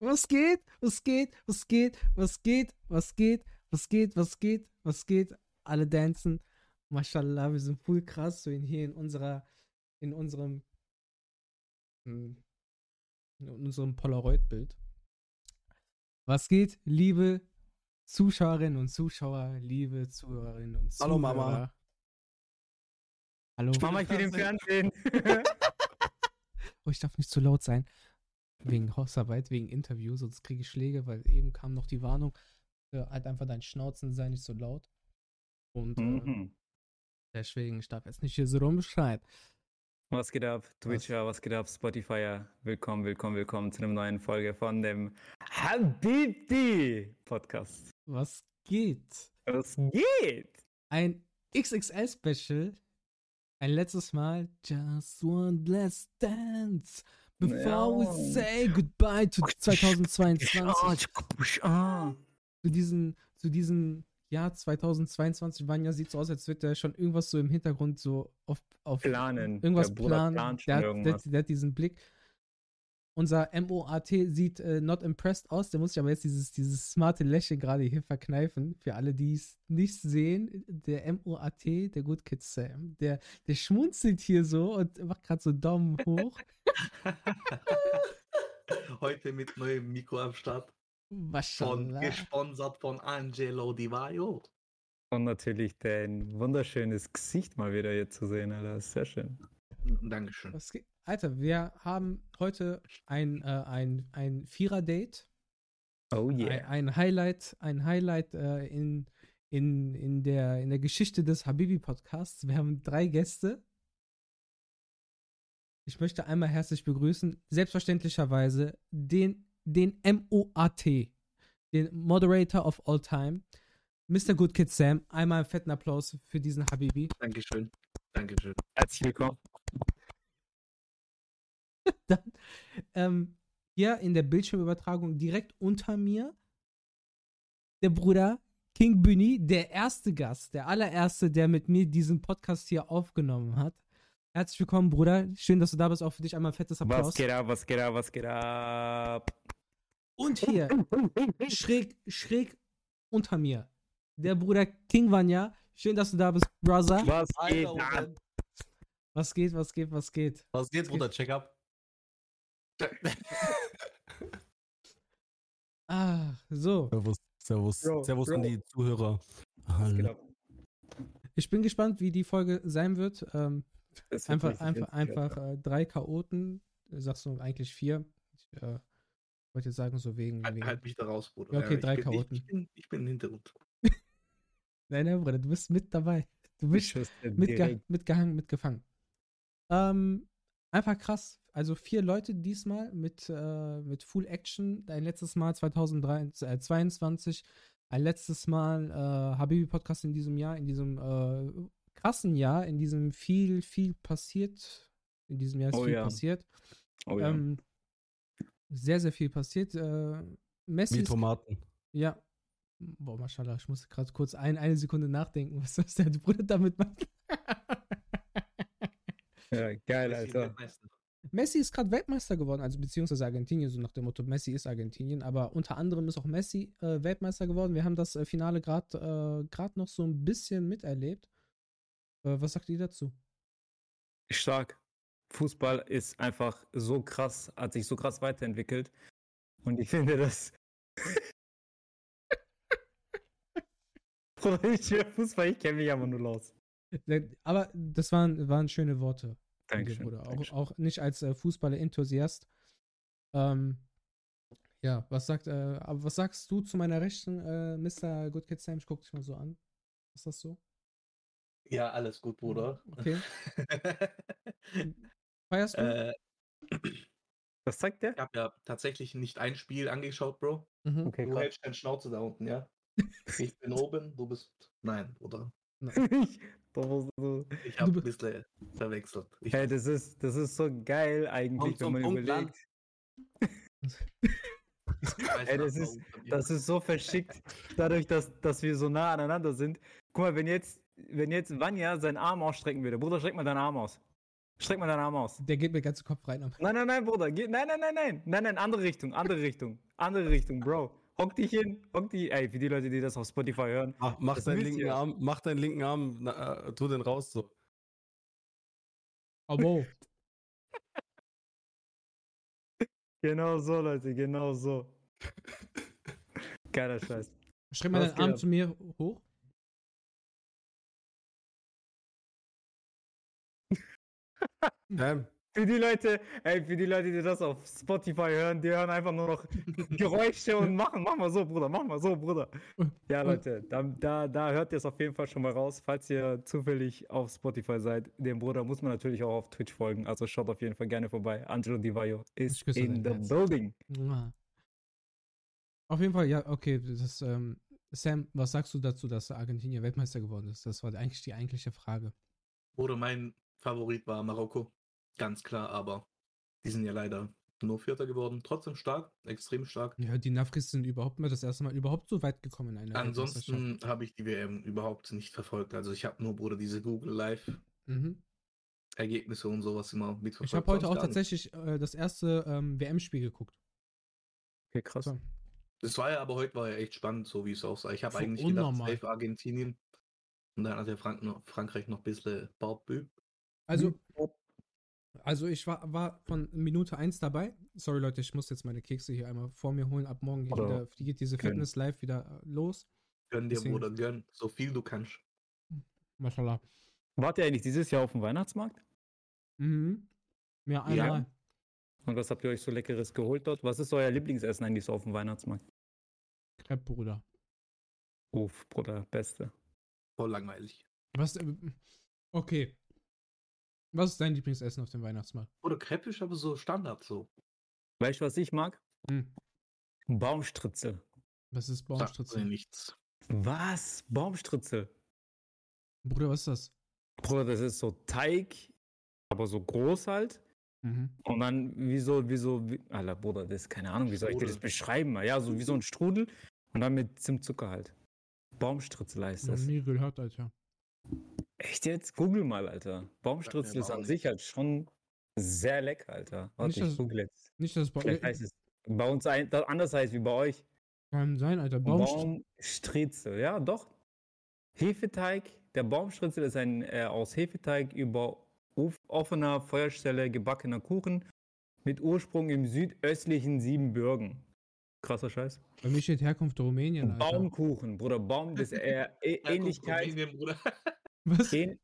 Was geht? Was geht? Was geht? Was geht? Was geht? Was geht? Was geht? Was geht? Alle dancen. Mashallah, wir sind voll krass, so in hier in unserer, in unserem, hm, in unserem Polaroid-Bild. Was geht, liebe Zuschauerinnen und Zuschauer, liebe Zuhörerinnen und Zuhörer? Hallo, Mama. Hallo. Mama, ich bin im Fernsehen. Oh, ich darf nicht zu laut sein. Wegen Hausarbeit, wegen Interview, sonst kriege ich Schläge, weil eben kam noch die Warnung, äh, halt einfach dein Schnauzen sei nicht so laut. Und äh, Mhm. deswegen, ich darf jetzt nicht hier so rumschreien. Was geht ab, Twitcher, was geht ab, Spotifyer? Willkommen, willkommen, willkommen zu einer neuen Folge von dem Habibti Podcast. Was geht? Was geht? Ein XXL-Special. Ein letztes Mal. Just one last dance. Before we say goodbye to 2022. Ah. zu diesem, zu diesem Jahr 2022 waren ja, sieht so aus, als würde er schon irgendwas so im Hintergrund so auf, auf Planen. irgendwas Der planen. der, der, der hat diesen Blick. Unser MOAT sieht äh, not impressed aus, der muss sich aber jetzt dieses, dieses smarte Lächeln gerade hier verkneifen. Für alle, die es nicht sehen, der MOAT, der Good Kid Sam, der, der schmunzelt hier so und macht gerade so Daumen hoch. Heute mit neuem Mikro am Start. Von, Maschallah. gesponsert von Angelo Di Vaio. Und natürlich dein wunderschönes Gesicht mal wieder hier zu sehen, Alter. Sehr schön. Dankeschön. Was geht? Alter, wir haben heute ein, äh, ein, ein Vierer-Date. Oh Ein, yeah. ein Highlight, ein Highlight äh, in, in, in, der, in der Geschichte des Habibi-Podcasts. Wir haben drei Gäste. Ich möchte einmal herzlich begrüßen, selbstverständlicherweise, den, den MOAT, den Moderator of All Time, Mr. Good Kid Sam. Einmal einen fetten Applaus für diesen Habibi. Dankeschön. Dankeschön. Herzlich willkommen. Dann ähm, hier in der Bildschirmübertragung direkt unter mir der Bruder King Bunny, der erste Gast, der allererste, der mit mir diesen Podcast hier aufgenommen hat. Herzlich willkommen, Bruder. Schön, dass du da bist. Auch für dich einmal ein fettes Applaus. Was geht ab, was geht ab, was geht ab? Und hier, schräg, schräg unter mir, der Bruder King Vanya. Schön, dass du da bist, Brother. Was geht Alter. Was geht, was geht, was geht? Was geht, Bruder? Check up. Ah, so. Servus, Servus, Bro, Servus an Bro. die Zuhörer. Hallo. Ich bin gespannt, wie die Folge sein wird. Ähm, Das wird Einfach, einfach, einfach äh, drei Chaoten. Sagst du eigentlich vier? Ich äh, wollte jetzt sagen, so wegen. Halt, wegen halt mich da raus, Bruder. Ja, okay, ich drei bin, Chaoten. Ich, ich, bin, ich bin im Hintergrund. Nein, nein, Bruder, du bist mit dabei. Du bist mitgehangen, mitgefangen. Ähm, einfach krass. Also vier Leute diesmal mit, äh, mit Full Action. Ein letztes Mal 2022. Ein letztes Mal äh, Habibi Podcast in diesem Jahr, in diesem äh, krassen Jahr, in diesem viel, viel passiert. In diesem Jahr ist Oh viel ja. passiert. Oh ja. Ähm, sehr, sehr viel passiert. Äh, Messi Wie Tomaten. ja. Boah, mashallah, ich musste gerade kurz ein, eine Sekunde nachdenken, was das der Bruder damit macht. ja, geil, Messi Alter. Messi ist gerade Weltmeister geworden, also beziehungsweise Argentinien, so nach dem Motto, Messi ist Argentinien, aber unter anderem ist auch Messi äh, Weltmeister geworden. Wir haben das äh, Finale gerade äh, grad noch so ein bisschen miterlebt. Äh, was sagt ihr dazu? Stark. Fußball ist einfach so krass, hat sich so krass weiterentwickelt. Und ich finde das. Bruder, ich Fußball, ich kenne mich aber nur los. Aber das waren, waren schöne Worte. Dankeschön. Bruder. Auch, Dankeschön. auch nicht als äh, Fußballer-Enthusiast. Ähm, ja, was sagt, äh, aber was sagst du zu meiner Rechten, äh, Mr. Good Kid Sam? Ich guck dich mal so an. Ist das so? Ja, alles gut, Bruder. Okay. Feierst du? äh, Was sagt der? ich habe ja tatsächlich nicht ein Spiel angeschaut, Bro. mhm. Okay, Du krass. hältst deine Schnauze da unten, ja? Ich bin oben, du bist. Nein, oder? Doch, so- Ich habe ein bisschen verwechselt. Ich, Hey, das ist, das ist so geil eigentlich, wenn man Punkt, überlegt. Ey, das ist-. Das ist so verschickt, dadurch, dass, dass wir so nah aneinander sind. Guck mal, wenn jetzt, wenn jetzt Vanya seinen Arm ausstrecken würde, Bruder, streck mal deinen Arm aus. Streck mal deinen Arm aus. Der geht mir ganz den Kopf rein. Nein, nein, nein, Bruder. Geh, nein, nein, nein, nein. Nein, nein, andere Richtung, andere Richtung. Andere Richtung, Bro. Hock dich hin, hock dich. Ey, für die Leute, die das auf Spotify hören. Mach, mach deinen linken. Arm, mach deinen linken Arm, na, äh, tu den raus so. Aber Genau so, Leute, genau so. Geiler Scheiß. streck mal deinen Arm ab? zu mir hoch. Ähm, Für die Leute, ey, für die Leute, die das auf Spotify hören, die hören einfach nur noch Geräusche und machen, mach mal so, Bruder, mach mal so, Bruder. Ja, Leute, da, da, da hört ihr es auf jeden Fall schon mal raus. Falls ihr zufällig auf Spotify seid, dem Bruder muss man natürlich auch auf Twitch folgen. Also schaut auf jeden Fall gerne vorbei. Angelo Di Vaio ist in the Herz. building. Auf jeden Fall, ja, okay. Das, ähm, Sam, was sagst du dazu, dass Argentinien Weltmeister geworden ist? Das war eigentlich die eigentliche Frage. Oder mein Favorit war Marokko. Ganz klar, aber die sind ja leider nur Vierter geworden. Trotzdem stark, extrem stark. Ja, die Nafris sind überhaupt mal das erste Mal überhaupt so weit gekommen in einer. Ansonsten habe ich die WM überhaupt nicht verfolgt. Also ich habe nur, Bruder, diese Google Live Mhm. Ergebnisse und sowas immer mitverfolgt. Ich habe heute auch tatsächlich äh, das erste ähm, WM-Spiel geguckt. Okay, krass. So. Das war ja aber heute war ja echt spannend, so wie es aussah. Ich habe eigentlich gedacht, unnormal. safe Argentinien. Und dann hat der Frank noch, Frankreich noch ein bisschen Bauchbü. Also. Also ich war, war von Minute 1 dabei. Sorry Leute, ich muss jetzt meine Kekse hier einmal vor mir holen. Ab morgen geht, wieder, geht diese. Fitness live wieder äh, los. Gönn dir, Deswegen- Bruder, gönn. So viel du kannst. Mashallah. Wart ihr eigentlich dieses Jahr auf dem Weihnachtsmarkt? Mhm. Ja, Ja. einmal. Und was habt ihr euch so Leckeres geholt dort? Was ist euer Lieblingsessen eigentlich so auf dem Weihnachtsmarkt? Crepe, Bruder. Uff, Bruder, beste. Voll langweilig. Was, äh, okay. Was ist dein Lieblingsessen auf dem Weihnachtsmarkt? Oder Crepe ist aber so Standard so. Weißt du, was ich mag? Hm. Baumstritzel. Was ist Baumstritzel? nichts. Was? Baumstritzel? Bruder, was ist das? Bruder, das ist so Teig, aber so groß halt. Mhm. Und dann wie so, wie Alter, Bruder, das ist keine Ahnung, wie soll ich dir das beschreiben? Ja, so wie so ein Strudel und dann mit Zimtzucker halt. Baumstritzel heißt das. nie gehört, Alter. Echt jetzt? Google mal, Alter. Baumstritzel ist an sich halt schon sehr lecker, Alter. Warte, Nicht, ich google jetzt. Nicht, dass es bei Vielleicht heißt es bei uns ein, anders heißt wie bei euch. kann sein, Alter. Baumstritzel. Baumstritzel, ja, doch. Hefeteig. Der Baumstritzel ist ein äh, aus Hefeteig über off- offener Feuerstelle gebackener Kuchen mit Ursprung im südöstlichen Siebenbürgen. Krasser Scheiß. Bei mir steht Herkunft Rumänien, Alter. Baumkuchen, Bruder, Baum, das äh, Ähnlichkeit. Rumänien, Bruder. Was? Her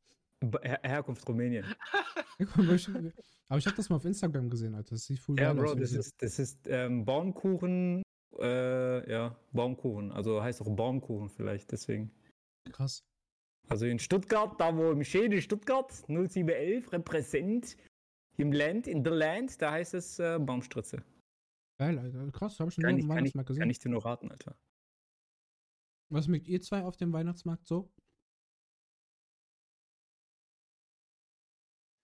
Herkunft Rumänien. Aber ich habe das mal auf Instagram gesehen, Alter. Das sieht voll Ja. Bro, das ist, das ist ähm, Baumkuchen. Äh, ja, Baumkuchen. Also heißt auch Baumkuchen vielleicht, deswegen. krass. Also in Stuttgart, da wo im schönen Stuttgart, 0711, repräsent im Land, in the Land, da heißt es äh, Baumstritze. Geil, Alter. Krass, habe ich schon Kann ich, kann, ich, Weihnachtsmarkt gesehen. kann ich dir nur raten, Alter. Was mögt ihr zwei auf dem Weihnachtsmarkt so?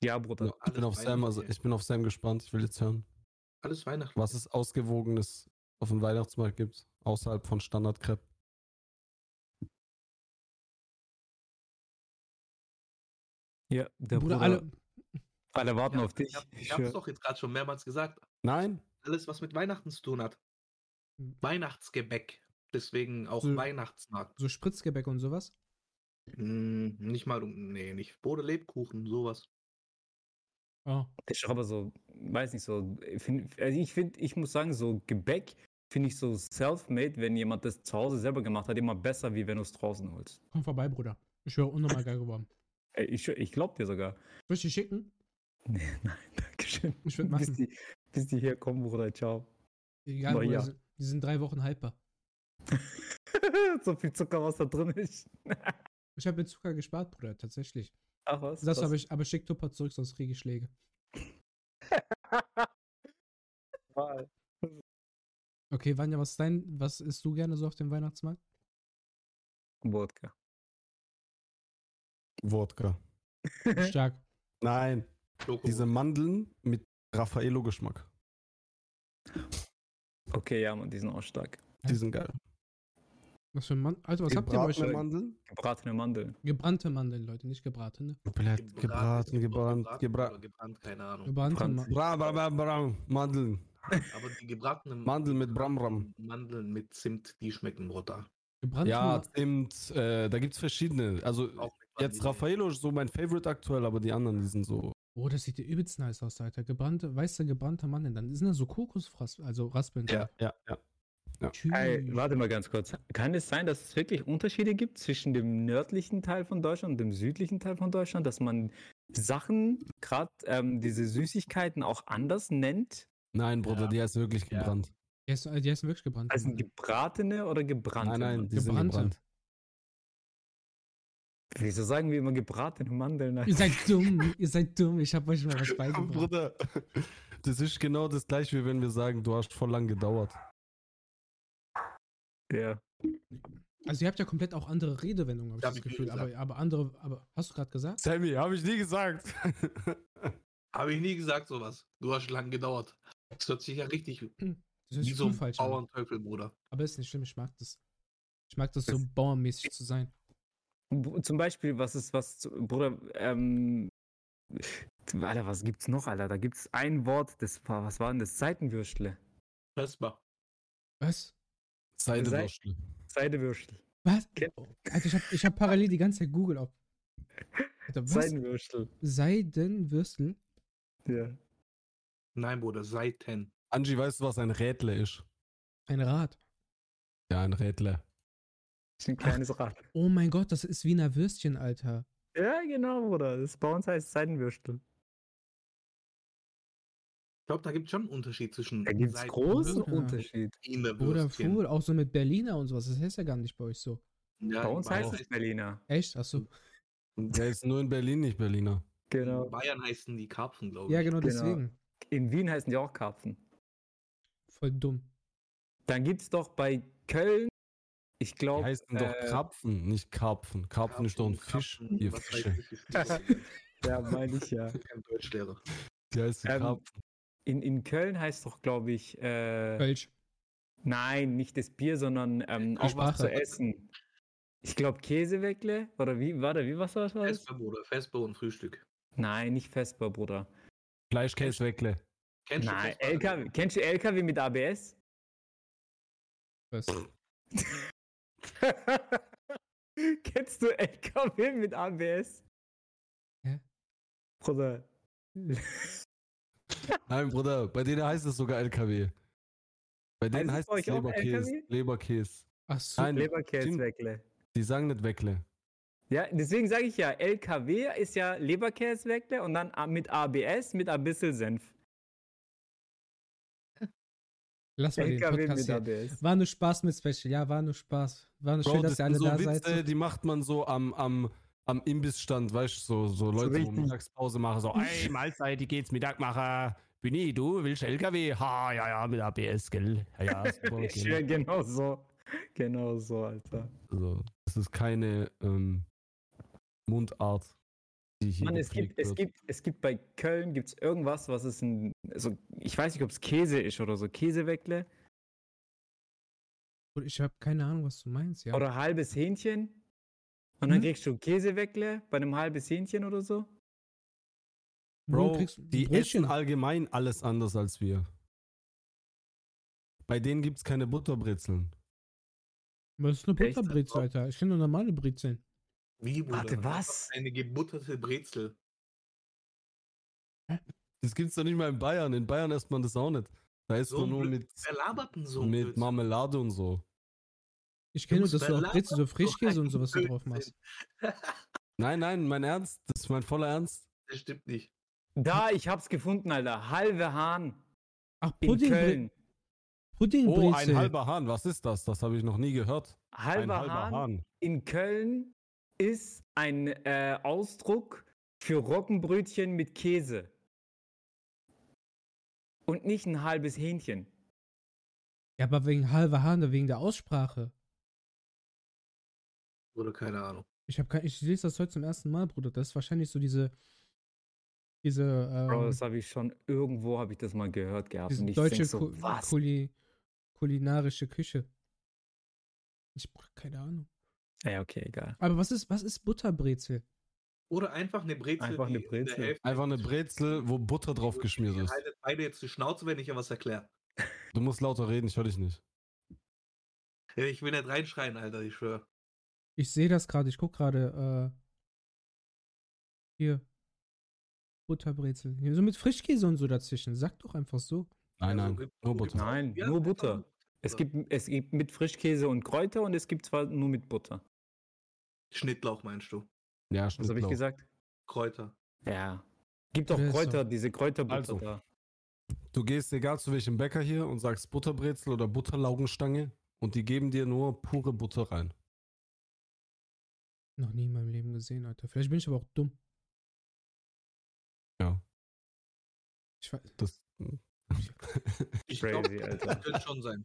Ja, Bruder. Ja. ich bin auf Sam, also ich bin auf Sam gespannt. Ich will jetzt hören, Alles Weihnachten. was es Ausgewogenes auf dem Weihnachtsmarkt gibt, außerhalb von Standardcrepe. Ja, der Bruder, Bruder, alle. alle warten Ja, auf dich. Ich, hab, Ich ich hab's schwör. doch jetzt gerade schon mehrmals gesagt. Nein? Alles, was mit Weihnachten zu tun hat. Weihnachtsgebäck. Deswegen auch So- Weihnachtsmarkt. So Spritzgebäck und sowas? Hm, nicht mal, nee, nicht. Bode Lebkuchen, sowas. Oh. Das ist aber so, weiß nicht, so, ich find, also ich finde, ich muss sagen, so Gebäck finde ich so self-made, wenn jemand das zu Hause selber gemacht hat, immer besser, wie wenn du es draußen holst. Komm vorbei, Bruder. Ich höre unnormal geil geworden. Ich, ich glaub dir sogar. Soll ich die schicken? Nee, nein, danke schön. Ich würd bis machen. die, bis die hier kommen, Bruder, ciao. Egal, Bruder. ja. Die sind drei Wochen haltbar. so viel Zucker, was da drin ist. Ich habe mir Zucker gespart, Bruder, tatsächlich. Ach was? Das was? habe ich, aber schick Tupper zurück, sonst kriege ich Schläge. Mal. Okay, Vanja, was ist dein, was isst du gerne so auf dem Weihnachtsmarkt? Wodka. Wodka. Stark. Nein, Schoko. diese Mandeln mit Raffaello-Geschmack. Okay, ja, man, die sind auch stark. Die sind geil. Was für Mandeln? Alter, was habt ihr bei euch? Gebratene Mandeln? Gebratene Mandeln. Gebrannte Mandeln, Leute, nicht gebratene. Vielleicht gebraten, gebrannt, gebrannt. gebrannt, keine Ahnung. Gebrannte Gebrannt. Mandeln. Bra, bra, bra, bra, Mandeln. Aber die gebratenen Mandeln mit Bramram. Mandeln mit Zimt, die schmecken brutal. Gebrannte Ja. Zimt, äh, da gibt's verschiedene. Also jetzt. Raffaello ist so mein Favorite aktuell, aber die anderen, die sind so. Oh, das sieht ja übelst nice aus, Alter. Gebrannte, weiße gebrannte Mandeln. Dann sind da so Kokosfraß, also Raspeln. Ja, ja, ja. Tschüss. Ey, warte mal ganz kurz. Kann es sein, dass es wirklich Unterschiede gibt zwischen dem nördlichen Teil von Deutschland und dem südlichen Teil von Deutschland, dass man Sachen, gerade ähm, diese Süßigkeiten auch anders nennt? Nein, Bruder, Ja. die heißt wirklich Ja. gebrannt. Die heißen, die heißen wirklich gebrannte Also gebratene oder gebrannte? Nein, nein, die sind Gebrannte. gebrannt. Wieso sagen wir immer gebratene Mandeln? Ihr seid dumm, ihr seid dumm. Ich hab euch mal was beigebracht. Bruder, das ist genau das gleiche, wie wenn wir sagen, du hast voll lang gedauert. Ja. Also ihr habt ja komplett auch andere Redewendungen, habe ich Hab das ich Gefühl. Aber, aber andere, aber hast du gerade gesagt? Sammy, habe ich nie gesagt. Habe ich nie gesagt sowas. Du hast lang gedauert. Das hört sich ja richtig Das wie ist so voll ein falsch. an. Bauernteufel, Bruder. Aber ist nicht schlimm, ich mag das. Ich mag das so bauernmäßig zu sein. Zum Beispiel, was ist was, Bruder, ähm, Alter, was gibt's noch, Alter? Da gibt's ein Wort, das war, was war denn das? Seitenwürstle. Vespa. Was? Seidewürstel. Seidewürstel. Was? Oh, Alter, ich hab, ich hab parallel die ganze Zeit Google auf. Alter? Seidenwürstel. Seidenwürstel? Ja. Nein, Bruder, Seiten. Angie, weißt du, was ein Rädle ist? Ein Rad. Ja, ein Rädle. Ist ein kleines Rad. Oh mein Gott, das ist Wiener Würstchen, Alter. Ja, genau, Bruder. Das bei uns heißt Seidenwürstel. Ich glaube, da gibt es schon einen Unterschied zwischen Da gibt's Seiten- großen Ja. Unterschied. Oder. Fool, auch so mit Berliner und sowas. Das heißt ja gar nicht bei euch so. Ja, Bei in uns heißt es Berliner. Echt? Achso. Der ist nur in Berlin, nicht Berliner. Genau. In Bayern heißen die Karpfen, glaube ich. Ja, genau, Genau. deswegen. In Wien heißen die auch Karpfen. Voll dumm. Dann gibt's doch bei Köln, ich Die glaube. heißen doch Krapfen, nicht Karpfen. Karpfen ist doch ein Fisch. Karpfen, Ihr Fische. Ja, meine ich ja. Kein Deutschlehrer. Die heißen Ähm, Karpfen. In, in Köln heißt doch, glaube ich, äh, Kölsch. nein, nicht das Bier, sondern ähm, auch was zu essen. Ich glaube Käseweckle oder wie, warte, wie was war das? Vespa, Bruder. Vespa und Frühstück. Nein, nicht Vespa, Bruder. Fleischkäseweckle. Kennst du Nein? LKW. Kennst du LKW mit ABS? Was? Kennst du LKW mit ABS? Hä? Bruder. Nein, Bruder, bei denen heißt es sogar LKW. Bei denen Heißt heißt es Leberkäse. Leberkäse. Ach so. Nein, Leberkäseweckle. Die sagen nicht Weckle. Ja, deswegen sage ich ja, LKW ist ja Leberkäseweckle und dann mit ABS mit ein bisschen Senf. Lass mal den LKW Podcast mit hier. ABS. War nur Spaß mit Special. Ja, war nur Spaß. War nur Bro, schön, das dass ihr alle so da Witze, seid. die macht man so am, am, am Imbissstand, weißt du, so, so Leute, richtig. Mittagspause machen, so, ey, Mahlzeit, die geht's Mittag machen. Bini, du willst LKW? Ha, ja, ja, mit ABS, gell? Ja, ja, super, Ich okay. genau so. Genau so, Alter. Also, das ist keine ähm, Mundart, die hier Mann, es gibt, es wird. gibt, es gibt bei Köln gibt's irgendwas, was ist ein, also ich weiß nicht, ob es Käse ist oder so, Käseweckle Und Ich habe keine Ahnung, was du meinst. Ja. oder halbes Hähnchen. Und dann Mhm. kriegst du Käseweckle bei einem halbes Hähnchen oder so. Bro, kriegst du die Brötchen? essen allgemein alles anders als wir. Bei denen gibt's keine Butterbrezeln. Was ist eine Echt? Butterbrezel, Alter? Ich kenne nur normale Brezeln. Wie? Warte, was? Eine gebutterte Brezel. Das gibt's doch nicht mal in Bayern. In Bayern isst man das auch nicht. Da isst So man nur mit, Wer labert denn so? mit? Marmelade und so. Ich kenne nur, dass du auch Brezel, so Frischkäse und sowas da drauf machst. Nein, nein, mein Ernst. Das ist mein voller Ernst. Das stimmt nicht. Da, ich hab's gefunden, Alter. Halbe Hahn Ach, in Pudding Köln. Puddingbrezel. Oh, ein halber Hahn. Was ist das? Das habe ich noch nie gehört. Halber, ein halber Hahn, Hahn. in Köln ist ein äh, Ausdruck für Roggenbrötchen mit Käse. Und nicht ein halbes Hähnchen. Ja, aber wegen halber Hahn, wegen der Aussprache. Oder keine Ahnung. Ich, hab kein, ich lese das heute zum ersten Mal, Bruder. Das ist wahrscheinlich so diese. Diese. Bro, Ähm, das habe ich schon irgendwo habe ich das mal gehört gehabt. diese deutsche so, Ku was? Kuli kulinarische Küche. Ich brauche keine Ahnung. Ja, okay, egal. Aber was ist, was ist Butterbrezel? Oder einfach eine Brezel. Einfach eine Brezel. Einfach eine. Brezel, wo Butter drauf geschmiert Ihr ist. haltet beide jetzt die Schnauze, wenn ich ja was erkläre. Du musst lauter reden, ich höre dich nicht. Ich will nicht reinschreien, Alter, ich schwöre. Ich sehe das gerade, ich gucke gerade, äh, hier. Butterbrezel. Hier, so mit Frischkäse und so dazwischen. Sag doch einfach so. Nein, Also nein, gibt's- nur Butter. Nein, Ja, nur Butter. nur Es Butter. gibt, es gibt mit Frischkäse und Kräuter und es gibt zwar nur mit Butter. Schnittlauch meinst du? Ja, Was habe ich Schnittlauch. gesagt? Kräuter. Ja. Gibt auch Kräuter, diese Kräuterbutter Also. da. Du gehst egal zu welchem Bäcker hier und sagst Butterbrezel oder Butterlaugenstange und die geben dir nur pure Butter rein. Noch nie in meinem Leben gesehen, Alter. Vielleicht bin ich aber auch dumm. Ja. Ich weiß. Das, Ich Crazy, glaub, Alter. Das könnte schon sein.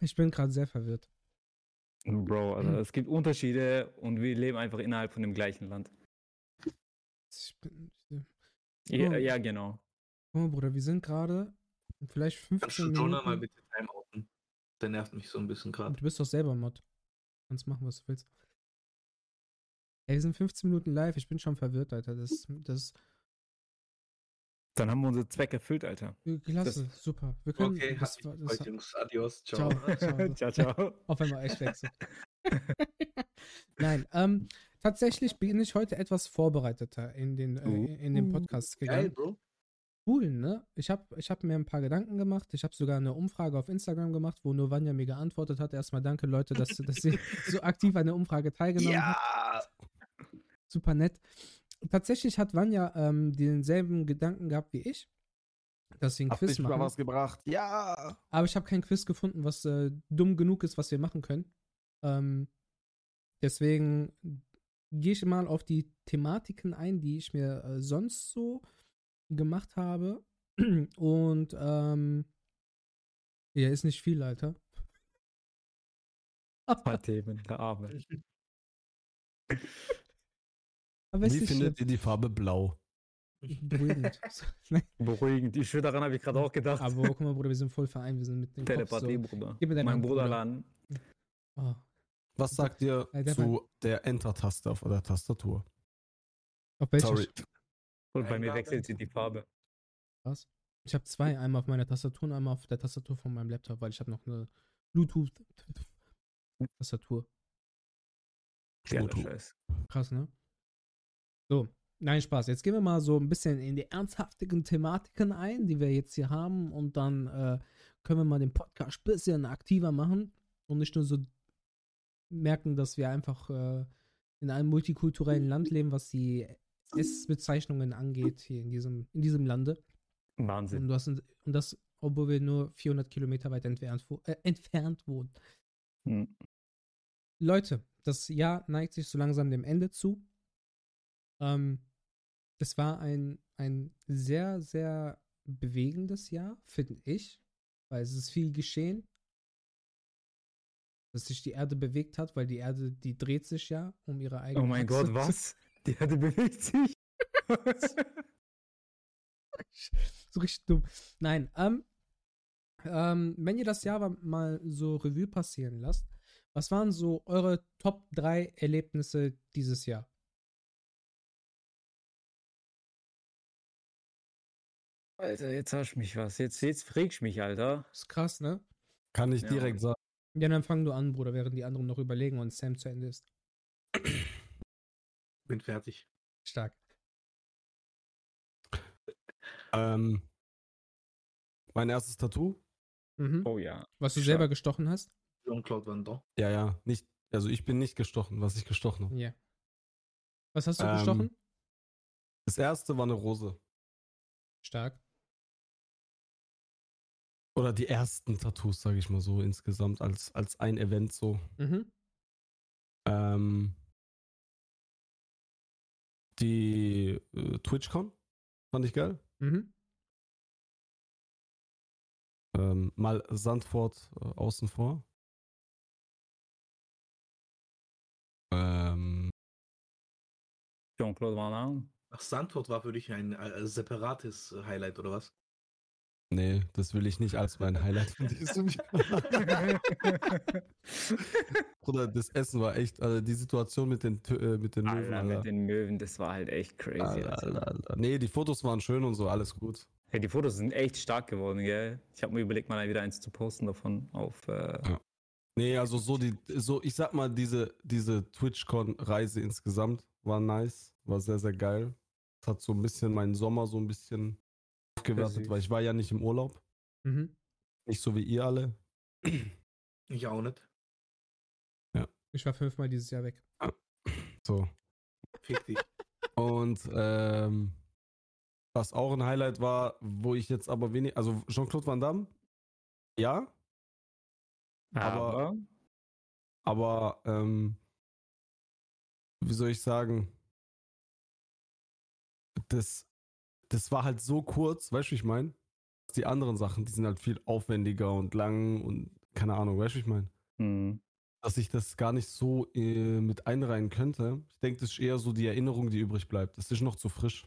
Ich bin gerade sehr verwirrt. Bro, also es gibt Unterschiede und wir leben einfach innerhalb von dem gleichen Land. Ich bin, Ja, Oh. ja genau. Guck mal, Bruder, wir sind gerade vielleicht Kannst du 15 Jonah mal Minuten. bitte timeouten? Der nervt mich so ein bisschen gerade. Du bist doch selber Mod. Kannst machen, was du willst. Ey, wir sind 15 Minuten live. Ich bin schon verwirrt, Alter. Das, das Dann haben wir unseren Zweck erfüllt, Alter. klasse, super. Wir können, Okay, das, mich das, gefreut, Jungs. Adios. Ciao. ciao, ciao. ciao, ciao. Auf einmal echt wechseln. Nein, ähm, tatsächlich bin ich heute etwas vorbereiteter in den, äh, in den Podcast Geil, gegangen. Bro. Cool, ne? Ich habe ich hab mir ein paar Gedanken gemacht. Ich habe sogar eine Umfrage auf Instagram gemacht, wo nur Vanja mir geantwortet hat. Erstmal danke, Leute, dass, dass sie so aktiv an der Umfrage teilgenommen. Ja! Super nett. Tatsächlich hat Vanja ähm, denselben Gedanken gehabt wie ich, dass wir ein Hab Quiz machen. was gebracht. Ja! Aber ich habe kein Quiz gefunden, was äh, dumm genug ist, was wir machen können. Ähm, deswegen gehe ich mal auf die Thematiken ein, die ich mir äh, sonst so gemacht habe. Und ähm, ja, ist nicht viel, Alter. Paar Themen, der Arme. Wie findet schlimm. ihr die Farbe blau? beruhigend. Beruhigend. Ich, daran habe ich gerade auch gedacht. Aber guck mal, Bruder, wir sind voll vereint, wir sind mit dem Kopf Telepathie, so. Bruder. Gib mir deine Mein Hand, Bruder Bruder. laden. Oh, Was sagt ihr der zu der Enter-Taste auf der Tastatur? auf welcher? Sorry. Und bei mir wechselt sie die Farbe. Was? Ich habe zwei, einmal auf meiner Tastatur und einmal auf der Tastatur von meinem Laptop, weil ich habe noch eine Bluetooth-Tastatur. Bluetooth. Scheiß. Krass, ne? So, nein, Spaß. Jetzt gehen wir mal so ein bisschen in die ernsthaftigen Thematiken ein, die wir jetzt hier haben und dann äh, können wir mal den Podcast ein bisschen aktiver machen und nicht nur so merken, dass wir einfach äh, in einem multikulturellen Land leben, was die S-Bezeichnungen angeht, hier in diesem, in diesem Lande. Und, Wahnsinn. du hast, und das, obwohl wir nur 400 Kilometer weit entfernt, äh, entfernt wohnen. Hm. Leute, das Jahr neigt sich so langsam dem Ende zu. Ähm, es war ein, ein sehr, sehr bewegendes Jahr, finde ich, weil es ist viel geschehen, dass sich die Erde bewegt hat, weil die Erde, die dreht sich ja um ihre eigene Oh mein Achse. Gott, was? Die Erde bewegt sich. so richtig dumm. Nein, ähm, ähm, wenn ihr das Jahr mal so Revue passieren lasst, was waren so eure Top 3 Erlebnisse dieses Jahr? Alter, jetzt hast du mich was. Jetzt, jetzt frägst mich, Alter. Ist krass, ne? Kann ich Ja. direkt sagen. Ja, dann fang du an, Bruder, während die anderen noch überlegen und Sam zu Ende ist. Bin fertig. Stark. Ähm, mein erstes Tattoo? Mhm. Oh ja. Was du stark. selber gestochen hast? Jean-Claude Van Damme. Ja, ja. Nicht, also ich bin nicht gestochen, was ich gestochen habe. Ja. Was hast du Ähm, gestochen? Das erste war eine Rose. Stark. Oder die ersten Tattoos, sage ich mal so, insgesamt als, als ein Event so. Mhm. Ähm, die äh, TwitchCon fand ich geil. Mhm. Ähm, mal Sandford äh, außen vor. Ähm, Jean-Claude Van Damme. Ach, Sandford war für dich ein äh, separates Highlight, oder was? Nee, das will ich nicht als mein Highlight von diesem Jahr. Bruder, das Essen war echt, also die Situation mit den, äh, mit den Möwen, Alter, Alter. mit den Möwen, das war halt echt crazy. Alter, Alter. Alter, Alter. Nee, die Fotos waren schön und so, alles gut. Hey, die Fotos sind echt stark geworden, gell? Ich habe mir überlegt, mal wieder eins zu posten davon auf. Äh, Ja. Nee, also so die, so, ich sag mal, diese, diese TwitchCon-Reise insgesamt war nice, war sehr, sehr geil. Es hat so ein bisschen meinen Sommer so ein bisschen aufgewertet, süß. weil ich war ja nicht im Urlaub. Mhm. Nicht so wie ihr alle. Ich auch nicht. Ich war fünfmal dieses Jahr weg. So. Fick dich. Und ähm, was auch ein Highlight war, wo ich jetzt aber wenig, also Jean-Claude Van Damme, ja, aber, aber ähm, wie soll ich sagen, das, das war halt so kurz, weißt du, wie ich meine? Die anderen Sachen, die sind halt viel aufwendiger und lang und keine Ahnung, weißt du, wie ich meine? hm. Dass ich das gar nicht so äh, mit einreihen könnte. Ich denke, das ist eher so die Erinnerung, die übrig bleibt. Das ist noch zu frisch.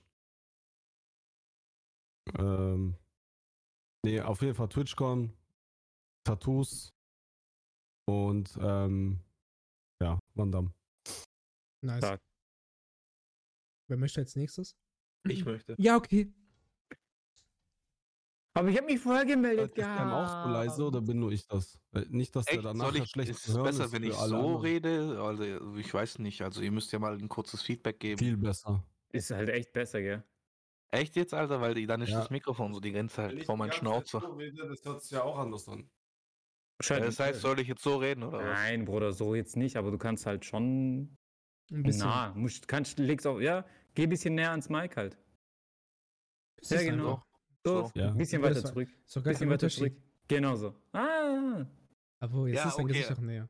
Ähm, nee, auf jeden Fall TwitchCon, Tattoos und ähm, ja, Van Damme. Nice. Stark. Wer möchte als nächstes? Ich möchte. Ja, okay. aber ich habe mich vorher gemeldet Ist der auch so leise oder bin nur ich das? Nicht, dass der Echt? danach Soll ich, schlecht ist es besser, ist wenn ich so anderen. rede? Also, ich weiß nicht. Also, ihr müsst ja mal ein kurzes Feedback geben. Viel besser. Ist halt echt besser, gell? Echt jetzt, Alter? Weil dann ist Ja. das Mikrofon so die Grenze halt vor meinen Schnauzer. Das hört sich ja auch anders an. Das heißt, soll ich jetzt so reden oder was? Nein, Bruder, so jetzt nicht, aber du kannst halt schon Ein bisschen. nah. Musst, kannst, legst auf, ja, geh ein bisschen näher ans Mic halt. Es Ja, genau. So, So. Ja. ein bisschen weiter zurück. Doch gar Bisschen weiter zurück. Genau so. Ah, Aber jetzt Ja, ist dein okay. Gesicht auch näher.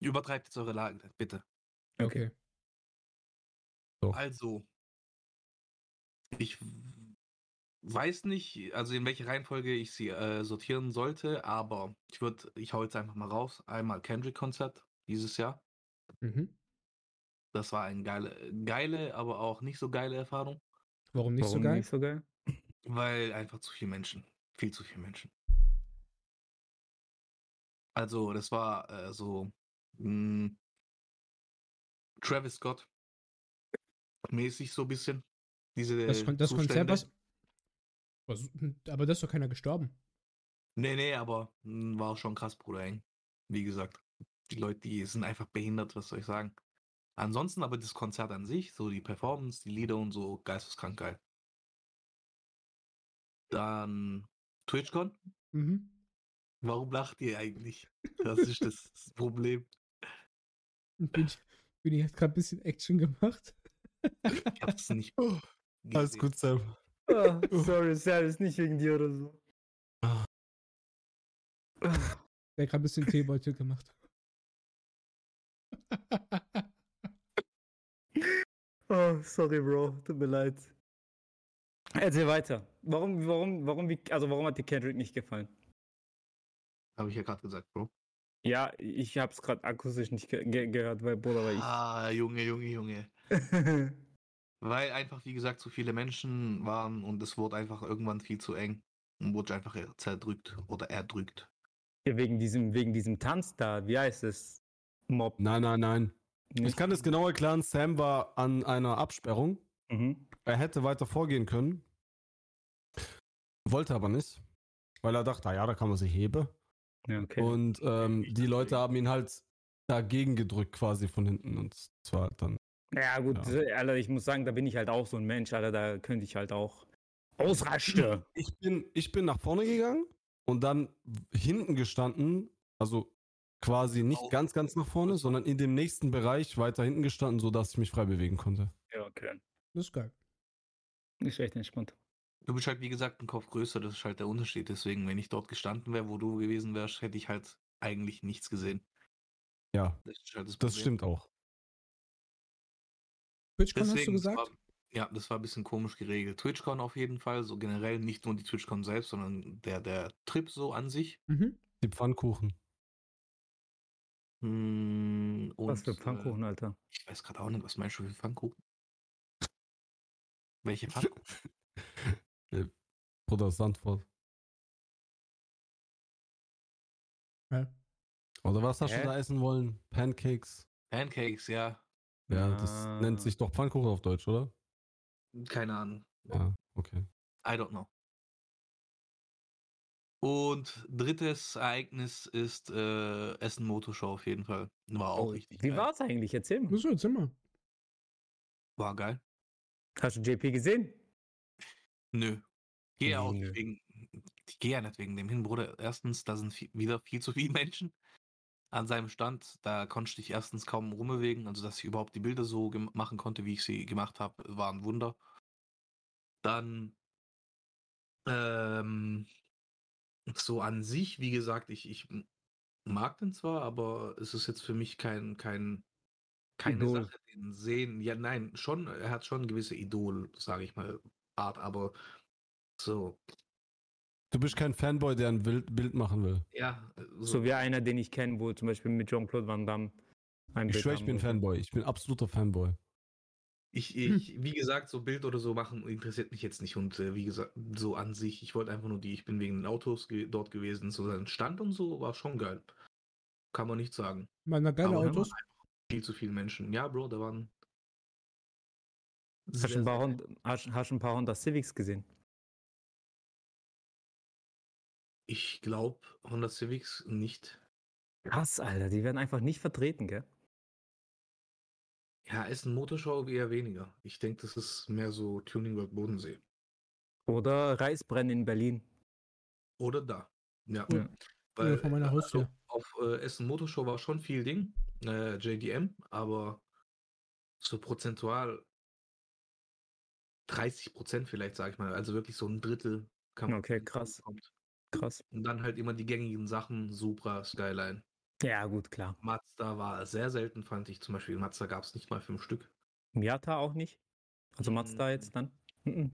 Übertreibt jetzt eure Lage, bitte. Okay. Also, ich weiß nicht, also in welche Reihenfolge ich sie äh, sortieren sollte, aber ich würde, ich hau jetzt einfach mal raus. Einmal Kendrick-Konzert dieses Jahr. Mhm. Das war eine geile, geile, aber auch nicht so geile Erfahrung, Warum nicht warum so geil? nicht so geil? weil einfach zu viele Menschen, viel zu viele Menschen. Also, das war äh, so mh, Travis Scott mäßig so ein bisschen. Diese Das, Kon das Konzert, was. was aber da ist doch keiner gestorben. Nee, nee, aber mm, war schon krass, Bruder, eng. Wie gesagt, die Leute, die sind einfach behindert, was soll ich sagen. Ansonsten aber das Konzert an sich, so die Performance, die Lieder und so, geisteskrank geil. Dann TwitchCon. Mhm. Warum lacht ihr eigentlich? Das ist das Problem. Bin ich, bin ich jetzt gerade ein bisschen Action gemacht? Ich hab's nicht. Alles gesehen. gut, Sam. Ah, sorry, Sam, ist nicht wegen dir oder so. Der hat gerade ein bisschen Teebeutel gemacht. Oh, sorry, Bro, tut mir leid. Erzähl weiter. Warum, warum, warum, wie, also warum hat dir Kendrick nicht gefallen? Habe ich ja gerade gesagt, Bro. Ja, ich hab's gerade akustisch nicht ge ge gehört, weil Bruder, weil Ah, Junge, Junge, Junge. ich. Weil einfach, wie gesagt, zu viele Menschen waren und es wurde einfach irgendwann viel zu eng. Und wurde einfach zerdrückt oder erdrückt. Ja, wegen diesem, wegen diesem Tanz da, wie heißt es? Mob. Nein, nein, nein. Ich nicht? kann es genau erklären. Sam war an einer Absperrung. Mhm. Er hätte weiter vorgehen können. Wollte aber nicht. Weil er dachte, ah ja, da kann man sich heben. Ja, okay. Und ähm, die Leute haben ihn halt dagegen gedrückt quasi von hinten. Und es war halt dann. ja, gut, Ja. Alter, ich muss sagen, da bin ich halt auch so ein Mensch, Alter, da könnte ich halt auch ausrasten. Ich bin, ich bin nach vorne gegangen und dann hinten gestanden. Also quasi nicht ganz, ganz nach vorne, sondern in dem nächsten Bereich weiter hinten gestanden, sodass ich mich frei bewegen konnte. Ja, okay. Das ist geil. Ist echt entspannt. Du bist halt, wie gesagt, ein Kopf größer, das ist halt der Unterschied. Deswegen, wenn ich dort gestanden wäre, wo du gewesen wärst, hätte ich halt eigentlich nichts gesehen. Ja, Das ist halt das, das stimmt auch. TwitchCon hast du Deswegen, das gesagt? War, ja, das war ein bisschen komisch geregelt. TwitchCon auf jeden Fall, so generell nicht nur die TwitchCon selbst, sondern der, der Trip so an sich. Mhm. Die Pfannkuchen. Und, was für äh, Pfannkuchen, äh, Alter? Ich weiß gerade auch nicht, was meinst du für Pfannkuchen? Welche Pfannkuchen? Bruder Sandford. Hä? Oder was hast du da essen wollen? Pancakes. Pancakes, ja. Ja, ja. das nennt ah. sich doch Pfannkuchen auf Deutsch, oder? Keine Ahnung. Ja, okay. I don't know. Und drittes Ereignis ist äh, Essen Motorshow auf jeden Fall. War auch Oh, richtig Wie geil. war's eigentlich? Erzähl mal. Muss jetzt immer. War geil. Hast du JP gesehen? Nö. Gehe auch Nö. nicht wegen. Ich gehe ja nicht wegen dem hin, Bruder. Erstens, da sind viel, wieder viel zu viele Menschen an seinem Stand. Da konnte ich erstens kaum rumbewegen. Also, dass ich überhaupt die Bilder so machen konnte, wie ich sie gemacht habe, war ein Wunder. Dann ähm, so an sich, wie gesagt, ich, ich mag den zwar, aber es ist jetzt für mich kein, kein, keine Idol. Sache, den sehen. Ja, nein, schon, er hat schon gewisse Idol, sage ich mal, Art, aber so, Du bist kein Fanboy, der ein Bild, Bild machen will. ja, äh, So wie einer, den ich kenne, wo zum Beispiel mit Jean-Claude Van Damme ein Ich Bild schwöre, ich bin. Fanboy. Ich bin absoluter Fanboy. Ich, ich, wie gesagt, so Bild oder so machen interessiert mich jetzt nicht und äh, wie gesagt, so an sich, ich wollte einfach nur die, ich bin wegen den Autos ge dort gewesen, so sein Stand und so war schon geil. Kann man nicht sagen. Mal geile Aber Autos. viel zu viele Menschen. Ja, Bro, da waren. Hast du ein paar sehr- Honda, hast, hast du ein paar Honda Civics gesehen? Ich glaube, Honda Civics nicht. Krass, Alter, die werden einfach nicht vertreten, gell? Ja, Essen Motorshow eher weniger. Ich denke, das ist mehr so Tuning World Bodensee. Oder Reisbrennen in Berlin. Oder da. Ja. Ja. Oder vor meiner äh, Haustür. auf äh, Essen Motorshow war schon viel Ding, äh, JDM, aber so prozentual 30 Prozent vielleicht, sag ich mal. Also wirklich so ein Drittel. Kann Okay, krass. kommt. Krass. Und dann halt immer die gängigen Sachen, Supra, Skyline. Ja, gut, klar. Mazda war sehr selten, fand ich. Zum Beispiel Mazda gab es nicht mal fünf Stück. Miata auch nicht? Also Mm. Mazda jetzt dann? Mhm.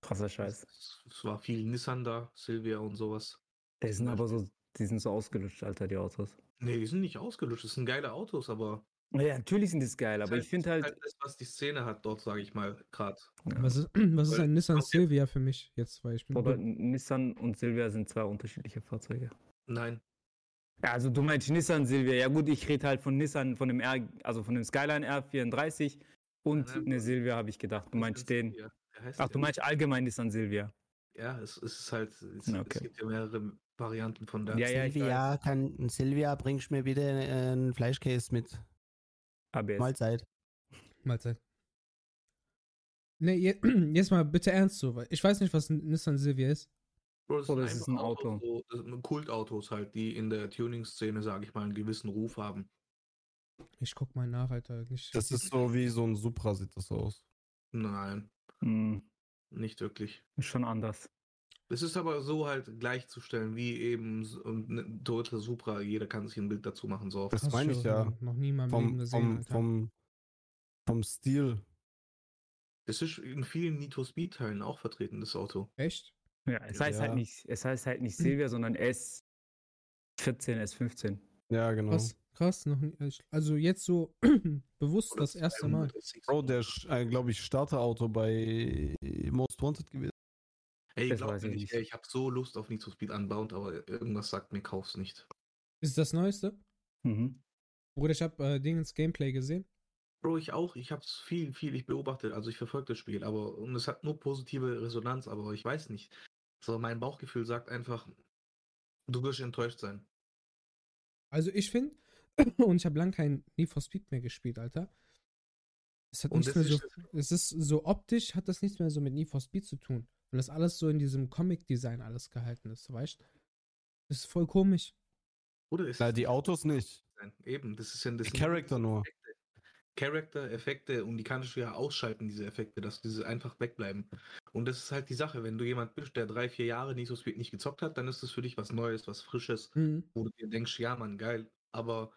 Krasser Scheiß. Es, es war viel Nissan da, Silvia und sowas. Die sind aber so, die sind so ausgelutscht, Alter, die Autos. Nee, die sind nicht ausgelutscht, das sind geile Autos, aber. Ja, natürlich sind das geil, aber ist ich finde ist halt, das, was die Szene hat dort, sage ich mal, gerade. Was ist, was ist Weil- ein Nissan Okay. Silvia für mich jetzt? Weil ich bin. Nissan und Silvia sind zwei unterschiedliche Fahrzeuge. Nein, Ja, also du meinst Nissan Silvia. Ja gut, ich rede halt von Nissan, von dem R, also von dem Skyline R34 und Nein, nein, eine Silvia habe ich gedacht. Du meinst den. Ach, du meinst allgemein Nissan Silvia. Ja, es, es ist halt. Es, Na, es okay. gibt ja mehrere Varianten von der. Ja, ja. Silvia, kann, Silvia, bringst mir bitte einen Fleischkäse mit? ABS. Mahlzeit. Mahlzeit. Nee, je, jetzt mal bitte ernst so, weil ich weiß nicht, was ein Nissan Silvia ist. Bro, das Oder ist einfach ein Auto. Autos, So, das sind Kultautos halt, die in der Tuning-Szene, sage ich mal, einen gewissen Ruf haben. Ich guck mal nach, Alter. Nicht, Das ist so wie so ein Supra, sieht das aus. Nein, Hm, nicht wirklich. ist schon anders. Es ist aber so halt gleichzustellen, wie eben s- und ne- Toyota Supra, jeder kann sich ein Bild dazu machen, so. Das meine ich ja. Noch nie Leben Vom, gesehen, vom, vom, vom Stil. Es ist in vielen Need for Speed Teilen auch vertreten, das Auto. Echt? Ja, es heißt Ja. halt nicht, es heißt halt nicht Silvia, sondern S14, S15. Ja, genau. Krass, krass. Noch nie, also jetzt so bewusst Oder das erste Mal. 260. Bro, der ist, äh, glaube ich, Starterauto bei Most Wanted gewesen. Ey, Das glaub mir ich nicht, nicht. ey, ich habe so Lust auf Need for Speed Unbound, aber irgendwas sagt mir, kauf's nicht. Ist das Neueste? Mhm. Bruder, ich hab äh, Dingens Gameplay gesehen. Bro, ich auch. Ich hab's viel, viel, ich beobachtet. Also ich verfolge das Spiel, aber und es hat nur positive Resonanz, aber ich weiß nicht. So, mein Bauchgefühl sagt einfach, du wirst enttäuscht sein. Also ich finde, und ich habe lang kein Need for Speed mehr gespielt, Alter. Es hat Und nichts das mehr so, ist- es ist so optisch, hat das nichts mehr so mit Need for Speed zu tun. Weil das alles so in diesem Comic-Design alles gehalten ist, weißt Das ist voll komisch. Oder ist Na, die Autos nicht. Eben, das ist ja das Charakter nur. Effekte. Charakter, Effekte und die kannst du ja ausschalten, diese Effekte, dass diese einfach wegbleiben. Und das ist halt die Sache, wenn du jemand bist, der drei, vier Jahre Need for Speed nicht gezockt hat, dann ist das für dich was Neues, was Frisches, Mhm. wo du dir denkst, ja Mann, geil. Aber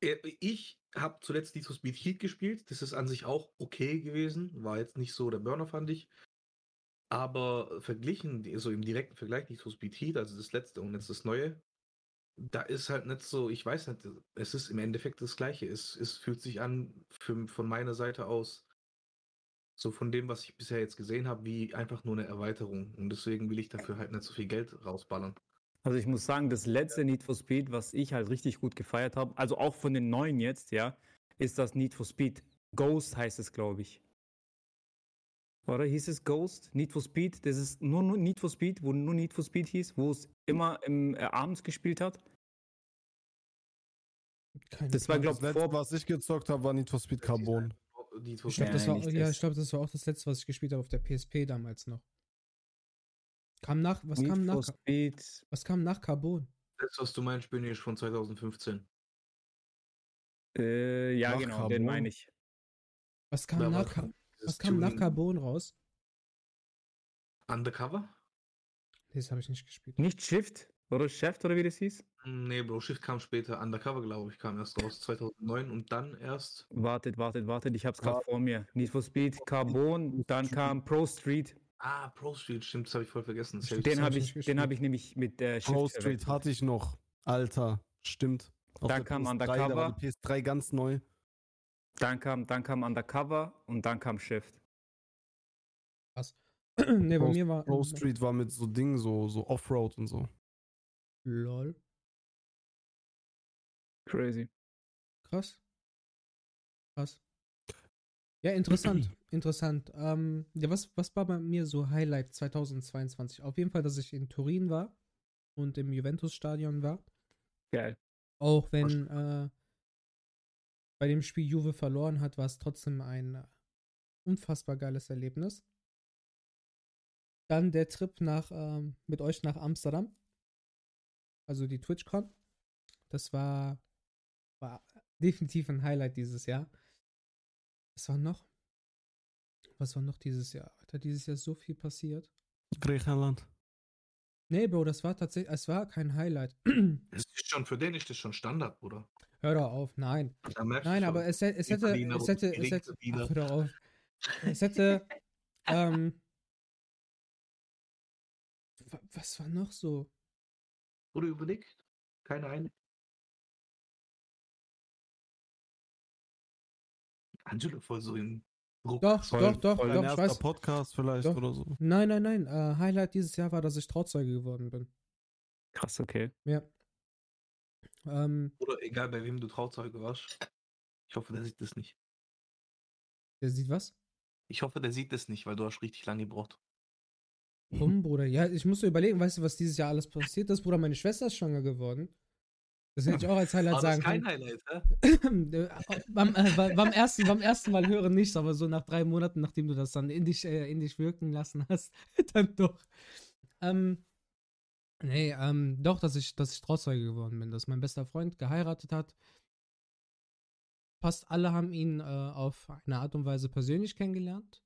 äh, ich habe zuletzt Need for Speed Heat gespielt, das ist an sich auch okay gewesen, war jetzt nicht so der Burner, fand ich. Aber verglichen, so im direkten Vergleich Need for Speed Heat, also das letzte und jetzt das neue, da ist halt nicht so, ich weiß nicht, es ist im Endeffekt das Gleiche. Es, es fühlt sich an, für, von meiner Seite aus, so von dem, was ich bisher jetzt gesehen habe, wie einfach nur eine Erweiterung. Und deswegen will ich dafür halt nicht so viel Geld rausballern. Also ich muss sagen, das letzte Need for Speed, was ich halt richtig gut gefeiert habe, also auch von den neuen jetzt, ja, ist das Need for Speed. Ghost heißt es, glaube ich. Oder hieß es Ghost? Need for Speed? Das ist nur, nur Need for Speed, wo nur Need for Speed hieß, wo es immer im, äh, abends gespielt hat. Keine Das war, Ahnung. glaub Das letzte, was ich gezockt habe, war Need for Speed Carbon. Ich glaube, das, war, ja, ich glaub, das war auch das letzte, was ich gespielt habe auf der PSP damals noch. Kam nach, was Need kam nach, Speed. was kam nach Carbon? Das, was du meinst, bin ich von 2015. Äh, ja, Nach genau, den Carbon? meine ich. Was kam nach, Ca- dieses was kam nach Carbon raus? Undercover? Nee, das habe ich nicht gespielt. Nicht Shift oder Chef oder wie das hieß? Nee, Bro, Shift kam später. Undercover, glaube ich, kam erst raus 2009 und dann erst. Wartet, wartet, wartet, ich hab's gerade vor mir. Need for Speed, Carbon, dann kam Pro Street. Ah, Pro Street, stimmt, das habe ich voll vergessen. Das hab Den hab habe ich ich, den habe gespielt. ich nämlich mit der Shift Pro Street hatte ich noch. Alter, stimmt. Auf Dann der kam PS3, da war Undercover. die PS3 ganz neu. Dann kam, dann kam Undercover und dann kam Shift. nee, bei Pro- mir war. Pro Street war mit so Dingen, so, so Offroad und so. Lol. Crazy. Krass. Krass. Ja, interessant. interessant. Ähm, ja, was, was war bei mir so Highlight 2022? Auf jeden Fall, dass ich in Turin war und im Juventus-Stadion war. Geil. Auch wenn äh, bei dem Spiel Juve verloren hat, war es trotzdem ein unfassbar geiles Erlebnis. Dann der Trip nach, ähm, mit euch nach Amsterdam. Also die TwitchCon. Das war, war definitiv ein Highlight dieses Jahr. Was war noch? Was war noch dieses Jahr? Alter, dieses Jahr so viel passiert. Griechenland. Nee, Bro, das war tatsächlich, es war kein Highlight. Das ist schon, für den ist das schon Standard, Bruder. Hör doch auf, nein. Nein, aber es, es hätte, es hätte, es hätte, ach, hör doch auf. Es hätte, ähm, wa- was war noch so? Oder überlegt? Keine eine. Angelo voll so in Druck. Doch, Voll- doch, doch, voll doch, Dein ich weiß. Podcast vielleicht Doch. oder so. Nein, nein, nein. Äh, Highlight dieses Jahr war, dass ich Trauzeuge geworden bin. Krass, okay. Ja. Ähm, Oder egal bei wem du Trauzeuge warst. Ich hoffe, der sieht das nicht. der sieht was? Ich hoffe, der sieht das nicht, weil du hast richtig lange gebraucht. Warum, Bruder? Ja, ich muss so überlegen, weißt du, was dieses Jahr alles passiert ist? Bruder, meine Schwester ist schwanger geworden. Das hätte ich auch als Highlight Aber das sagen ist kein können. Highlight, hä? Äh, beim, äh, beim, beim, ersten, beim ersten Mal hören nicht, aber so nach drei Monaten, nachdem du das dann in dich, äh, in dich wirken lassen hast, dann doch. Ähm, nee, ähm, doch, dass ich, dass ich Trauzeuge geworden bin, dass mein bester Freund geheiratet hat. Fast alle haben ihn äh, auf eine Art und Weise persönlich kennengelernt.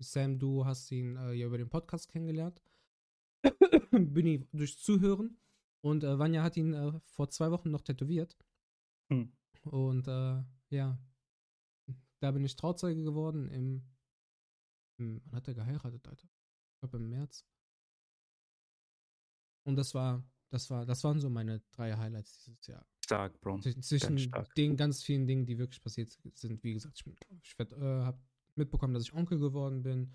Sam, du hast ihn äh, ja über den Podcast kennengelernt. Büni durch Zuhören. Und äh, Vanya hat ihn äh, vor zwei Wochen noch tätowiert. Hm. Und äh, ja, da bin ich Trauzeuge geworden im, im wann hat er geheiratet, Alter? Ich glaube im März. Und das war, das war, das waren so meine drei Highlights dieses Jahr. Stark, Bro. Zw- Zwischen stark. den ganz vielen Dingen, die wirklich passiert sind. Wie gesagt, ich, bin- ich werd, äh, habe mitbekommen, dass ich Onkel geworden bin.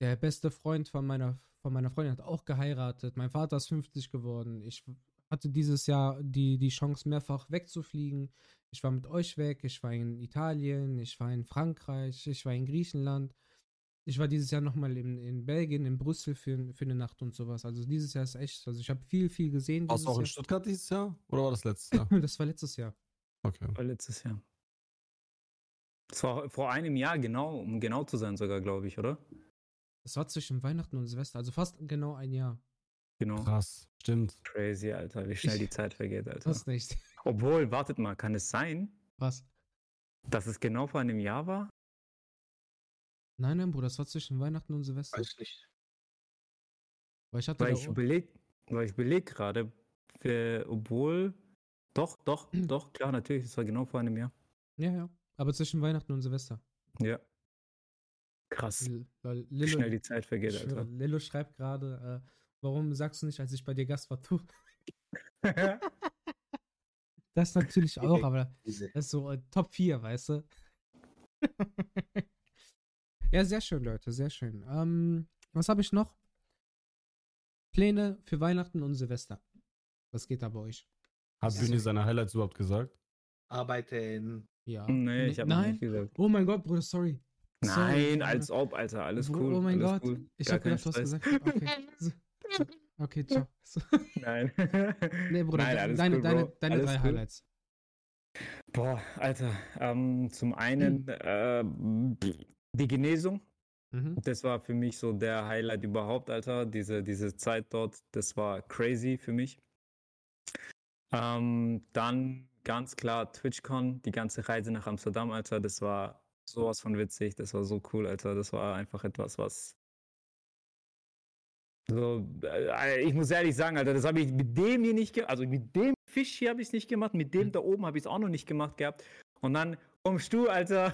Der beste Freund von meiner, von meiner Freundin hat auch geheiratet. Mein Vater ist 50 geworden. Ich hatte dieses Jahr die, die Chance, mehrfach wegzufliegen. Ich war mit euch weg. Ich war in Italien. Ich war in Frankreich. Ich war in Griechenland. Ich war dieses Jahr nochmal in, in Belgien, in Brüssel für, für eine Nacht und sowas. Also dieses Jahr ist echt, also ich habe viel, viel gesehen. Warst du auch in dieses Stuttgart dieses Jahr? Oder war das letztes Jahr? Jahr. Das war letztes Jahr. Okay. War letztes Jahr. Das war vor einem Jahr genau, um genau zu sein sogar, glaube ich, oder? Das war zwischen Weihnachten und Silvester, also fast genau ein Jahr. Genau. Krass, stimmt. Crazy, Alter, wie schnell Ich- die Zeit vergeht, Alter. Fast nicht. Obwohl, wartet mal, kann es sein, Was? dass es genau vor einem Jahr war? Nein, nein, Bruder, das war zwischen Weihnachten und Silvester. Weiß nicht. Weil ich hatte Weil ich überleg, weil ich überleg gerade, obwohl, doch, doch, doch, klar, natürlich, es war genau vor einem Jahr. Ja, ja. Aber zwischen Weihnachten und Silvester. Ja. Krass, L- weil wie schnell die Zeit vergeht, Alter. Lillo schreibt gerade, äh, warum sagst du nicht, als ich bei dir Gast war, du? Das natürlich auch, aber das ist so äh, Top 4, weißt du? ja, sehr schön, Leute, sehr schön. Ähm, was habe ich noch? Pläne für Weihnachten und Silvester. Was geht da bei euch? Hat Bühne so- seine Highlights überhaupt gesagt? Arbeiten. Ja. Nee, ich habe Nein. nicht gesagt. Oh mein Gott, Bruder, sorry. Nein, als ob, Alter, alles cool. Oh mein Gott. Cool. Ich Gar hab gedacht, du hast gesagt. Okay. So, so. Okay, ciao. So. Nein. Nee, Bruder, Nein, alles deine, cool, deine, Bro. deine Alles drei cool. Highlights. Boah, Alter. Ähm, zum einen äh, die Genesung. Mhm. Das war für mich so der Highlight überhaupt, Alter. Diese, diese Zeit dort, das war crazy für mich. Ähm, dann ganz klar TwitchCon, die ganze Reise nach Amsterdam, Alter. Das war sowas von witzig. Das war so cool, Alter. Das war einfach etwas, was. So, äh, ich muss ehrlich sagen, Alter, das habe ich mit dem hier nicht gemacht. Also mit dem Fisch hier habe ich es nicht gemacht, mit dem da oben habe ich es auch noch nicht gemacht gehabt. Und dann kommst du, Alter.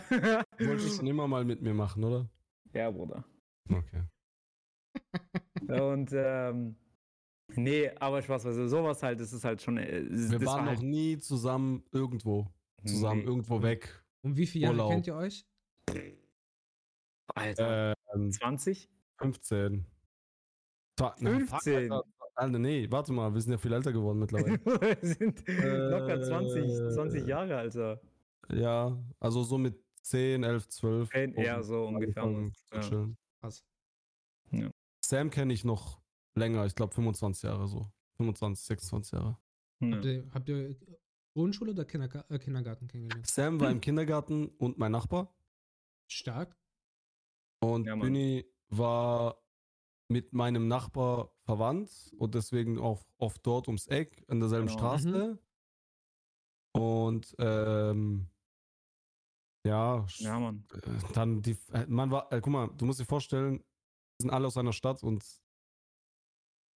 Wolltest du immer mal mit mir machen, oder? ja, Bruder. Okay. Und ähm, nee, aber Spaß, also sowas halt, das ist halt schon. äh, Wir waren war noch halt, nie zusammen irgendwo. Zusammen, Nee. irgendwo weg. Und wie viele Jahre kennt ihr euch? Alter, Ähm, 20? 15. Fa- na, fuck, 15. Alter. Nee, warte mal, wir sind ja viel älter geworden mittlerweile. Wir sind locker 20, Äh, 20 Jahre, Alter. ja, also so mit 10, 11, 12. Zehn, ja, so ungefähr. zu Ja. Krass. Sam kenne ich noch länger, ich glaube 25 Jahre so. 25, 26 Jahre. Habt Ja. ihr, habt ihr Grundschule oder Kinderga äh, Kindergarten kennengelernt? Sam war im Kindergarten und mein Nachbar. Stark. Und Ja. Büni war mit meinem Nachbar verwandt und deswegen auch oft dort ums Eck an derselben Genau. Straße. Und ähm, ja, ja, Mann. äh, dann die, äh, man war, äh, guck mal, du musst dir vorstellen, wir sind alle aus einer Stadt und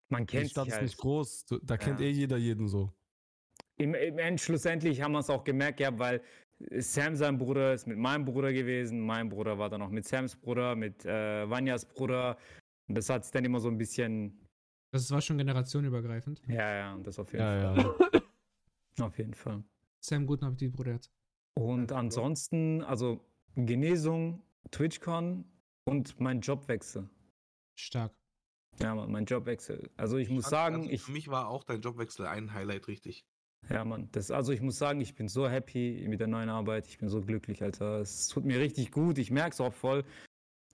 Man die kennt Stadt sich ist halt. nicht groß. Da kennt Ja. eh jeder jeden so. Im, Im End schlussendlich haben wir es auch gemerkt gehabt, weil Sam sein Bruder ist mit meinem Bruder gewesen, mein Bruder war dann noch mit Sams Bruder, mit äh, Vanjas Bruder. Und das hat sich dann immer so ein bisschen. Das war schon generationenübergreifend. Ja, ja, das auf jeden Ja, Fall. ja. Auf jeden Fall. Sam, guten Appetit, Bruder. Jetzt. Und ansonsten, also Genesung, TwitchCon und mein Jobwechsel. Stark. Ja, mein Jobwechsel. Also ich muss fand- sagen, also ich, Für mich war auch dein Jobwechsel ein Highlight, richtig. Ja, Mann, das, also ich muss sagen, ich bin so happy mit der neuen Arbeit. Ich bin so glücklich, Alter. Es tut mir richtig gut. Ich merke es auch voll.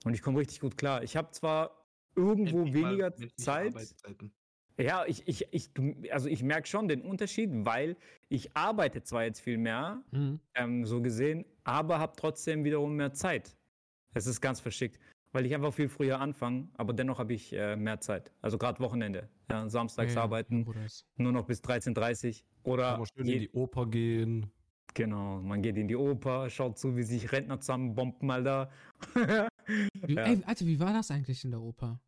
Und ich komme richtig gut klar. Ich habe zwar irgendwo Endlich weniger Zeit. Ja, ich, ich, ich, also ich merke schon den Unterschied, weil ich arbeite zwar jetzt viel mehr, Mhm. ähm, so gesehen, aber habe trotzdem wiederum mehr Zeit. Es ist ganz verschickt, weil ich einfach viel früher anfange, aber dennoch habe ich äh, mehr Zeit. Also gerade Wochenende, ja, samstags Ja, arbeiten, nur noch bis 13.30 oder Kann man schön in die Oper gehen. genau, man geht in die Oper, schaut zu, wie sich Rentner zusammenbomben, Alter. Wie, Ja. Ey, Alter, wie war das eigentlich in der Oper?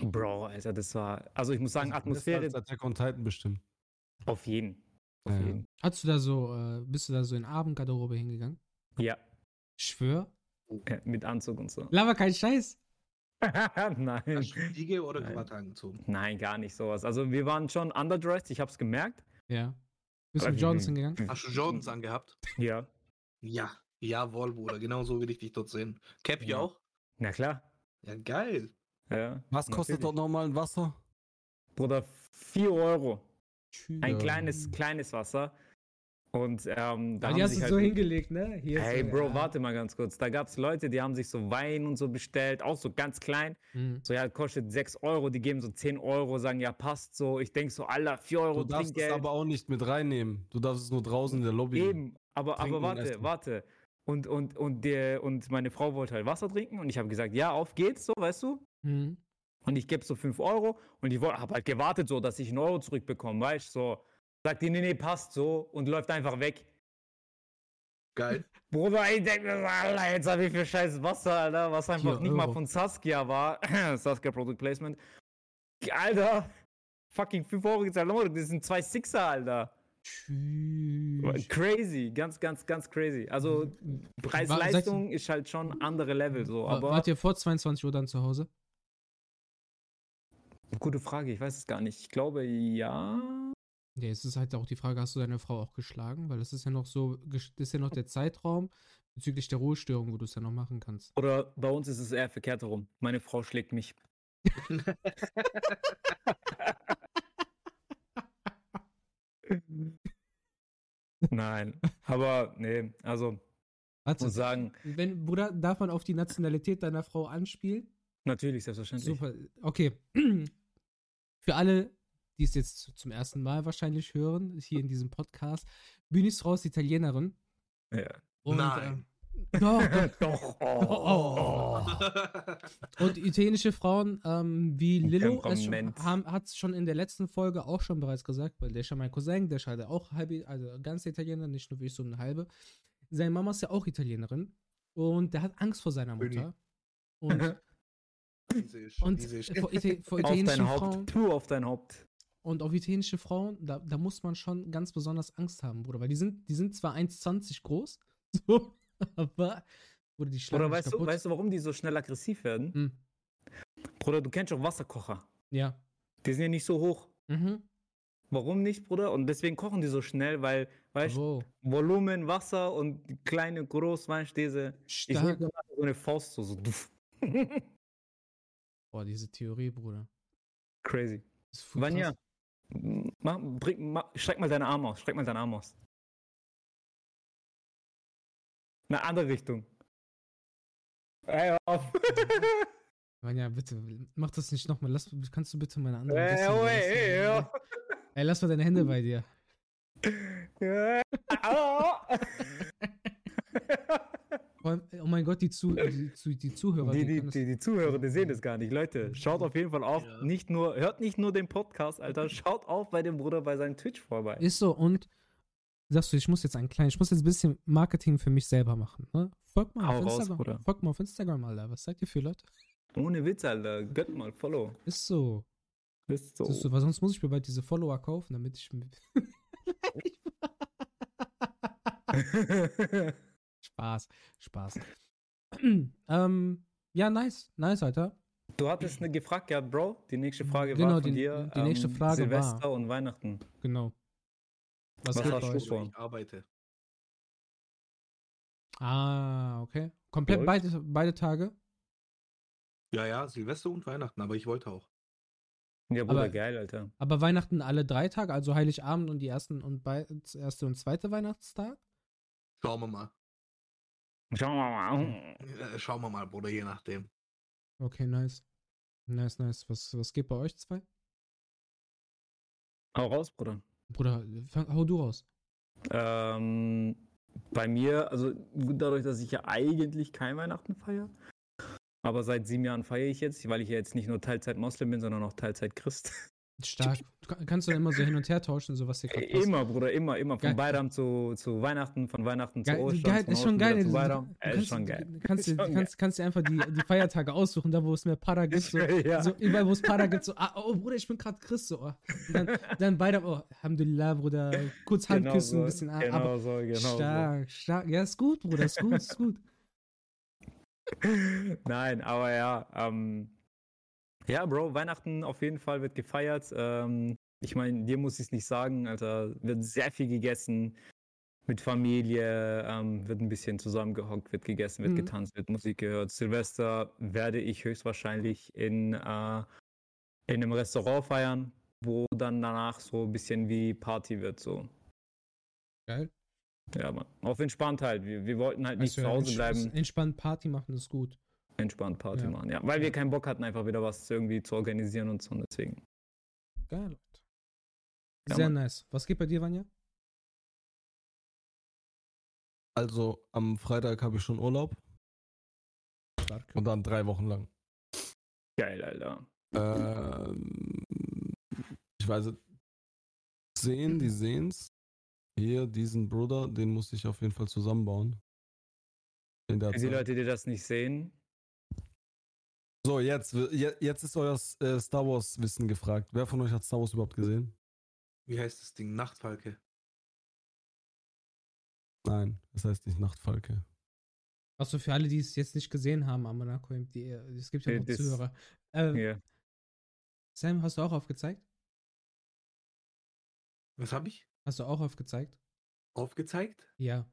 Bro, Alter, das war, also ich muss sagen, Das Atmosphäre als Attack on Titan bestimmt. auf jeden. Auf Ja, ja. jeden. Hast du da so, äh, bist du da so in Abendgarderobe hingegangen? Ja, Schwör? ja, mit Anzug und so. Lava kein Scheiß. Nein. Hast du Fliege oder Nein. Krawatte angezogen? Nein, gar nicht sowas. Also wir waren schon underdressed, ich hab's gemerkt. Ja. Bist du mit Jordans hingegangen? Hast du Jordans angehabt? Ja. Ja. Jawohl, Bruder. Genau so will ich dich dort sehen. Cappy Ja. auch? Na klar. Ja, geil. Ja. Was kostet natürlich. dort nochmal ein Wasser? Bruder, 4 Euro. Ein Ja. kleines, kleines Wasser. Und ähm, da Ah, haben die hast sich du halt so hingelegt, ne? Hier Hey so, Bro, ja. warte mal ganz kurz. Da gab es Leute, die haben sich so Wein und so bestellt, auch so ganz klein. Mhm. So, ja, kostet 6 Euro, die geben so 10 Euro, sagen, ja, passt so. Ich denk so, Alter, 4 Euro Du darfst es Trinkgeld. aber auch nicht mit reinnehmen. Du darfst es nur draußen in der Lobby. Eben, aber, aber und warte, essen. warte. Und, und, und, der, und meine Frau wollte halt Wasser trinken und ich habe gesagt, ja, auf geht's, so, weißt du? Mhm. Und ich gebe so 5 Euro und ich habe halt gewartet, so, dass ich einen Euro zurückbekomme, weißt du? So, sagt die, nee, nee, passt so und läuft einfach weg. Geil. Bruder, ich denke mir Alter, jetzt habe ich für scheiß Wasser, Alter, was einfach Vier nicht mal Euro. von Saskia war. Saskia Product Placement. Alter, fucking 5 Euro gezahlt. Das sind zwei Sixer, Alter. Tschüss. Crazy, ganz, ganz, ganz crazy. Also, Preis-Leistung ist halt schon andere Level so, aber Wart ihr vor 22 Uhr dann zu Hause? gute Frage, ich weiß es gar nicht. Ich glaube ja. Ja, es ist halt auch die Frage, hast du deine Frau auch geschlagen? Weil es ist ja noch so, das ist ja noch der Zeitraum bezüglich der Ruhestörung, wo du es ja noch machen kannst. Oder bei uns ist es eher verkehrt herum. Meine Frau schlägt mich. Nein. Aber nee, also Warte, muss sagen, wenn, Bruder, darf man auf die Nationalität deiner Frau anspielen? natürlich, selbstverständlich. Super. Okay. Für alle, die es jetzt zum ersten Mal wahrscheinlich hören, hier in diesem Podcast, Bünis Frau ist Italienerin. Ja. Und, Nein. Äh, doch, doch. Doch. Oh. Und italienische Frauen ähm, wie Lillo es schon- haben- hat es schon in der letzten Folge auch schon bereits gesagt, weil der ist ja mein Cousin, der ist halt auch halbe, also ganz Italiener, nicht nur wie ich so eine halbe. Seine Mama ist ja auch Italienerin und der hat Angst vor seiner. Mutter. Und, und vor, Ita vor Auf dein italienischen Haupt. Frauen Tu auf dein Haupt. Und auf italienische Frauen, da, da muss man schon ganz besonders Angst haben, Bruder, weil die sind, die sind zwar 1,20 groß, so, aber Bruder, die schlagen Oder weißt du, kaputt. weißt du, warum die so schnell aggressiv werden? Hm. Bruder, du kennst doch Wasserkocher. Ja. Die sind ja nicht so hoch. Mhm. Warum nicht, Bruder? Und deswegen kochen die so schnell, weil, weißt du? Volumen, Wasser und kleine, groß, weißt du, diese. Ich Stark. nehme so eine Faust so, so. duff. Boah, diese Theorie, Bruder. Crazy. Vanja. Mach, bring, mach, streck mal deine Arme aus. Streck mal deine Arme aus. Eine andere Richtung. Ey, hör auf. Vanja, bitte, mach das nicht nochmal. Lass, kannst du bitte meine andere Ey, Gäste oh, ey, ey. Ey, lass mal deine Hände bei dir. Ja. Au. Vor allem, oh mein Gott, die, Zu die, die, Zuhörer. Die, die die, die, Zuhörer, die sehen das gar nicht. Leute, schaut auf jeden Fall auf. Ja. Nicht nur, hört nicht nur den Podcast, Alter. Schaut auch bei dem Bruder bei seinem Twitch vorbei. Ist so, und sagst du, ich muss jetzt ein kleines, ich muss jetzt ein bisschen Marketing für mich selber machen. Ne? Folgt mal Hau auf raus, Instagram. Bruder. Folgt mal auf Instagram, Alter. Was seid ihr für Leute? Ohne Witz, Alter. Gönnt mal, follow. Ist so. Ist so. Ist so, weil sonst muss ich mir bald diese Follower kaufen, damit ich. Spaß, Spaß. ähm, ja, nice, nice, Alter. du hattest eine gefragt gehabt, Bro. Die nächste Frage Genau, war von die- dir. ähm, die nächste Frage Silvester war- und Weihnachten. Genau. Was, Was geht hast du vor? Ich arbeite. Ah, okay. Komplett beide, beide Tage. Ja, ja, Silvester und Weihnachten, aber ich wollte auch. Ja, Bruder, Aber- geil, Alter. Aber Weihnachten alle drei Tage, also Heiligabend und die ersten und erste und zweite Weihnachtstag. Schauen wir mal. Schauen wir mal. Schauen wir mal, Bruder, je nachdem. Okay, nice. Nice, nice. Was, was geht bei euch zwei? Hau raus, Bruder. Bruder, fang, hau du raus. Ähm, bei mir, also gut, dadurch, dass ich ja eigentlich kein Weihnachten feiere, aber seit sieben Jahren feiere ich jetzt, weil ich ja jetzt nicht nur Teilzeit Moslem bin, sondern auch Teilzeit Christ. Stark. Kannst du dann immer so hin und her tauschen, so was dir gerade passt. Immer, Bruder, immer, immer. Von Geil. Bayram zu, zu Weihnachten, von Weihnachten zu Geil, Ostern. geil, von ist schon geil. Zu Bayram. du Äh, ist kannst, schon geil. kannst, schon kannst, kannst dir einfach die, die Feiertage aussuchen, da wo es mehr Para gibt. So, ja. so überall, wo es Para gibt, so, ah, oh Bruder, ich bin gerade Christ. So, oh. Dann, dann beide, oh, Alhamdulillah, Bruder, kurz Genau Handküssen, so, ein bisschen, ah, genau aber so, genau stark, stark. Ja, ist gut, Bruder, ist gut, ist gut. so. Nein, aber ja, ähm, ja, Bro, Weihnachten auf jeden Fall wird gefeiert. Ähm, ich meine, dir muss ich es nicht sagen, Alter, wird sehr viel gegessen. Mit Familie, ähm, wird ein bisschen zusammengehockt, wird gegessen, wird Mhm. getanzt, wird Musik gehört. Silvester werde ich höchstwahrscheinlich in, äh, in einem Restaurant feiern, wo dann danach so ein bisschen wie Party wird, so. Geil. Ja, Mann. Auf entspannt halt. Wir, wir wollten halt nicht du, zu Hause bleiben, Entspannt Party machen ist gut. Entspannt Party Ja. machen. Ja, weil wir keinen Bock hatten, einfach wieder was irgendwie zu organisieren und so. Und deswegen. Geil, Leute. Ja, Sehr Mann. nice. Was geht bei dir, Vanja? Also am Freitag habe ich schon Urlaub Stark. und dann drei Wochen lang. Geil, Alter. Ähm, ich weiß, es. sehen, die sehen's. Hier, diesen Bruder, den muss ich auf jeden Fall zusammenbauen. Für die. Leute, die das nicht sehen, So, jetzt, je- jetzt ist euer äh, Star Wars Wissen gefragt. Wer von euch hat Star Wars überhaupt gesehen? Wie heißt das Ding? Nachtfalke. Nein, das heißt nicht Nachtfalke. Achso, für alle, die es jetzt nicht gesehen haben, am Monaco, die, es gibt ja Äh, noch das- Zuhörer. Äh, ja. Sam, hast du auch aufgezeigt? Was habe ich? Hast du auch aufgezeigt? Aufgezeigt? Ja.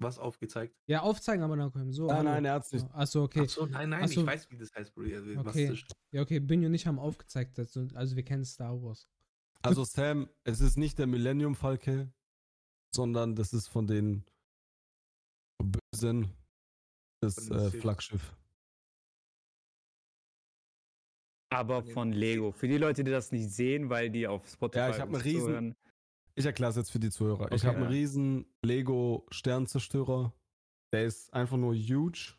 Was aufgezeigt? Ja, aufzeigen am Monaco. So, Nein, hallo. nein, er hat's nicht. Achso, okay. Ach so, nein, nein, Ach so. ich weiß, wie das heißt, Bruder. Was Okay. Ja, okay, Bin und ich haben aufgezeigt. Also, also wir kennen Star Wars. Also Sam, es ist nicht der Millennium Falke. sondern das ist von den Bösen das äh. Flaggschiff. Aber von Lego. Für die Leute, die das nicht sehen, weil die auf Spotify Ja, ich hab einen riesen-. Ich erkläre es jetzt für die Zuhörer. ich Okay, habe einen ja. riesen Lego Sternzerstörer. Der ist einfach nur huge.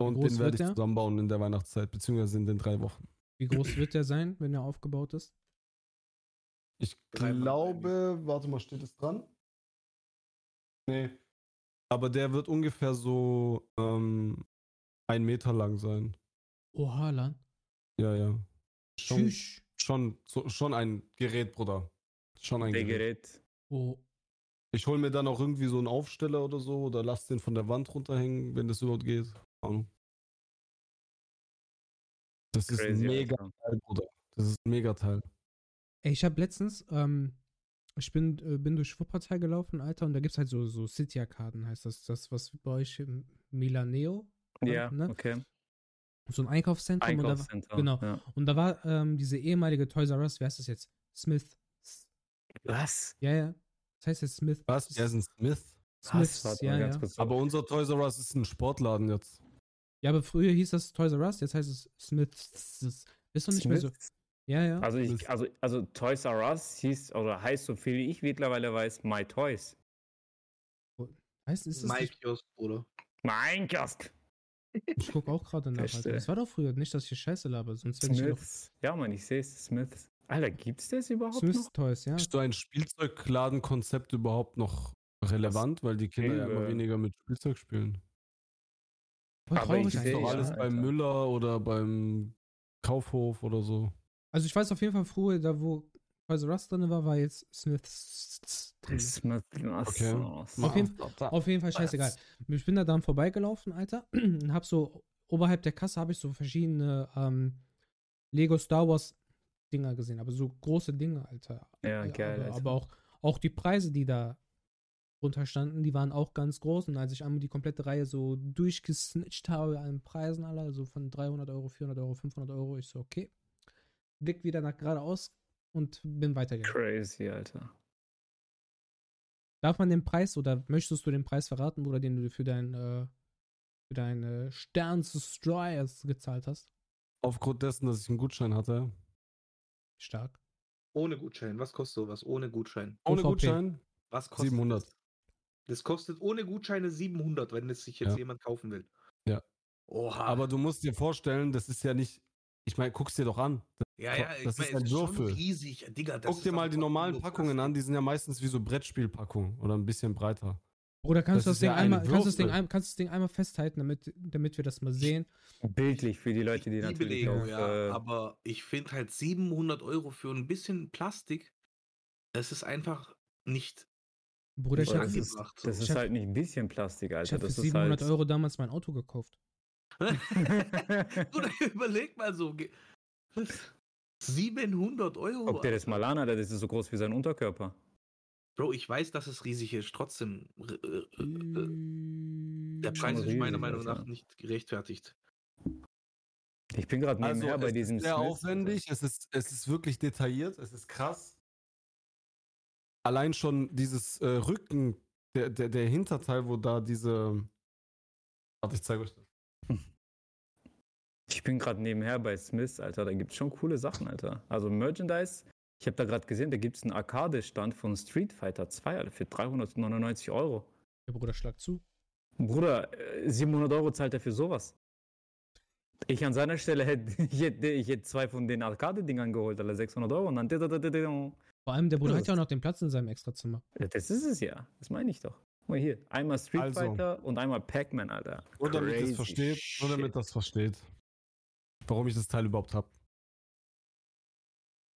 Und groß den werde ich der? zusammenbauen in der Weihnachtszeit, beziehungsweise in den drei Wochen. Wie groß wird der sein, wenn er aufgebaut ist? Ich glaube, warte mal, steht es dran? Nee. Aber der wird ungefähr so ähm, ein Meter lang sein. Oha, Lan. Ja, ja. Schon, Tschüss. schon, so, schon ein Gerät, Bruder. Schon ein Der Gerät. Gerät. Oh, Ich hole mir dann auch irgendwie so einen Aufsteller oder so oder lass den von der Wand runterhängen, wenn das überhaupt geht. Keine Ahnung. Das ist ein mega Alter. Teil, Bruder. Das ist ein mega Teil. Ey, ich habe letztens, ähm, ich bin, äh, bin durch Wuppertal gelaufen, Alter, und da gibt's halt so, so City-Arkaden, heißt das. Das, was bei euch im Milaneo, Ja, ne? okay. so ein Einkaufszentrum. Und da, genau. Ja. und da war ähm, diese ehemalige Toys R Us, wie heißt das jetzt? Smith. Was? Ja, ja. Das heißt jetzt Smith. Was? Der ist ein Smith. Smiths, warte ja, ja. ganz kurz. Aber unser Toys R Us ist ein Sportladen jetzt. Ja, aber früher hieß das Toys R Us, jetzt heißt es Smiths. Ist doch nicht mehr so. Ja, ja. Also, ich, also, also Toys R Us hieß oder heißt so viel wie ich mittlerweile weiß My Toys. heißt, ist das Mike nicht, Kiosk, Bruder. Mein Kiosk. ich gucke auch gerade nach. Alter. Das war doch früher. Nicht, dass ich hier Scheiße laber, sonst hätte ich Smiths. Ja, Mann, ich sehe es. Smiths. Alter, gibt's das überhaupt Smiths noch? Toys, ja. Ist so ein Spielzeugladenkonzept überhaupt noch relevant, weil die Kinder ja immer Liebe. weniger mit Spielzeug spielen? Voll aber traurig ich sehe doch ja, alles ne? beim. Müller oder beim Kaufhof oder so. Also ich weiß auf jeden Fall früher, da wo Toys R Us drin war, war jetzt Smiths drin. Smith. Okay. Auf jeden, auf jeden Fall scheißegal. Ich bin da dann vorbeigelaufen, Alter, und hab so, oberhalb der Kasse habe ich so verschiedene ähm, Lego Star Wars Dinger gesehen, aber so große Dinge, Alter. Ja, Äh, geil, Aber, Alter. aber auch, auch die Preise, die da drunter standen, die waren auch ganz groß. Und als ich einmal die komplette Reihe so durchgesnitcht habe an Preisen, aller, so von 300 Euro, 400 Euro, 500 Euro, ich so, okay. Blick wieder nach geradeaus und bin weitergegangen. Crazy, Alter. Darf man den Preis oder möchtest du den Preis verraten, Bruder, den du für dein, äh, für deine Stern Destroyers gezahlt hast? Aufgrund dessen, dass ich einen Gutschein hatte. Stark. Ohne Gutschein. Was kostet sowas? Ohne Gutschein. Ohne OVP. Gutschein Was kostet 700. Das? das kostet ohne Gutscheine 700, wenn es sich jetzt Ja. jemand kaufen will. Ja. Oha. Aber du musst dir vorstellen, das ist ja nicht. Ich meine, guck's dir doch an. ja, ja, ich das meine, ist ein Würfel. riesig. Digga, das Guck ist dir mal die normalen Packungen an, die sind ja meistens wie so Brettspielpackungen oder ein bisschen breiter. Bruder, kannst Das du das Ding ja einmal, kannst du das Ding, ein, kannst das Ding einmal festhalten, damit, damit wir das mal sehen? Bildlich für die Leute, die Ich liebe natürlich Lego, auf, ja, äh, aber ich finde halt 700 Euro für ein bisschen Plastik, das ist einfach nicht, Bruder, ich habe das ist- angebracht. Das so. ist halt nicht ein bisschen Plastik, ich Alter. hab für Das ist 700 halt. Euro damals mein Auto gekauft. Bruder, überleg mal so. ge- was? 700 Euro. Guck dir das mal an, Alter. Das ist so groß wie sein Unterkörper. Bro, ich weiß, dass es riesig ist. Trotzdem, äh, äh, der Preis ist meiner Meinung nach nicht gerechtfertigt. Ich bin gerade nebenher Also, bei es diesem ist sehr Smith. aufwendig, es ist, es ist wirklich detailliert, es ist krass. Allein schon dieses äh, Rücken, der, der, der Hinterteil, wo da diese. Warte, ich zeige euch das. Ich bin gerade nebenher bei Smith, Alter. Da gibt es schon coole Sachen, Alter. Also Merchandise. Ich habe da gerade gesehen, da gibt es einen Arcade-Stand von Street Fighter 2, Alter, für 399 Euro. Der Bruder schlag zu. Bruder, äh, 700 Euro zahlt er für sowas. Ich an seiner Stelle hätte ich hätte, ich hätte zwei von den Arcade-Dingern geholt, alle 600 Euro und dann. Vor allem, der Bruder hat ja auch noch den Platz in seinem Extrazimmer. Das ist es ja. Das meine ich doch. Guck mal hier. Einmal Street Also. Fighter und einmal Pac-Man, Alter. Nur damit das versteht, nur damit das versteht, warum ich das Teil überhaupt habe.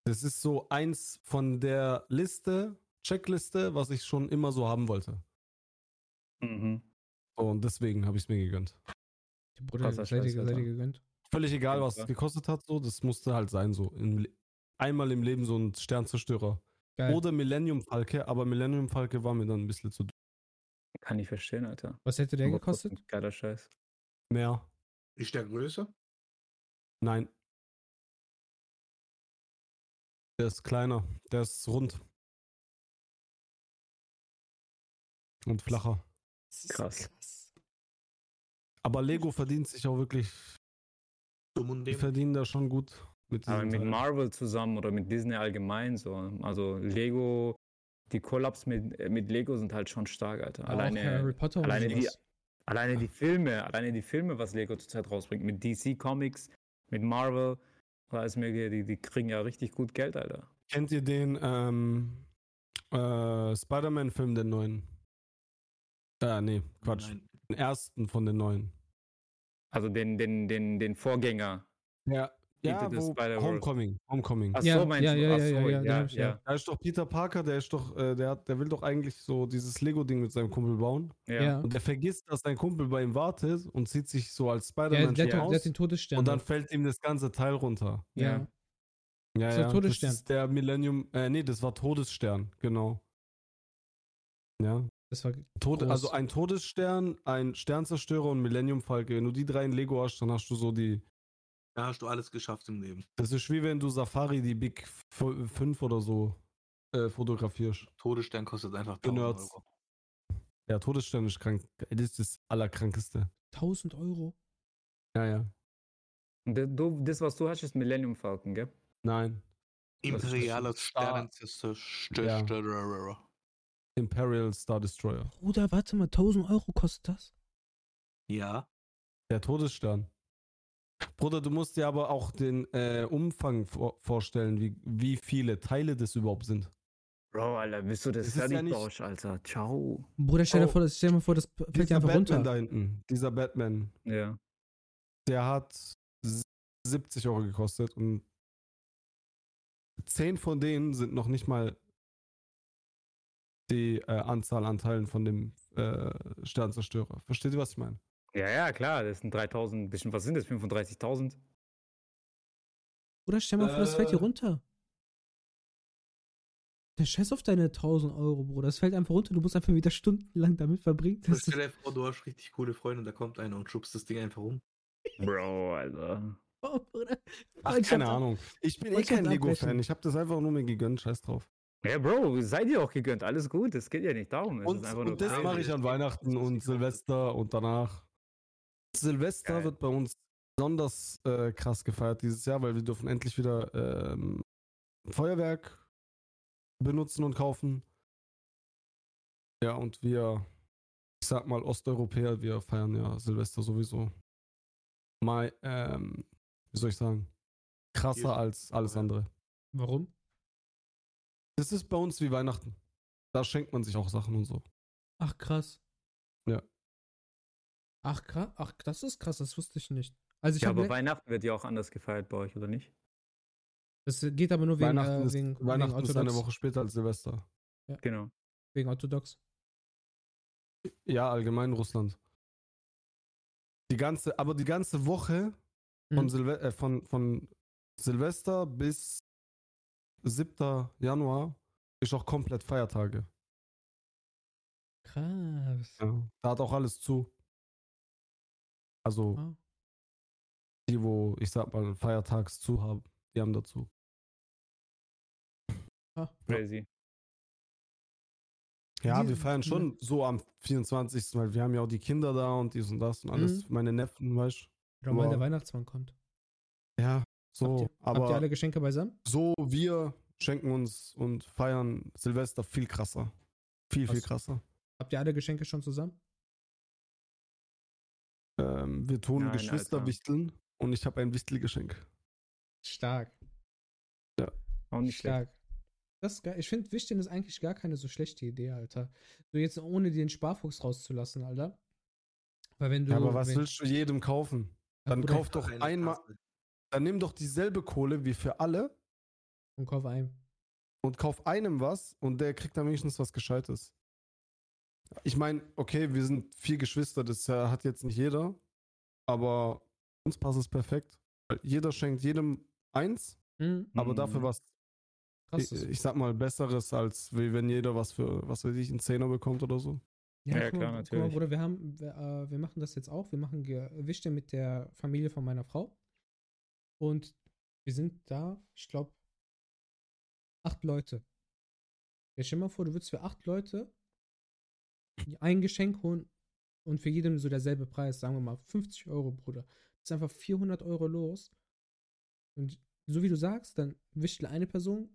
Das ist so eins von der Liste, Checkliste, was ich schon immer so haben wollte. Mhm. So, und deswegen habe ich es mir gegönnt. Der Bruder, seid ihr, seid ihr gegönnt? Völlig egal, was es gekostet hat, so, das musste halt sein, so. Im, einmal im Leben so ein Sternzerstörer. Geil. Oder Millennium Falke, aber Millennium Falke war mir dann ein bisschen zu Kann ich verstehen, Alter. Was hätte der Aber gekostet? Geiler Scheiß. mehr. Ist der größer? Nein. Der ist kleiner, der ist rund. Und flacher. Das ist Krass. krass. Aber Lego verdient sich auch wirklich, Dumm und die verdienen da schon gut mit Aber mit Teil. Marvel zusammen oder mit Disney allgemein so. Also Lego, die Kollaps mit, mit Lego sind halt schon stark, Alter. Alleine, alleine, die, alleine die Filme, alleine die Filme, was Lego zurzeit rausbringt, mit DC Comics, mit Marvel, da ist mir, die, die kriegen ja richtig gut Geld, Alter. Kennt ihr den ähm, äh, Spider-Man-Film, den neuen? Äh, nee, Quatsch. Nein. Den ersten von den neuen. Also den, den, den, den Vorgänger. Ja, ja wo. Homecoming. Homecoming. Ach Ja, so, meinst ja, du? ja, Ach ja, so, ja, ja, ja, ja. Da ist doch Peter Parker, der ist doch, äh, der, hat, der will doch eigentlich so dieses Lego-Ding mit seinem Kumpel bauen. ja. Ja. Und der vergisst, dass sein Kumpel bei ihm wartet und zieht sich so als Der, Spider-Man der, schon der, hat aus. den Todesstern. Und dann fällt ihm das ganze Teil runter. ja. Ja. Ja, Das war ja. Todesstern. Das ist der Millennium, äh, nee, das war Todesstern, genau. Ja. Das war Tod, Groß. also ein Todesstern, ein Sternzerstörer und Millennium Falke. Wenn du die drei in Lego hast, dann hast du so die. Da hast du alles geschafft im Leben. Das ist wie wenn du Safari die Big 5 oder so äh, fotografierst. Todesstern kostet einfach Für 1000 Nerds. Euro. Ja, Todesstern ist krank. Das ist das Allerkrankeste. 1000 Euro. Ja, ja. Und das- du, das, was du hast, ist Millennium Falcon, gell? Nein. Imperialer Star- Sternenzerstörer. Imperial Star Destroyer. Bruder, warte mal, 1000 Euro kostet das? Ja. Der Todesstern. Bruder, du musst dir aber auch den äh, Umfang vor vorstellen, wie, wie viele Teile das überhaupt sind. Bro, Alter, bist du das, Das ist ja nicht- baust, Alter? Ciao. Bruder, stell dir Oh. vor, das, stell dir mal vor, das fällt dir Dieser einfach Batman runter. da hinten, dieser Batman, Ja. der hat s- 70 Euro gekostet und 10 von denen sind noch nicht mal die äh, Anzahl an Teilen von dem äh, Sternzerstörer. Versteht ihr, was ich meine? Ja, ja, klar, das sind 3000, bisschen, was sind das, 35.000? Bruder, stell mal vor, das fällt dir Äh. runter. Der Scheiß auf deine 1000 Euro, Bruder. Das fällt einfach runter. Du musst einfach wieder stundenlang damit verbringen. Das Stell ist, dir vor, du hast richtig coole Freunde und da kommt einer und schubst das Ding einfach um. Bro, Alter. oh, Bruder. Ach, Freundschaft keine Ahnung. Ich bin eh kein Lego-Fan. Ich habe das einfach nur mir gegönnt. Scheiß drauf. Ja, Bro, seid ihr auch gegönnt, alles gut, es geht ja nicht darum. Es Und, ist einfach nur und das mache ich an Weihnachten und Silvester und danach. Silvester Geil. wird bei uns besonders äh, krass gefeiert dieses Jahr, weil wir dürfen endlich wieder ähm, Feuerwerk benutzen und kaufen. Ja, und wir, ich sag mal, Osteuropäer, wir feiern ja Silvester sowieso. Mal, ähm, wie soll ich sagen, krasser als alles andere. Warum? Das ist bei uns wie Weihnachten. Da schenkt man sich auch Sachen und so. Ach, krass. Ja. Ach, krass. Ach, das ist krass. Das wusste ich nicht. Also, ich Ja, aber Weihnachten wird ja auch anders gefeiert bei euch, oder nicht? Das geht aber nur wegen, Weihnachten äh, ist, wegen, Weihnachten wegen ist eine. Woche später als Silvester. Genau. Wegen Orthodox. Ja, allgemein Russland. Die ganze, aber die ganze Woche von, Mhm. Silve äh, von, von Silvester bis 7. Januar ist auch komplett Feiertage. Krass. Ja. Da hat auch alles zu. Also Ah. die, wo ich sag mal feiertags zu haben, die haben dazu. Ah. Crazy. Ja, Die- wir feiern schon so am 24., weil wir haben ja auch die Kinder da und dies und das und alles. Mhm. Meine Neffen, weißt Oder mal Aber- der Weihnachtsmann kommt. du? Ja, so. habt, ihr, aber habt ihr alle Geschenke beisammen? so wir schenken uns und feiern Silvester viel krasser. Viel, viel Was? krasser. Habt ihr alle Geschenke schon zusammen? Ähm, wir tun Nein, Geschwister Alter. wichteln und ich habe ein Wichtelgeschenk. Stark. Auch nicht schlecht. Stark. Das ist geil. Ich finde, Wichteln ist eigentlich gar keine so schlechte Idee, Alter. So jetzt ohne den Sparfuchs rauszulassen, Alter. Weil wenn du. Ja, aber was wenn, willst du jedem kaufen? Ja, Dann kauf doch einmal, Kasse. dann nimm doch dieselbe Kohle wie für alle Und kauf ein. und kauf einem was und der kriegt dann wenigstens was Gescheites. Ich meine, okay, wir sind vier Geschwister, das äh, hat jetzt nicht jeder, aber uns passt es perfekt. Jeder schenkt jedem eins, Mhm. aber dafür Mhm. was, ich, ich sag mal, besseres, als wie wenn jeder was für, was weiß ich, einen Zehner bekommt oder so. Ja, guck klar, mal, natürlich. Guck mal, Bruder, wir haben, wir, äh, wir machen das jetzt auch. Wir machen Ge- Wichte mit der Familie von meiner Frau. Und wir sind da, ich glaube, acht Leute. Jetzt stell dir mal vor, du würdest für acht Leute ein Geschenk holen und für jedem so derselbe Preis, sagen wir mal 50 Euro, Bruder. Das ist einfach 400 Euro los. Und so wie du sagst, dann wischt eine Person,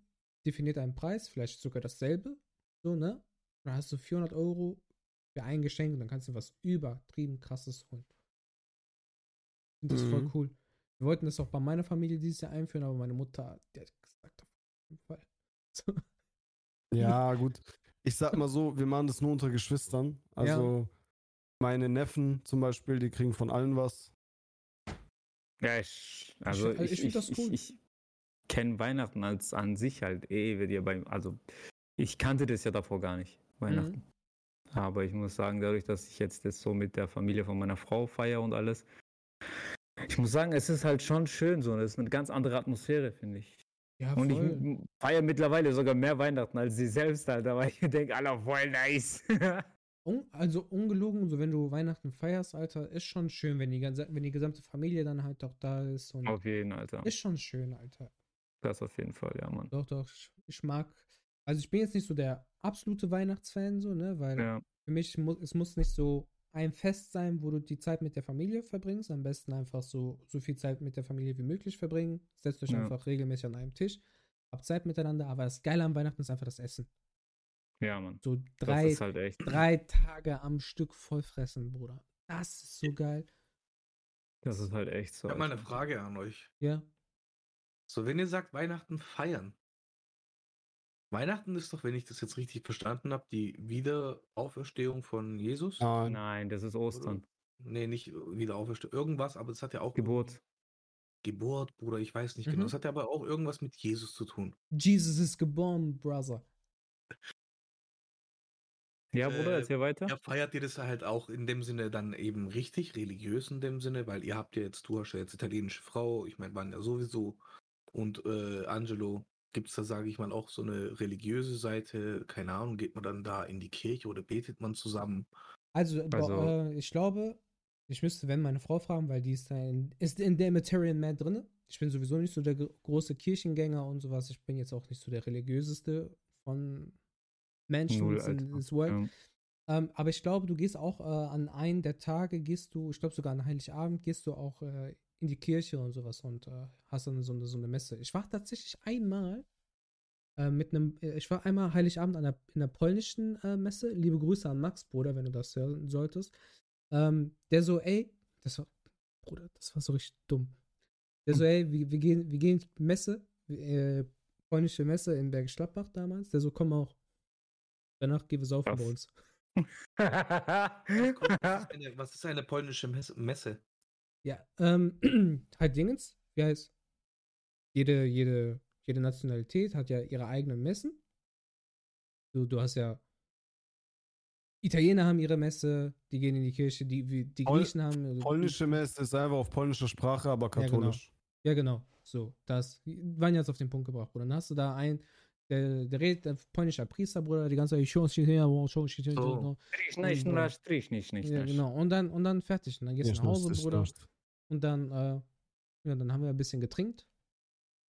definiert einen Preis, vielleicht sogar dasselbe, so, ne? Dann hast du 400 Euro für ein Geschenk und dann kannst du was übertrieben krasses holen. Ich finde das voll Mhm. cool. Wir wollten das auch bei meiner Familie dieses Jahr einführen, aber meine Mutter, die hat gesagt, auf jeden Fall. So. Ja, gut. Ich sag mal so, wir machen das nur unter Geschwistern. Also meine Neffen zum Beispiel, die kriegen von allen was. Ja, ich, also ich, ich find das ich, cool. ich, ich kenne Weihnachten als an sich halt eh, wird ja beim, also ich kannte das ja davor gar nicht, Weihnachten. Aber ich muss sagen, dadurch, dass ich jetzt das so mit der Familie von meiner Frau feiere und alles, ich muss sagen, es ist halt schon schön so. Das ist eine ganz andere Atmosphäre, finde ich. Ja, Und ich feiere mittlerweile sogar mehr Weihnachten als sie selbst, Alter, weil ich denke, Alter, voll nice. Un also ungelogen, so wenn du Weihnachten feierst, Alter, ist schon schön, wenn die, ganze, wenn die gesamte Familie dann halt auch da ist. Auf jeden, Alter. ist schon schön, Alter. Das auf jeden Fall, ja, Mann. Doch, doch, ich, mag. Also ich bin jetzt nicht so der absolute Weihnachtsfan, so, ne? Weil Ja, für mich muss es muss nicht so ein Fest sein, wo du die Zeit mit der Familie verbringst. Am besten einfach so, so viel Zeit mit der Familie wie möglich verbringen. Setzt euch Ja. einfach regelmäßig an einem Tisch. Habt Zeit miteinander, aber das Geile am Weihnachten ist einfach das Essen. ja, Mann. So Das drei, ist halt echt. drei Tage am Stück vollfressen, Bruder. Das ist so geil. Das ist halt echt so. Ich habe mal eine. Frage an euch. Ja. So, wenn ihr sagt Weihnachten feiern. Weihnachten ist doch, wenn ich das jetzt richtig verstanden habe, die Wiederauferstehung von Jesus. Nein. Nein, das ist Ostern. Nee, nicht Wiederauferstehung. Irgendwas, aber es hat ja auch. Geburt. Geburt, Bruder, ich weiß nicht Mhm. genau. Es hat ja aber auch irgendwas mit Jesus zu tun. Jesus ist geboren, Brother. Ja, Bruder, Äh, erzähl weiter. Ja, feiert ihr das halt auch in dem Sinne dann eben richtig, religiös in dem Sinne, weil ihr habt ja jetzt, du hast ja jetzt italienische Frau, ich meine, waren ja sowieso. Und äh, Angelo, gibt es da, sage ich mal, auch so eine religiöse Seite? Keine Ahnung, geht man dann da in die Kirche oder betet man zusammen? Also, bei- Also- äh, ich glaube, ich müsste, wenn meine Frau fragen, weil die ist da in, ist in der Material Man drin. Ich bin sowieso nicht so der gro- große Kirchengänger und sowas. Ich bin jetzt auch nicht so der religiöseste von Menschen Null, in this world. Ja. Ähm, aber ich glaube, du gehst auch äh, an einen der Tage, gehst du, ich glaube sogar an Heiligabend, gehst du auch äh, in die Kirche und sowas und äh, hast dann so eine, so eine Messe. Ich war tatsächlich einmal äh, mit einem, äh, ich war einmal Heiligabend an der, in der polnischen äh, Messe. Liebe Grüße an Max, Bruder, wenn du das hören solltest. Ähm, der so, ey, das war, Bruder, das war so richtig dumm. Der so, ey, wir, wir gehen, wir gehen Messe, äh, polnische Messe in Bergisch Gladbach damals. Der so, komm auch. Danach gehen wir saufen Was? bei uns. Was ist eine, was ist eine polnische Messe? Ja, ähm, halt Dingens, wie heißt, jede, jede, jede Nationalität hat ja ihre eigenen Messen. Du, du hast ja, Italiener haben ihre Messe, die gehen in die Kirche, die, die Pol- Griechen haben. also Polnische Messe ist einfach auf polnischer Sprache, aber genau. katholisch. Ja, genau, so, das, waren jetzt auf den Punkt gebracht, Bruder. Dann hast du da einen, der, der redet, der polnischer Priester, Bruder, die ganze Zeit, ich schon, ich schon, schon, ich So. Ja, genau, und dann, und dann fertig. Und dann gehst du Ja, nach Hause, Bruder. Und dann, äh, ja, dann haben wir ein bisschen getrinkt.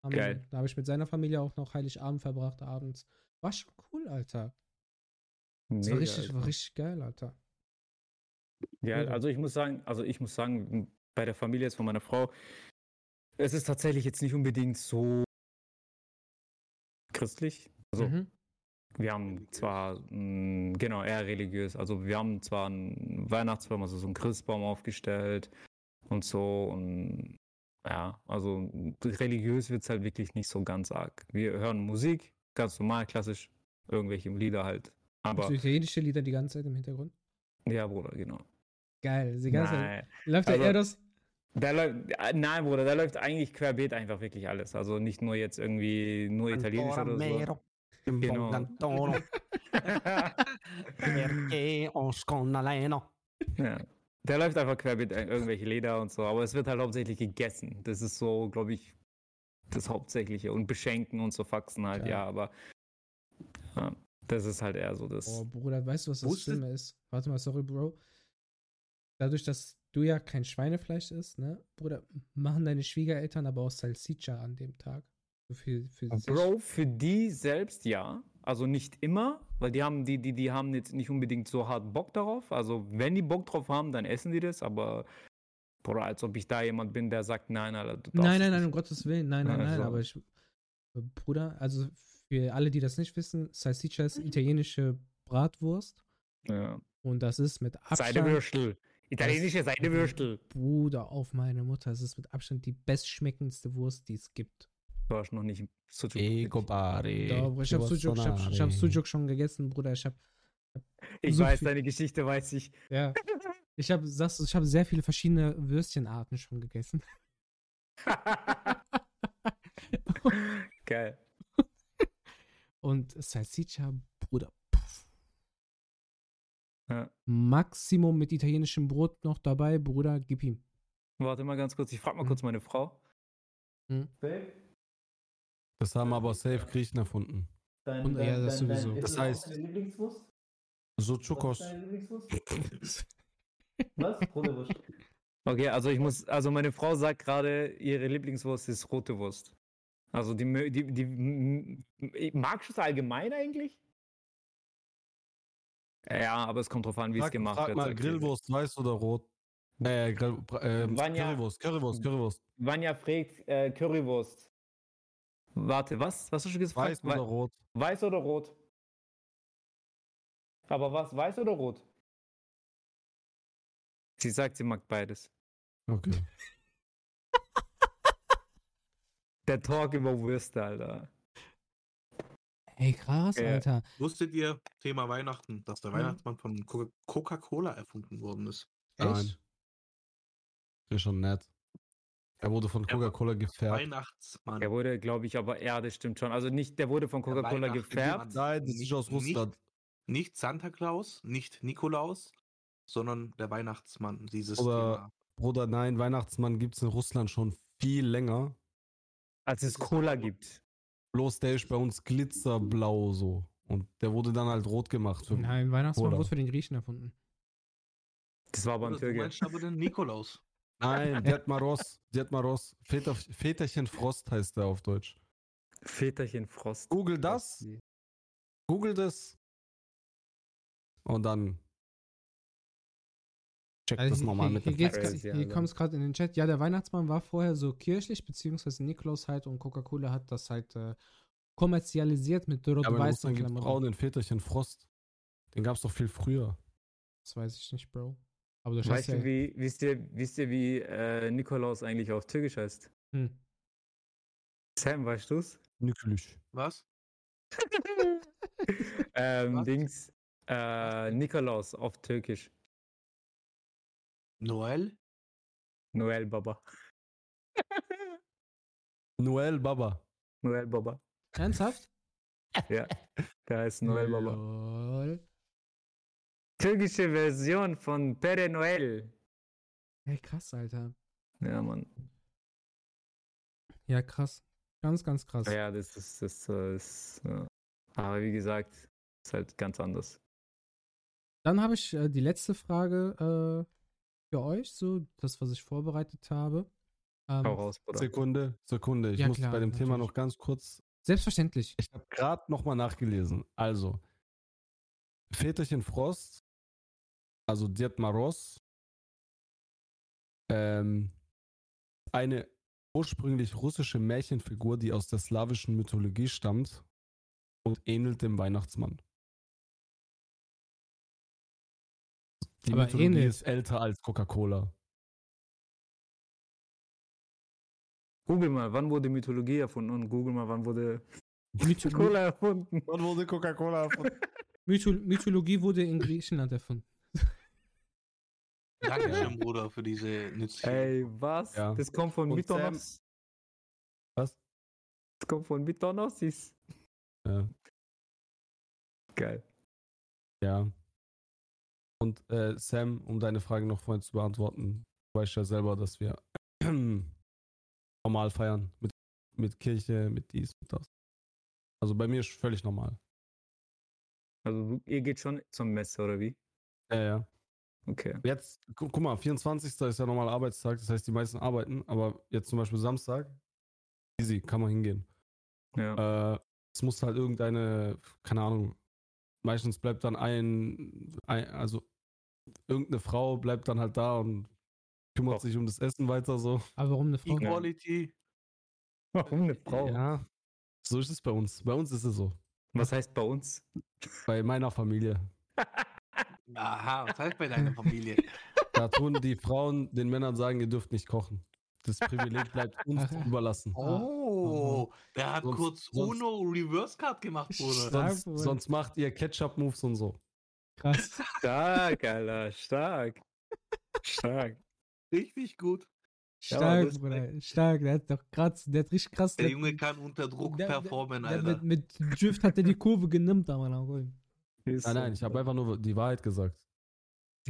Haben, Geil. Da habe ich mit seiner Familie auch noch Heiligabend verbracht, abends. War schon cool, Alter. Das war Mega, richtig, war Alter. richtig geil, Alter. Ja, Mega. also ich muss sagen, also ich muss sagen, bei der Familie jetzt von meiner Frau, es ist tatsächlich jetzt nicht unbedingt so christlich. Also Mhm. wir haben zwar, mh, genau, eher religiös, also wir haben zwar einen Weihnachtsbaum, also so einen Christbaum aufgestellt und so und ja, also religiös wird es halt wirklich nicht so ganz arg. Wir hören Musik, ganz normal, klassisch, irgendwelche Lieder halt. Aber, So italienische Lieder die ganze Zeit im Hintergrund. ja, Bruder, genau. Geil. Die ganze Zeit. Nein. Läuft der Also- Erdos? Da läuft, nein, Bruder, da läuft eigentlich querbeet einfach wirklich alles. Also nicht nur jetzt irgendwie nur Italienisch oder so. Genau. Ja. Der läuft einfach querbeet äh, irgendwelche Lieder und so, aber es wird halt hauptsächlich gegessen. Das ist so, glaube ich, das Hauptsächliche. Und beschenken und so Faxen halt, Geil. ja, aber ja, das ist halt eher so das. Oh, Bruder, weißt du, was das Schlimme ist? Warte mal, sorry, Bro. Dadurch, dass du ja kein Schweinefleisch isst, ne? Bruder, machen deine Schwiegereltern aber auch Salsiccia an dem Tag. Für sich. Bro, für die selbst ja, Also nicht immer, weil die haben, die, die, die haben jetzt nicht unbedingt so hart Bock darauf. Also wenn die Bock drauf haben, dann essen die das, aber Bruder, als ob ich da jemand bin, der sagt, nein, Alter, du Nein, nein, nein, um. Gottes Willen. Nein, nein, nein. so. Aber ich, Bruder, also für alle, die das nicht wissen, Salsiccia ist italienische Bratwurst. Ja. Und das ist mit Abstand. Seidewürstel. Italienische Seidewürstel. Bruder, auf meine Mutter. Es ist mit Abstand die bestschmeckendste Wurst, die es gibt. Du hast noch nicht so Ego Bari. Bruder, ich habe Sujuk, ich hab, ich hab Sujuk schon gegessen, Bruder. Ich habe Ich so weiß, viel- deine Geschichte weiß ich. ja, ich habe ich habe sehr viele verschiedene Würstchenarten schon gegessen. Geil. Und Salsiccia, Bruder. Ja. Maximum mit italienischem Brot noch dabei, Bruder, gib ihm. Warte mal ganz kurz, ich frage mal Mhm. kurz meine Frau. Mhm. Das haben aber safe Griechen erfunden. Dein, Und ja, das sowieso. ist Das heißt- deine Lieblingswurst? So Chukos. Was? Rote Wurst. Okay, also ich muss, also meine Frau sagt gerade, ihre Lieblingswurst ist rote Wurst. Also die, die, die magst du es allgemein eigentlich? Ja, aber es kommt drauf an, wie es Frag, gemacht frag wird. mal, sagt sie. Grillwurst, weiß oder rot? Äh, Grill, ähm, Vanya- Currywurst, Currywurst, Currywurst. Vanya fragt äh, Currywurst. Warte, was? Was hast du gesagt? Weiß oder Wei- rot? Weiß oder rot? Aber was? Weiß oder rot? Sie sagt, sie mag beides. Okay. Der Talk über Würste, Alter. Ey, krass, Ja. Alter. Wusstet ihr, Thema Weihnachten, dass der Mhm. Weihnachtsmann von Co- Coca-Cola erfunden worden ist? Nein. Echt? Ist schon nett. Er wurde von Er Coca-Cola gefärbt. Weihnachtsmann. Der wurde, glaube ich, aber ja, das stimmt schon. Also nicht, der wurde von Coca-Cola gefärbt. Nein, das ist Nicht- aus Russland. Nicht Santa Claus, nicht Nikolaus, sondern der Weihnachtsmann. Dieses Oder- Thema. Bruder, nein, Weihnachtsmann gibt es in Russland schon viel länger. Als es Cola gibt. Bloß der ist bei uns glitzerblau so. Und der wurde dann halt rot gemacht. Für Nein, Weihnachtsmann Cola. wurde für den Griechen erfunden. Das war aber ein Oder du Türke. meinst aber den Nikolaus. Nein, Diet Maros. Diet Maros. Väter, Väterchen Frost heißt der auf Deutsch. Väterchen Frost. Google das. Google das. Und dann. Check Also das hier, nochmal hier, mit hier, hier Alter. kommt es gerade in den Chat. Ja, der Weihnachtsmann war vorher so kirchlich, beziehungsweise Nikolaus halt und Coca-Cola hat das halt äh, kommerzialisiert mit Ja, aber in rot-weiß Russland gibt es auch Klamotten. den Väterchen Frost. Den gab es doch viel früher. Das weiß ich nicht, Bro. Aber du Weißt weißt ja. du, wie, wisst ihr, wisst ihr, wie äh, Nikolaus eigentlich auf Türkisch heißt? Hm. Sam, weißt du's? Nüklich. Was? ähm, Was? Dings. Äh, Nikolaus auf Türkisch. Noel? Noel Baba. Noel Baba. Noel Baba. Ernsthaft? Ja, der heißt Noel Baba. Türkische Version von Pere Noel. Ey, krass, Alter. Ja, Mann. Ja, krass. Ganz, ganz krass. Ja, das ist, das ist, ja. aber wie gesagt, ist halt ganz anders. Dann habe ich äh, die letzte Frage äh, für euch, so das, was ich vorbereitet habe. Ähm, Hau raus, Bruder. Sekunde, Sekunde. Ich Ja, muss klar, bei dem Thema natürlich. noch ganz kurz. Selbstverständlich. Ich habe gerade nochmal nachgelesen. Also, Väterchen Frost, also Diet Maros, ähm, eine ursprünglich russische Märchenfigur, die aus der slawischen Mythologie stammt und ähnelt dem Weihnachtsmann. Die Aber Mythologie ähnelt. ist älter als Coca-Cola. Google mal, wann wurde Mythologie erfunden und google mal, wann wurde Mytho Cola erfunden. Wann wurde Coca-Cola erfunden? Mytho Mythologie wurde in Griechenland erfunden. Dankeschön, Bruder, für diese nützliche. Ey, was? Ja. Das kommt von Und. Was? Das kommt von Mythonosis. Ja. Geil. Ja. Und äh, Sam, um deine Frage noch vorhin zu beantworten, du weißt ja selber, dass wir normal feiern. Mit, mit Kirche, mit dies, mit das. Also bei mir ist völlig normal. Also ihr geht schon zur Messe, oder wie? Ja, ja. Okay. Jetzt, gu guck mal, 24. ist ja normaler Arbeitstag, das heißt, die meisten arbeiten, aber jetzt zum Beispiel Samstag, easy, kann man hingehen. Ja. Äh, es muss halt irgendeine, keine Ahnung, meistens bleibt dann ein, ein also irgendeine Frau bleibt dann halt da und kümmert Koch. sich um das Essen weiter so. Aber warum eine Frau? Equality. Warum eine Frau? Ja, so ist es bei uns. Bei uns ist es so. Was heißt bei uns? Bei meiner Familie. Aha, was heißt bei deiner Familie? Da tun die Frauen den Männern sagen, ihr dürft nicht kochen. Das Privileg bleibt uns überlassen. Oh, der hat Sonst- kurz sonst- Uno Reverse Card gemacht, Bruder. Sonst, sonst macht ihr Ketchup-Moves und so. Krass. Stark, Alter, stark. Stark. Richtig gut. Ja, Stark, das- Bruder. Stark. Der hat doch krass, der hat richtig krass. Der der- Junge kann unter Druck der- performen, der Alter. mit, mit Drift hat er die Kurve genimmt, aber na gut. Ist Nein, nein, ich habe einfach nur die Wahrheit gesagt.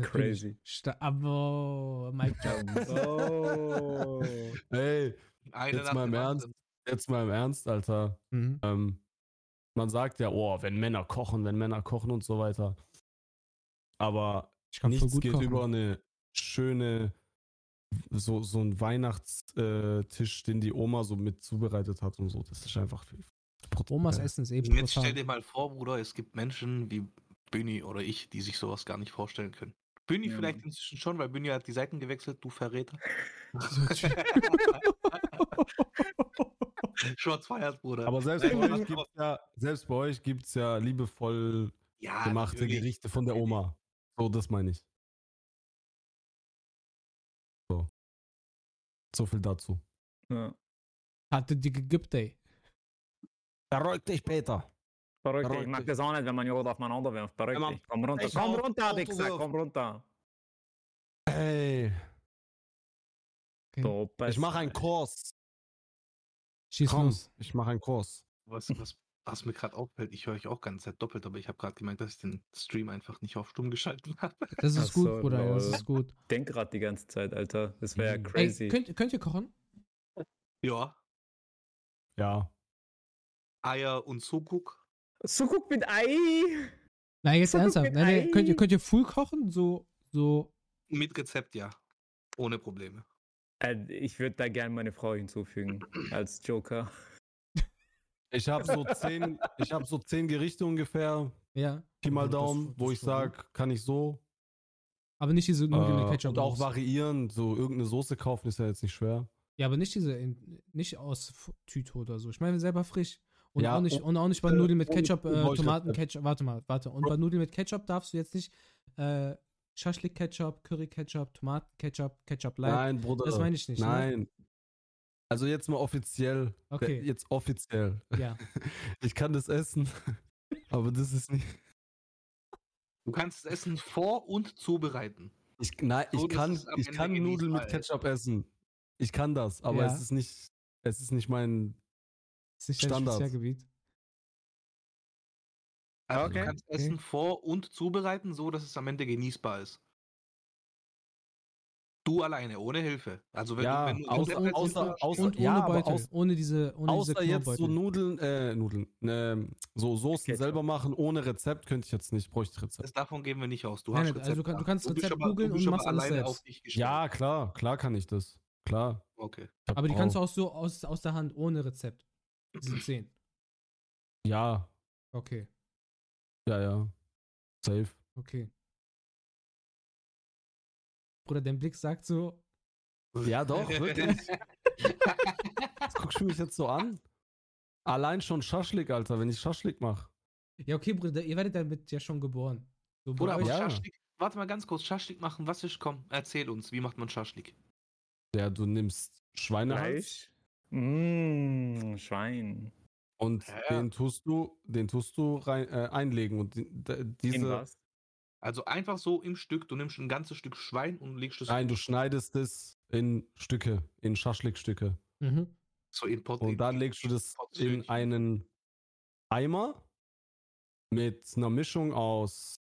Crazy. Aber Mike Oh. Hey, Eine jetzt mal im Ernst. jetzt mal im Ernst, Alter. Mhm. Ähm, man sagt ja, oh, wenn Männer kochen, wenn Männer kochen und so weiter. Aber Ich kann voll nichts gut geht kochen. über eine schöne, so, so ein Weihnachtstisch, den die Oma so mit zubereitet hat und so. Das ist einfach viel. Omas Essen ist eh Jetzt stell brutal. dir mal vor, Bruder, es gibt Menschen wie Büni oder ich, die sich sowas gar nicht vorstellen können. Büni Ja, vielleicht inzwischen schon, weil Büni hat die Seiten gewechselt, du Verräter. Schwarz feiert, Bruder. Aber selbst bei, euch hast gibt's ja, selbst bei euch gibt es ja liebevoll ja, gemachte natürlich. Gerichte von der Oma. So, das meine ich. So. So viel dazu. Ja. Hatte die gegippt, ey. Beruhig dich, Peter. Verrückt, ich Verrückt. mag das auch nicht, wenn man Jod aufeinander wirft. Verrückt, Wenn man- dich. komm runter. Ich Komm runter, wirft. komm runter. Hey, Okay. So, ich mache einen Kurs. Schieß Komm, los. ich mache einen Kurs. Was, was, was mir gerade auffällt, ich höre euch auch ganz Zeit doppelt, aber ich habe gerade gemerkt, dass ich den Stream einfach nicht auf stumm geschalten habe. Das ist Ach gut, so, Bruder. Das lol. ist gut. Denk grad die ganze Zeit, Alter. Das wäre ja crazy. Ey, könnt, könnt ihr kochen? Ja, Ja. Eier und Sukuk. so guck mit Ei. Nein, jetzt So ernsthaft. Nein, nein, könnt, ihr, könnt ihr full kochen? So, so. Mit Rezept, ja. Ohne Probleme. Äh, Ich würde da gerne meine Frau hinzufügen als Joker. Ich habe so zehn, ich habe so zehn Gerichte ungefähr, Ja. Pi mal Daumen, das wo ich sage, kann ich so. Aber nicht diese mit Äh, Ketchup. und auch variieren, so irgendeine Soße kaufen ist ja jetzt nicht schwer. Ja, aber nicht diese, nicht aus Tüte oder so. Ich meine selber frisch. Und, Ja, auch nicht, oh, und auch nicht bei äh, Nudeln mit ohne Ketchup, äh, Geräusch- Tomaten, Ketchup. Warte mal, warte. Und bei Nudeln mit Ketchup darfst du jetzt nicht äh, Schaschlik-Ketchup, Curry-Ketchup, Tomaten-Ketchup, Ketchup Light. Nein, Bruder. das meine ich nicht, ne? Nein. Also jetzt mal offiziell. Okay. Jetzt offiziell. Ja. Ich kann das essen, aber das ist nicht. Du kannst das Essen vor- und zubereiten. Ich, nein, So, ich kann, ich Ende kann Nudeln mit. Ketchup essen. Ich kann das, aber Ja. es ist nicht, es ist nicht mein. Das ist nicht dein Standard. Spezialgebiet. Also Okay, du kannst okay. Essen vor- und zubereiten, so dass es am Ende genießbar ist. Du alleine, ohne Hilfe. Also wenn Ja, du, wenn du außer- du- außer- außer- Und ohne ja, Beutel. aus- ohne diese, ohne diese Außer jetzt so. Nudeln, äh, Nudeln, ähm, so Soßen Ketchup. selber machen ohne Rezept könnte ich jetzt nicht, bräuchte ich Rezept. das davon gehen wir nicht aus. Du Nein, hast nein, also du du kannst Rezept aber- googeln du und machst alles alleine selbst. auf dich gestellt. Ja, klar, klar kann ich das. Klar. Okay. Aber die kannst du auch- auch so aus, aus der Hand, ohne Rezept. 10. Ja, Okay, ja, ja. Safe. okay. Bruder, dein Blick sagt so, Ja, doch, wirklich. Guckst du mich jetzt so an? Allein schon Schaschlik, Alter, wenn ich Schaschlik mache. ja okay, Bruder, ihr werdet damit ja schon geboren. So, Bruder, aber Ja. Schaschlik, warte mal ganz kurz, Schaschlik machen, was ist, komm, erzähl uns, wie macht man Schaschlik? Ja, du nimmst Schweinehals Fleisch. Mmh, Schwein. und Ja. den tust du, den tust du rein, äh, einlegen und diese? Also einfach so im Stück, du nimmst ein ganzes Stück Schwein und legst es nein, du schneidest es in Stücke, in Schaschlikstücke. Mhm. so in Pot. Und dann legst du das in einen Eimer mit einer Mischung aus,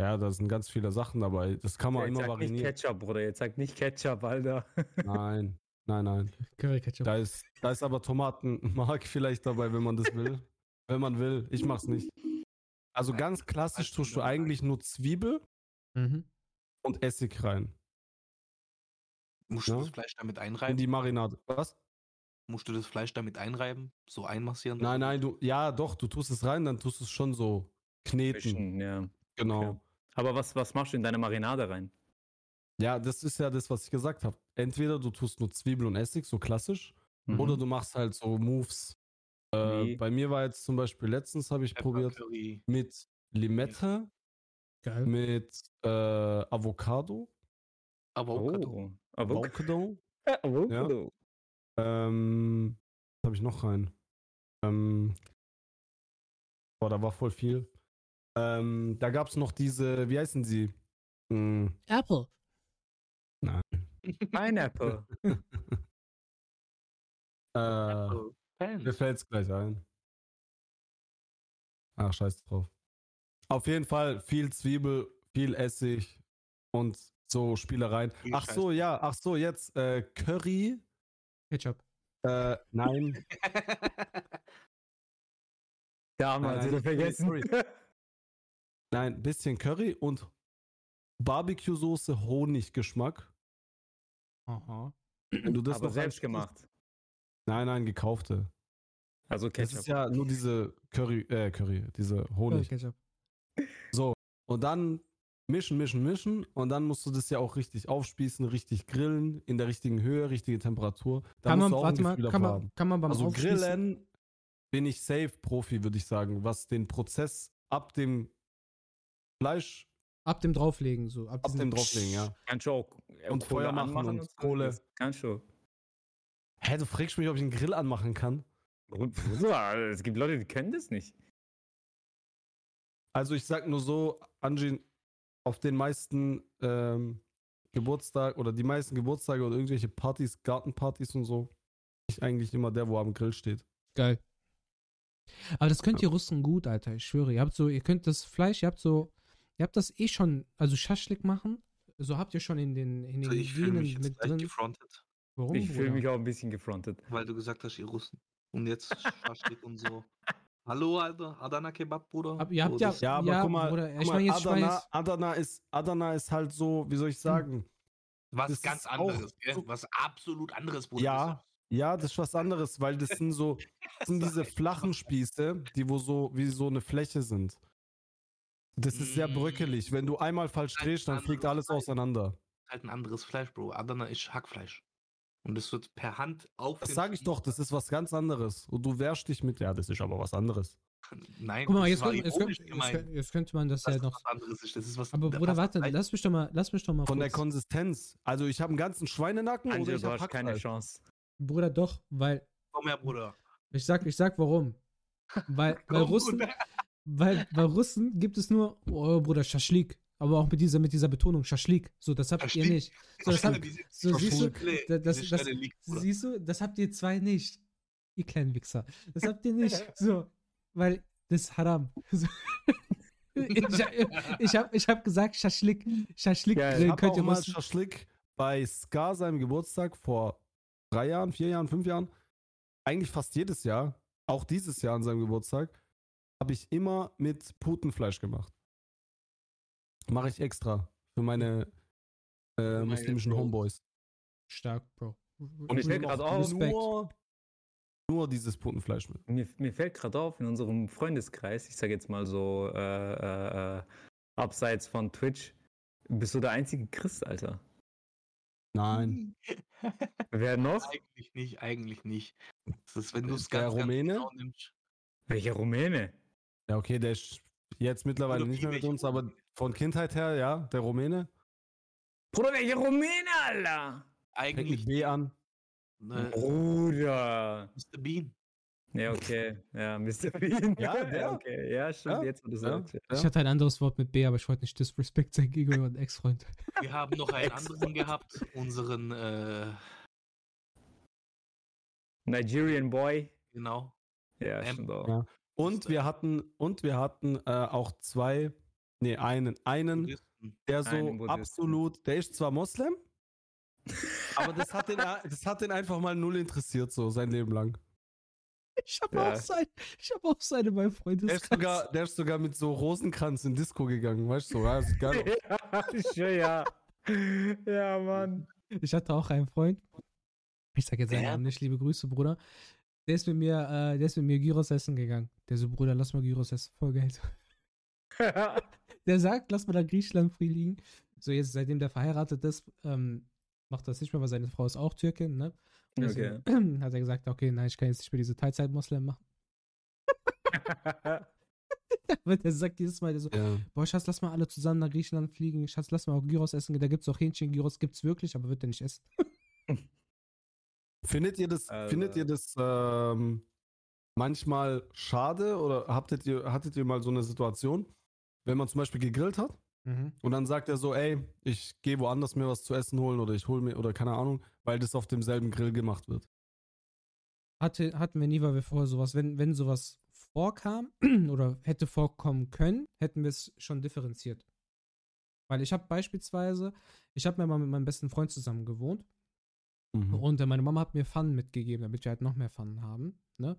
ja, da sind ganz viele Sachen dabei. Das kann man Jetzt immer sag nicht variieren. Ketchup, Bruder. Jetzt sag nicht Ketchup, Alter. Nein, nein, nein. Curry Ketchup. Da ist, da ist aber Tomatenmark vielleicht dabei, wenn man das will. wenn man will. Ich mach's nicht. Also ganz klassisch du, tust du eigentlich nur Zwiebel Mhm. und Essig rein. Musst du Ja. das Fleisch damit In einreiben? die Marinade. Was? Musst du das Fleisch damit einreiben? So einmassieren? Nein, nein, du, ja, doch, du tust es rein, dann tust du es schon so kneten. Fischen, ja. Genau. okay. Aber was, was machst du in deine Marinade rein? Ja, das ist ja das, was ich gesagt habe. Entweder du tust nur Zwiebel und Essig, so klassisch, Mhm. oder du machst halt so Moves. Äh, Wie? bei mir war jetzt zum Beispiel letztens habe ich Pepper probiert Curry. mit Limette, Geil. mit äh, Avocado, auch Oh, Avocado. Avocado. Äh, Avocado. Ähm, was habe ich noch rein? Ähm, boah, da war voll viel. Ähm, da gab es noch diese, wie heißen sie? Hm, Apple. Pineapple. äh, Apple Pans. mir fällt's gleich ein. Ach, scheiß drauf. Auf jeden Fall viel Zwiebel, viel Essig und so Spielereien. Ach so, ja, ach so, jetzt äh, Curry. Ketchup. Äh, nein, Damals, Nein, wieder vergessen. sorry. nein, bisschen Curry und Barbecue-Soße, Honiggeschmack. Aha. Wenn du das Aber noch selbst gemacht. Nein, nein, gekaufte. Also Das Ketchup. ist ja nur diese Curry, äh, Curry, diese Honig. Ketchup. So, und dann mischen, mischen, mischen und dann musst du das ja auch richtig aufspießen, richtig grillen, in der richtigen Höhe, richtige Temperatur. Da Kann musst man, du auch warte mal, kann man, kann man beim Also grillen bin ich safe Profi, würde ich sagen, was den Prozess ab dem Fleisch, Ab dem drauflegen, so. Ab, ab dem drauflegen, ja. Kannst du auch äh, Und Feuer machen und? Kohle. Kannst du. Hä, du fragst mich, ob ich einen Grill anmachen kann? Bruder, Es gibt Leute, die können das nicht. Also ich sag nur so, Anjin, auf den meisten ähm, Geburtstag oder die meisten Geburtstage oder irgendwelche Partys, Gartenpartys und so, ich eigentlich immer der, wo am Grill steht. Geil. Aber das könnt ihr Russen gut, Alter. Ich schwöre. Ihr habt so, ihr könnt das Fleisch, ihr habt so, ihr habt das eh schon, also Schaschlik machen. So habt ihr schon in den, in den Also ich fühle mich jetzt drin. gefrontet, Warum? Ich fühle mich auch ein bisschen gefrontet. weil du gesagt hast, ihr Russen. Und jetzt Schaschlik und so. Hallo, Alter, Adana Kebab, Bruder. Aber ihr habt ja- Ja, aber Ja, guck mal, Bruder, ich guck mal mein, jetzt Adana, Adana, ist, Adana ist halt so, wie soll ich sagen? was das ganz anderes, gell? so- Was absolut anderes, Bruder. Ja, ja, das ist was anderes, weil das sind so, das sind diese flachen Spieße, die wo so, wie so eine Fläche sind. Das ist sehr Mm. bröckelig. Wenn du einmal falsch Ein drehst, dann fliegt alles Fleisch. auseinander. halt ein anderes Fleisch, Bro. Adana ist Hackfleisch. Und es wird per Hand auf Das sage ich doch, das ist was ganz anderes. Und du wehrst dich mit, ja, das ist aber was anderes. Nein, Guck mal, das jetzt, war könnte, jetzt, könnte, jetzt, jetzt könnte man das dass ja das noch. was anderes ist. Das ist was Aber Bruder, warte, lass mich doch mal, lass mich doch mal Von der kurz. Konsistenz. Also ich habe einen ganzen Schweinenacken oder Angel, ich du habe keine. Chance. Bruder, doch, weil Komm her, Bruder. ich sag, ich sag warum. Weil, weil Russen, Bruder. Weil, weil Russen gibt es nur, oh Bruder, Schaschlik. Aber auch mit dieser, mit dieser Betonung, Schaschlik. So, das habt ihr Schaschlik. nicht. So, das habt, so siehst du, das, das, Bruder. siehst du, das habt ihr zwei nicht. Ihr kleinen Wichser. Das habt ihr nicht. So, weil das ist Haram. So. Ich, ich habe ich hab gesagt, Schaschlik. Schaschlik Geil. Ich könnt auch ihr mal. Schaschlik bei Ska seinem Geburtstag vor drei Jahren, vier Jahren, fünf Jahren, eigentlich fast jedes Jahr, auch dieses Jahr an seinem Geburtstag, habe ich immer mit Putenfleisch gemacht. Mache ich extra für meine äh, Meine muslimischen. Homeboys. Stark, Bro. Und ich fällt gerade auf, Respekt. Nur, nur dieses Putenfleisch mit. Mir, mir fällt gerade auf, in unserem Freundeskreis, ich sage jetzt mal so, äh, äh, äh, abseits von Twitch, bist du der einzige Christ, Alter. Nein. Wer noch? Eigentlich nicht, eigentlich nicht. Das ist, wenn du es ganz, ganz Rumäne? genau nimmst. Welcher Rumäne? Ja, okay, der ist jetzt mittlerweile nicht mehr mit welche uns, aber von Kindheit her, ja, der Rumäne. Bruder, welcher Rumäne, Alter? Fängt Eigentlich mit B an. ne, Bruder. Mr. Bean. Ja, okay. Ja, Mr. Bean. Ja, der. Okay, ja, stimmt, Ja, jetzt wo du ja. sagst. Ja. Ich hatte ein anderes Wort mit B, aber ich wollte nicht Disrespect sein gegenüber einem Ex-Freund. Wir haben noch einen anderen gehabt, unseren, äh, Nigerian Boy. genau. Ja, stimmt auch. Und wir hatten, und wir hatten äh, auch zwei, nee, einen, einen, Buddhisten. der so Einen absolut, der ist zwar Moslem, aber das hat, den, das hat den einfach mal null interessiert, so sein Leben lang. Ich habe Ja. auch, sein, ich hab auch seine bei Der ist, Freundeskreis. sogar, der ist sogar mit so Rosenkranz in Disco gegangen, weißt du, so, ja, sieht geil ja, ja. Ja, Mann. Ich hatte auch einen Freund, Ich sag jetzt seinen? Namen nicht, liebe Grüße, Bruder. Der ist mit mir, äh, der ist mit mir Gyros essen gegangen. Der so, Bruder, lass mal Gyros essen, voll Geld. Der sagt, lass mal da Griechenland fliegen. So, jetzt, seitdem der verheiratet ist, ähm, macht das nicht mehr, weil seine Frau ist auch Türkin, ne? Und Okay. deswegen hat er gesagt, okay, nein, ich kann jetzt nicht mehr diese Teilzeit-Moslem machen. Weil der sagt jedes Mal, der so, Ja. boah, Schatz, lass mal alle zusammen nach Griechenland fliegen. Schatz, lass mal auch Gyros essen. Da gibt's auch Hähnchen. Gyros gibt's wirklich, aber wird er nicht essen. Findet ihr das, Also- findet ihr das ähm, manchmal schade oder habtet ihr, hattet ihr mal so eine Situation, wenn man zum Beispiel gegrillt hat und dann sagt er so, ey, ich gehe woanders mir was zu essen holen oder ich hole mir oder keine Ahnung, weil das auf demselben Grill gemacht wird. Hatte, hatten wir nie, weil wir vorher sowas, wenn, wenn sowas vorkam oder hätte vorkommen können, hätten wir es schon differenziert. Weil ich habe beispielsweise, ich habe mir mal mit meinem besten Freund zusammen gewohnt Mhm. und äh, meine Mama hat mir Pfannen mitgegeben, damit wir halt noch mehr Pfannen haben. Ne?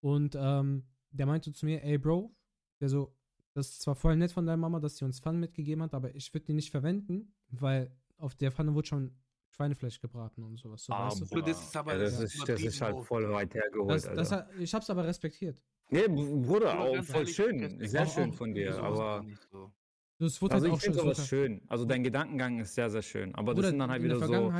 Und ähm, der meinte zu mir, ey Bro, der so, das ist zwar voll nett von deiner Mama, dass sie uns Pfannen mitgegeben hat, aber ich würde die nicht verwenden, weil auf der Pfanne wurde schon Schweinefleisch gebraten und sowas. So, weißt du? das ist aber- ja, das, das ist, das ist halt voll weit hergeholt, Das, das ich hab's aber respektiert. Nee, Br- Bruder, auch voll schön. Sehr schön von dir, aber. gar nicht so. Das wurde Also halt ich auch schon. finde sowas schön. Also dein Gedankengang ist sehr, sehr schön. Aber das Bruder, sind dann halt wieder so.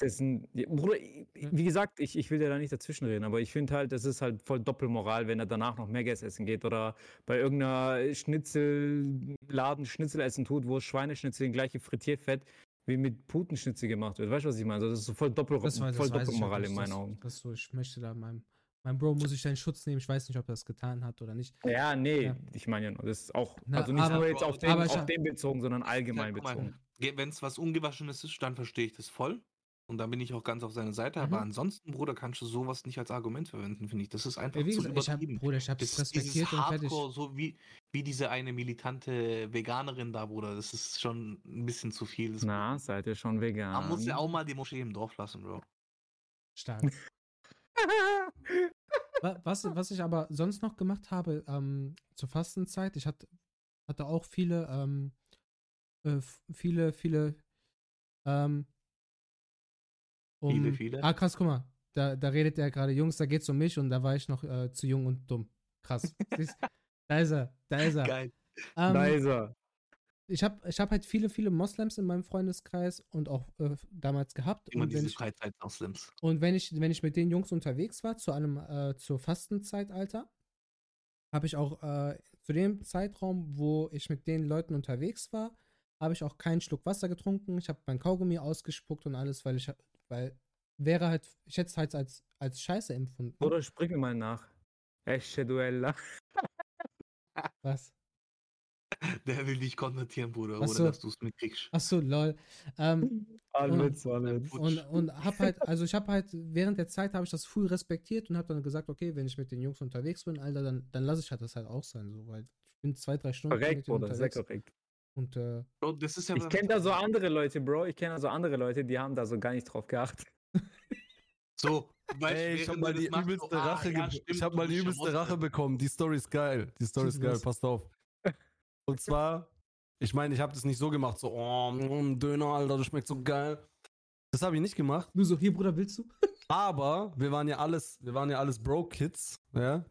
Das sind, ja, Bruder, ich- wie gesagt, ich, ich will dir da nicht dazwischenreden, aber ich finde halt, das ist halt voll Doppelmoral, wenn er danach noch Megas essen geht oder bei irgendeiner Schnitzelladen Schnitzel essen tut, wo Schweineschnitzel in gleiche Frittierfett wie mit Putenschnitzel gemacht wird. Weißt du, was ich meine? Also das ist so voll, Doppel, Das, das voll ich Doppelmoral in meinen Augen. dass so, ich möchte da meinem, meinem Bro muss ich da in Schutz nehmen. Ich weiß nicht, ob er das getan hat oder nicht. Ja, nee, Ja. ich meine ja nur, das ist auch, Na, also nicht aber- nur jetzt auf den, auf den bezogen, sondern allgemein Ja, bezogen. Wenn es was Ungewaschenes ist, dann verstehe ich das voll. Und dann bin ich auch ganz auf seiner Seite. Mhm. Aber ansonsten, Bruder, kannst du sowas nicht als Argument verwenden, finde ich. Das ist einfach Ja, wie zu gesagt, ich hab, übertrieben. Bruder, ich hab's Das respektiert und fertig. Hardcore, so wie, wie diese eine militante Veganerin da, Bruder. Das ist schon ein bisschen zu viel. Das Na, seid ihr schon vegan? Man muss ja auch mal die Moschee im Dorf lassen, Bro. Stark. Wa- Was, was ich aber sonst noch gemacht habe ähm, zur Fastenzeit, ich hatte, hatte auch viele, ähm, äh, viele, viele, ähm, um, Viele, viele? Ah, krass, guck mal, da, da redet er gerade, Jungs, da geht's um mich und da war ich noch äh, zu jung und dumm. Krass. Siehst, da ist er, da ist er. Geil. Ähm, da ist er. ich habe ich hab halt viele, viele Moslems in meinem Freundeskreis und auch äh, damals gehabt. Immer und wenn diese Freizeit-Moslems. und wenn ich, wenn ich mit den Jungs unterwegs war, zu einem, äh, zur Fastenzeitalter, habe ich auch äh, zu dem Zeitraum, wo ich mit den Leuten unterwegs war, habe ich auch keinen Schluck Wasser getrunken. Ich habe mein Kaugummi ausgespuckt und alles, weil ich, weil wäre halt, ich hätte es halt als, als Scheiße empfunden. Bruder, sprich mir mal nach. Esche Duella. Was? Der will dich konvertieren, Bruder, Ach oder so. dass du es mitkriegst. Achso, lol. Ähm, Und- Witz, Witz. und, und hab halt, also ich habe halt, während der Zeit habe ich das früh respektiert und habe dann gesagt, okay, wenn ich mit den Jungs unterwegs bin, Alter, dann, dann lasse ich halt das halt auch sein, so, weil ich bin zwei, drei Stunden Korrekt, Bruder, sehr unterwegs. korrekt. Und äh, Bro, das ist ja Ich kenne da so andere Leute, Bro. Ich kenne da so andere Leute, die haben da so gar nicht drauf geachtet. So, weißt, Ey, ich hab während mal du die machst, übelste so, ah, Rache, ja, stimmt, ich habe mal die übelste Rache bekommen. Die Story ist geil. Die Story ist geil, passt auf. Und zwar, ich meine, ich habe das nicht so gemacht, so, oh, mm, Döner, Alter, das schmeckt so geil. Das habe ich nicht gemacht. nur so, hier, Bruder, willst du? Aber wir waren ja alles, wir waren ja alles Broke-Kids, ja.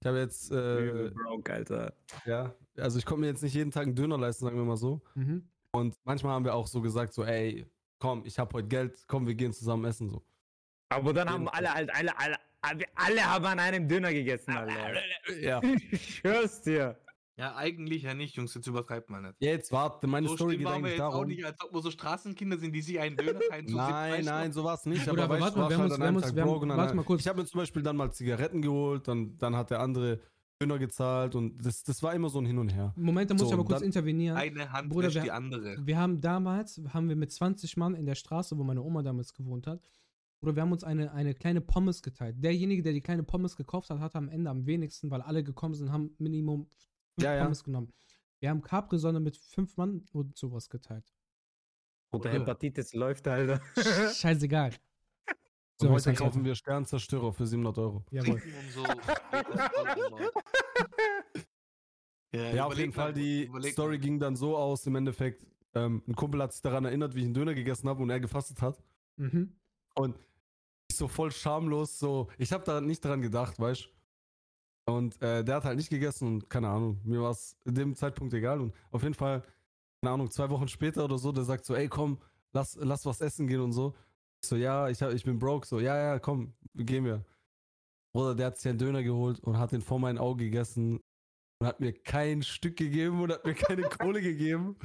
Ich habe jetzt, äh, Broke, Alter. ja, also ich konnte mir jetzt nicht jeden Tag einen Döner leisten, sagen wir mal so. Mhm. Und manchmal haben wir auch so gesagt, so, ey, komm, ich habe heute Geld, komm, wir gehen zusammen essen, so. Aber dann haben alle halt, alle, alle, alle, alle haben an einem Döner gegessen, Alter. Ja. Ich schwör's dir. Ja, eigentlich ja nicht, Jungs, jetzt übertreibt man nicht. Jetzt warte, meine so Story geht eigentlich jetzt auch darum. nicht, als ob wir so Straßenkinder sind, die sich einen Döner teilen. zu Nein, nein, so war es nicht. Aber aber weißt warte wir haben halt uns- wir haben uns- wir haben- warte mal kurz. Ich habe mir zum Beispiel dann mal Zigaretten geholt, dann, dann hat der andere Döner gezahlt und das, das war immer so ein Hin und Her. Moment, da muss So, ich aber kurz intervenieren. Eine Hand Bruder, wir- die andere. Wir haben damals, haben wir mit 20 Mann in der Straße, wo meine Oma damals gewohnt hat, oder wir haben uns eine, eine kleine Pommes geteilt. Derjenige, der die kleine Pommes gekauft hat, hatte am Ende am wenigsten, weil alle gekommen sind, haben Minimum Ja, ja. Pommes genommen. Wir haben Capri-Sonne mit fünf Mann und sowas geteilt. Bruder, Bruder. Hepatitis läuft, Alter. Scheißegal. Und So, heute jetzt kaufen wir Sternzerstörer für 700 Euro. Jawohl. Und immer. Ja, auf jeden Fall, die überleg Story ging dann so aus, im Endeffekt, ähm, ein Kumpel hat sich daran erinnert, wie ich einen Döner gegessen habe und er gefastet hat. Mhm. Und ich so voll schamlos, so, ich habe da nicht dran gedacht, weißt Und äh, der hat halt nicht gegessen und keine Ahnung, mir war es in dem Zeitpunkt egal. Und auf jeden Fall, keine Ahnung, zwei Wochen später oder so, der sagt so, ey komm, lass, lass was essen gehen und so. Ich so, ja, ich, hab, ich bin broke, so, ja, ja, komm, gehen wir. Bruder, der hat sich einen Döner geholt und hat den vor meinen Augen gegessen und hat mir kein Stück gegeben und hat mir keine Kohle gegeben.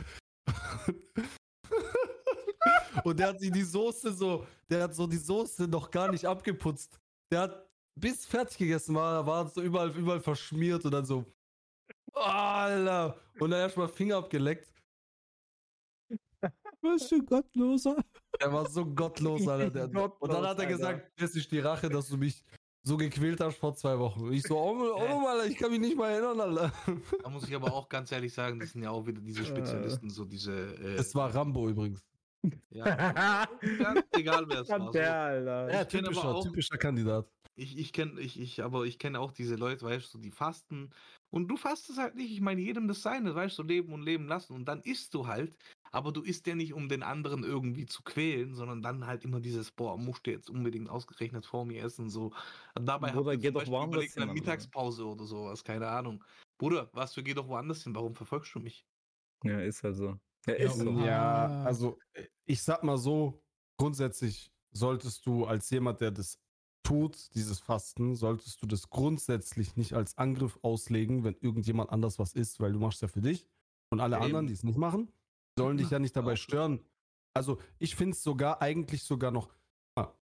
und der hat sich die Soße so, der hat so die Soße noch gar nicht abgeputzt. Der hat bis fertig gegessen war, war so überall, überall verschmiert und dann so, Alter, und dann erstmal Finger abgeleckt. Was für ein Gottloser. Er war so gottlos, Alter. Der, Gottlos, und dann hat er Alter. gesagt, das ist die Rache, dass du mich so gequält hast vor zwei Wochen. Und ich so, oh, oh Alter, ich kann mich nicht mal erinnern, Alter. Da muss ich aber auch ganz ehrlich sagen, das sind ja auch wieder diese Spezialisten, so diese. Äh, Es war Rambo übrigens. ja, ganz egal wer es war. Der, Alter. Ja, typischer, auch- typischer Kandidat. Ich, ich kenne, ich, ich, aber ich kenne auch diese Leute, weißt du, die fasten. Und du fastest halt nicht. Ich meine, jedem das Seine, weißt du, leben und leben lassen. Und dann isst du halt. Aber du isst ja nicht, um den anderen irgendwie zu quälen, sondern dann halt immer dieses, boah, musst du jetzt unbedingt ausgerechnet vor mir essen, so. Und dabei Bruder, geh doch woanders hin, eine Alter. Mittagspause oder sowas, keine Ahnung. Bruder, was für geh doch woanders hin? Warum verfolgst du mich? Ja, ist halt so. Ja, ist so. Ja, Ah. also ich sag mal so, grundsätzlich solltest du als jemand, der das tut, dieses Fasten, solltest du das grundsätzlich nicht als Angriff auslegen, wenn irgendjemand anders was isst, weil du machst ja für dich und alle Ja, anderen, eben. die es nicht machen, sollen dich ja nicht dabei stören. Also ich finde es sogar eigentlich sogar noch. Ah,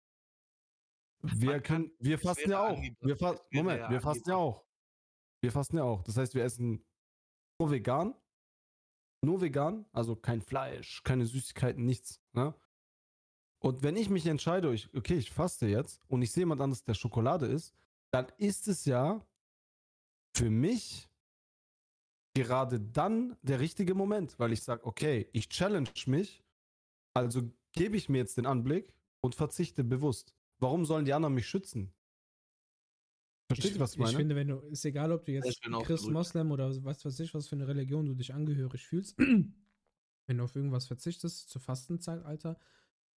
Wir können, wir fasten ja auch. Wir fa Moment, wir fasten ja auch. Wir fasten ja auch. Das heißt, wir essen nur vegan, nur vegan, also kein Fleisch, keine Süßigkeiten, nichts. Ne? Und wenn ich mich entscheide, ich, okay, ich faste jetzt und ich sehe jemand anderes, der Schokolade isst, dann ist es ja für mich gerade dann der richtige Moment, weil ich sage, okay, ich challenge mich, also gebe ich mir jetzt den Anblick und verzichte bewusst. Warum sollen die anderen mich schützen? Versteht ihr, was ich meine? Ich finde, wenn du, ist egal, ob du jetzt Christ. Moslem oder was weiß ich, was für eine Religion du dich angehörig fühlst, wenn du auf irgendwas verzichtest zur Fastenzeitalter,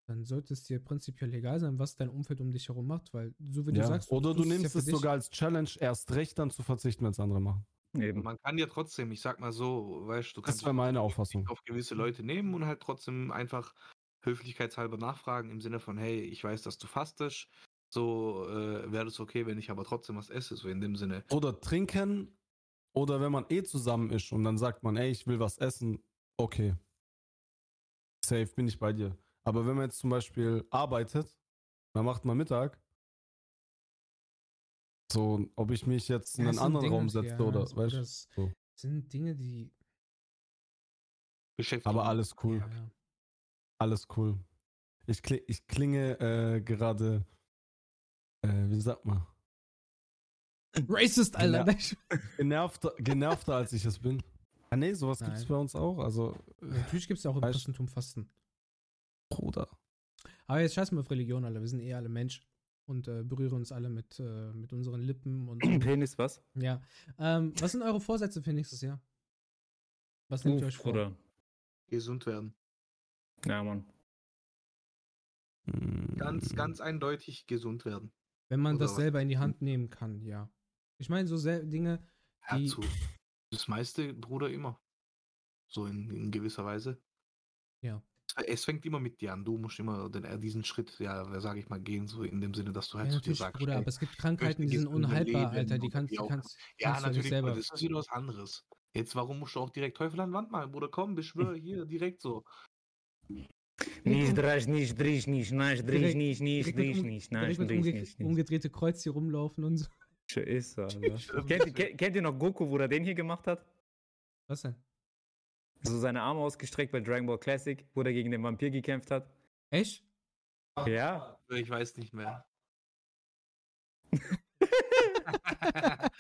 dann sollte es dir prinzipiell egal sein, was dein Umfeld um dich herum macht, weil so wie du ja. sagst, Oder du ja nimmst es dich. sogar als Challenge, erst recht dann zu verzichten, wenn es andere machen. Eben. Man kann ja trotzdem, ich sag mal so, weißt du, du Das kannst wäre meine Auffassung. auf gewisse Leute nehmen und halt trotzdem einfach höflichkeitshalber nachfragen im Sinne von, hey, ich weiß, dass du fastest, so äh, wäre das okay, wenn ich aber trotzdem was esse, so in dem Sinne. Oder trinken, oder wenn man eh zusammen ist und dann sagt man, ey, ich will was essen, okay. Safe, bin ich bei dir. Aber wenn man jetzt zum Beispiel arbeitet, dann macht man Mittag, so, ob ich mich jetzt in Ja, einen anderen Dinge, Raum setze ja, oder, also weißt du? das so. sind Dinge, die. Beschäftigen. Aber alles cool. Ja. Alles cool. Ich, kli ich klinge äh, gerade, äh, wie sagt man, Racist, Alter. Ja. genervter, genervter als ich es bin. Ah, nee, sowas gibt es bei uns auch. Also, Natürlich gibt es ja auch im Christentum Fasten. Bruder. Aber jetzt scheiß mal auf Religion, Alter. Wir sind eh alle Mensch und äh, berühren uns alle mit, äh, mit unseren Lippen und Penis, was? ja. Ähm, was sind eure Vorsätze für nächstes Jahr? Was nehmt ihr euch vor? Bruder. Gesund werden. Ja, Mann. Ganz, Mm. ganz eindeutig gesund werden. Wenn man Oder das was? selber in die Hand nehmen kann, ja. Ich meine, so Dinge, Ja, Die- zu, das meiste, Bruder, immer. So in, in gewisser Weise. Ja. Es- fängt immer mit dir an. Du musst immer den, äh, diesen Schritt, ja, sag ich mal, gehen, so in dem Sinne, dass du ja, halt zu dir sagst, Bruder, ey, aber es gibt Krankheiten, die sind unheilbar, leben Alter. Die kannst, die auch kannst, ja, kannst du ja nicht natürlich, selber. Bruder, das ist wieder was anderes. Jetzt, warum musst du auch direkt Teufel an die Wand malen, Bruder? Komm, beschwör hier direkt so. Nicht drasch, nicht drisch, nicht drisch, Direkt- nicht, nicht, um- nicht, drisch, umge nicht, nicht. umgedrehte Kreuz hier rumlaufen und so. Ist kennt, kennt, kennt ihr noch Goku, wo er den hier gemacht hat? Was denn? So seine Arme ausgestreckt bei Dragon Ball Classic, wo er gegen den Vampir gekämpft hat. Echt? Ja. Ich weiß nicht mehr.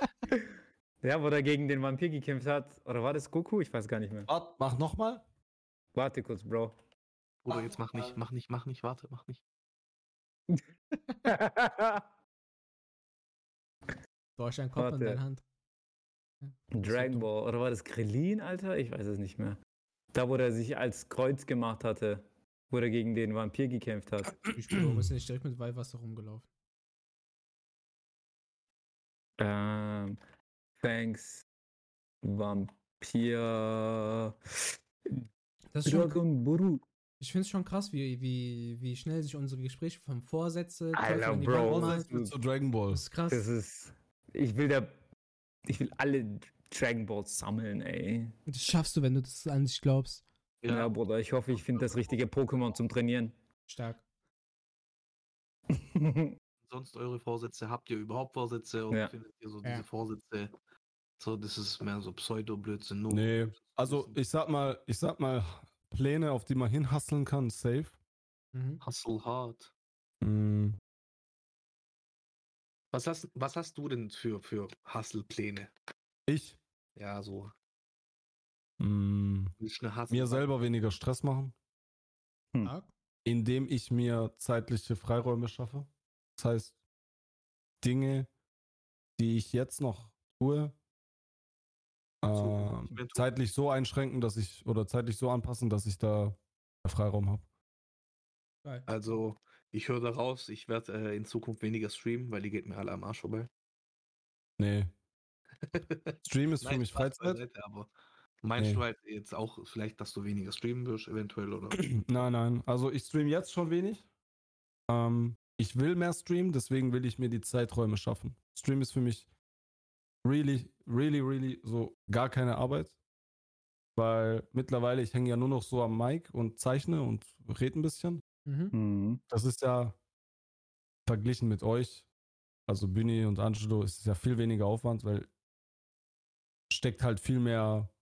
Ja, wo er gegen den Vampir gekämpft hat. Oder war das Goku? Ich weiß gar nicht mehr. Wart, mach nochmal. Warte kurz, Bro. Bruder, jetzt mach nicht, mach nicht, mach nicht, warte, mach nicht. Du hast einen Kopf an Warte. deiner Hand. Dragon Ball. Oder war das Krillin, Alter? Ich weiß es nicht mehr. Da, wo er sich als Kreuz gemacht hatte. wo er gegen den Vampir gekämpft hat. Ich bin warum ist er nicht direkt mit Weihwasser rumgelaufen? Ähm, Thanks, Vampir, Das ist schon, Dragon Buru. ich finde es schon krass, wie, wie, wie schnell sich unsere Gespräche vom Vorsätze, Alter, Bro. So Dragon Ball. Das ist krass. Das ist, ich will da, ich will alle Dragon Balls sammeln, ey. Das schaffst du, wenn du das an dich glaubst. Ja, Bruder, ich hoffe, ich finde das richtige Pokémon zum Trainieren. Stark. Sonst eure Vorsätze, habt ihr überhaupt Vorsätze und Ja. findet ihr so Ja. diese Vorsätze, so das ist mehr so Pseudo-Blödsinn. nur Nee, also ich sag mal, ich sag mal, Pläne, auf die man hinhasseln kann, safe. Mhm. Hustle hard. Mm, Was hast, was hast du denn für, für Hustle-Pläne? ich, Ja, so. mm, mir selber weniger Stress machen, Stark. indem ich mir zeitliche Freiräume schaffe. Das heißt, Dinge, die ich jetzt noch tue, So, tun. zeitlich so einschränken, dass ich, oder zeitlich so anpassen, dass ich da Freiraum habe. Also, ich höre daraus, ich werde äh, in Zukunft weniger streamen, weil die geht mir alle am Arsch vorbei. Nee. Stream ist für Nein, mich Spaß Freizeit. beiseite, aber meinst Nee. du halt jetzt auch vielleicht, dass du weniger streamen wirst, eventuell, oder? Nein, nein. Also ich stream jetzt schon wenig. Ähm, ich will mehr streamen, deswegen will ich mir die Zeiträume schaffen. Stream ist für mich really, really, really so gar keine Arbeit. Weil mittlerweile, ich hänge ja nur noch so am Mic und zeichne und rede ein bisschen. Mhm. Mhm. Das ist ja verglichen mit euch, also Büni und Angelo, ist es ja viel weniger Aufwand, weil steckt halt viel mehr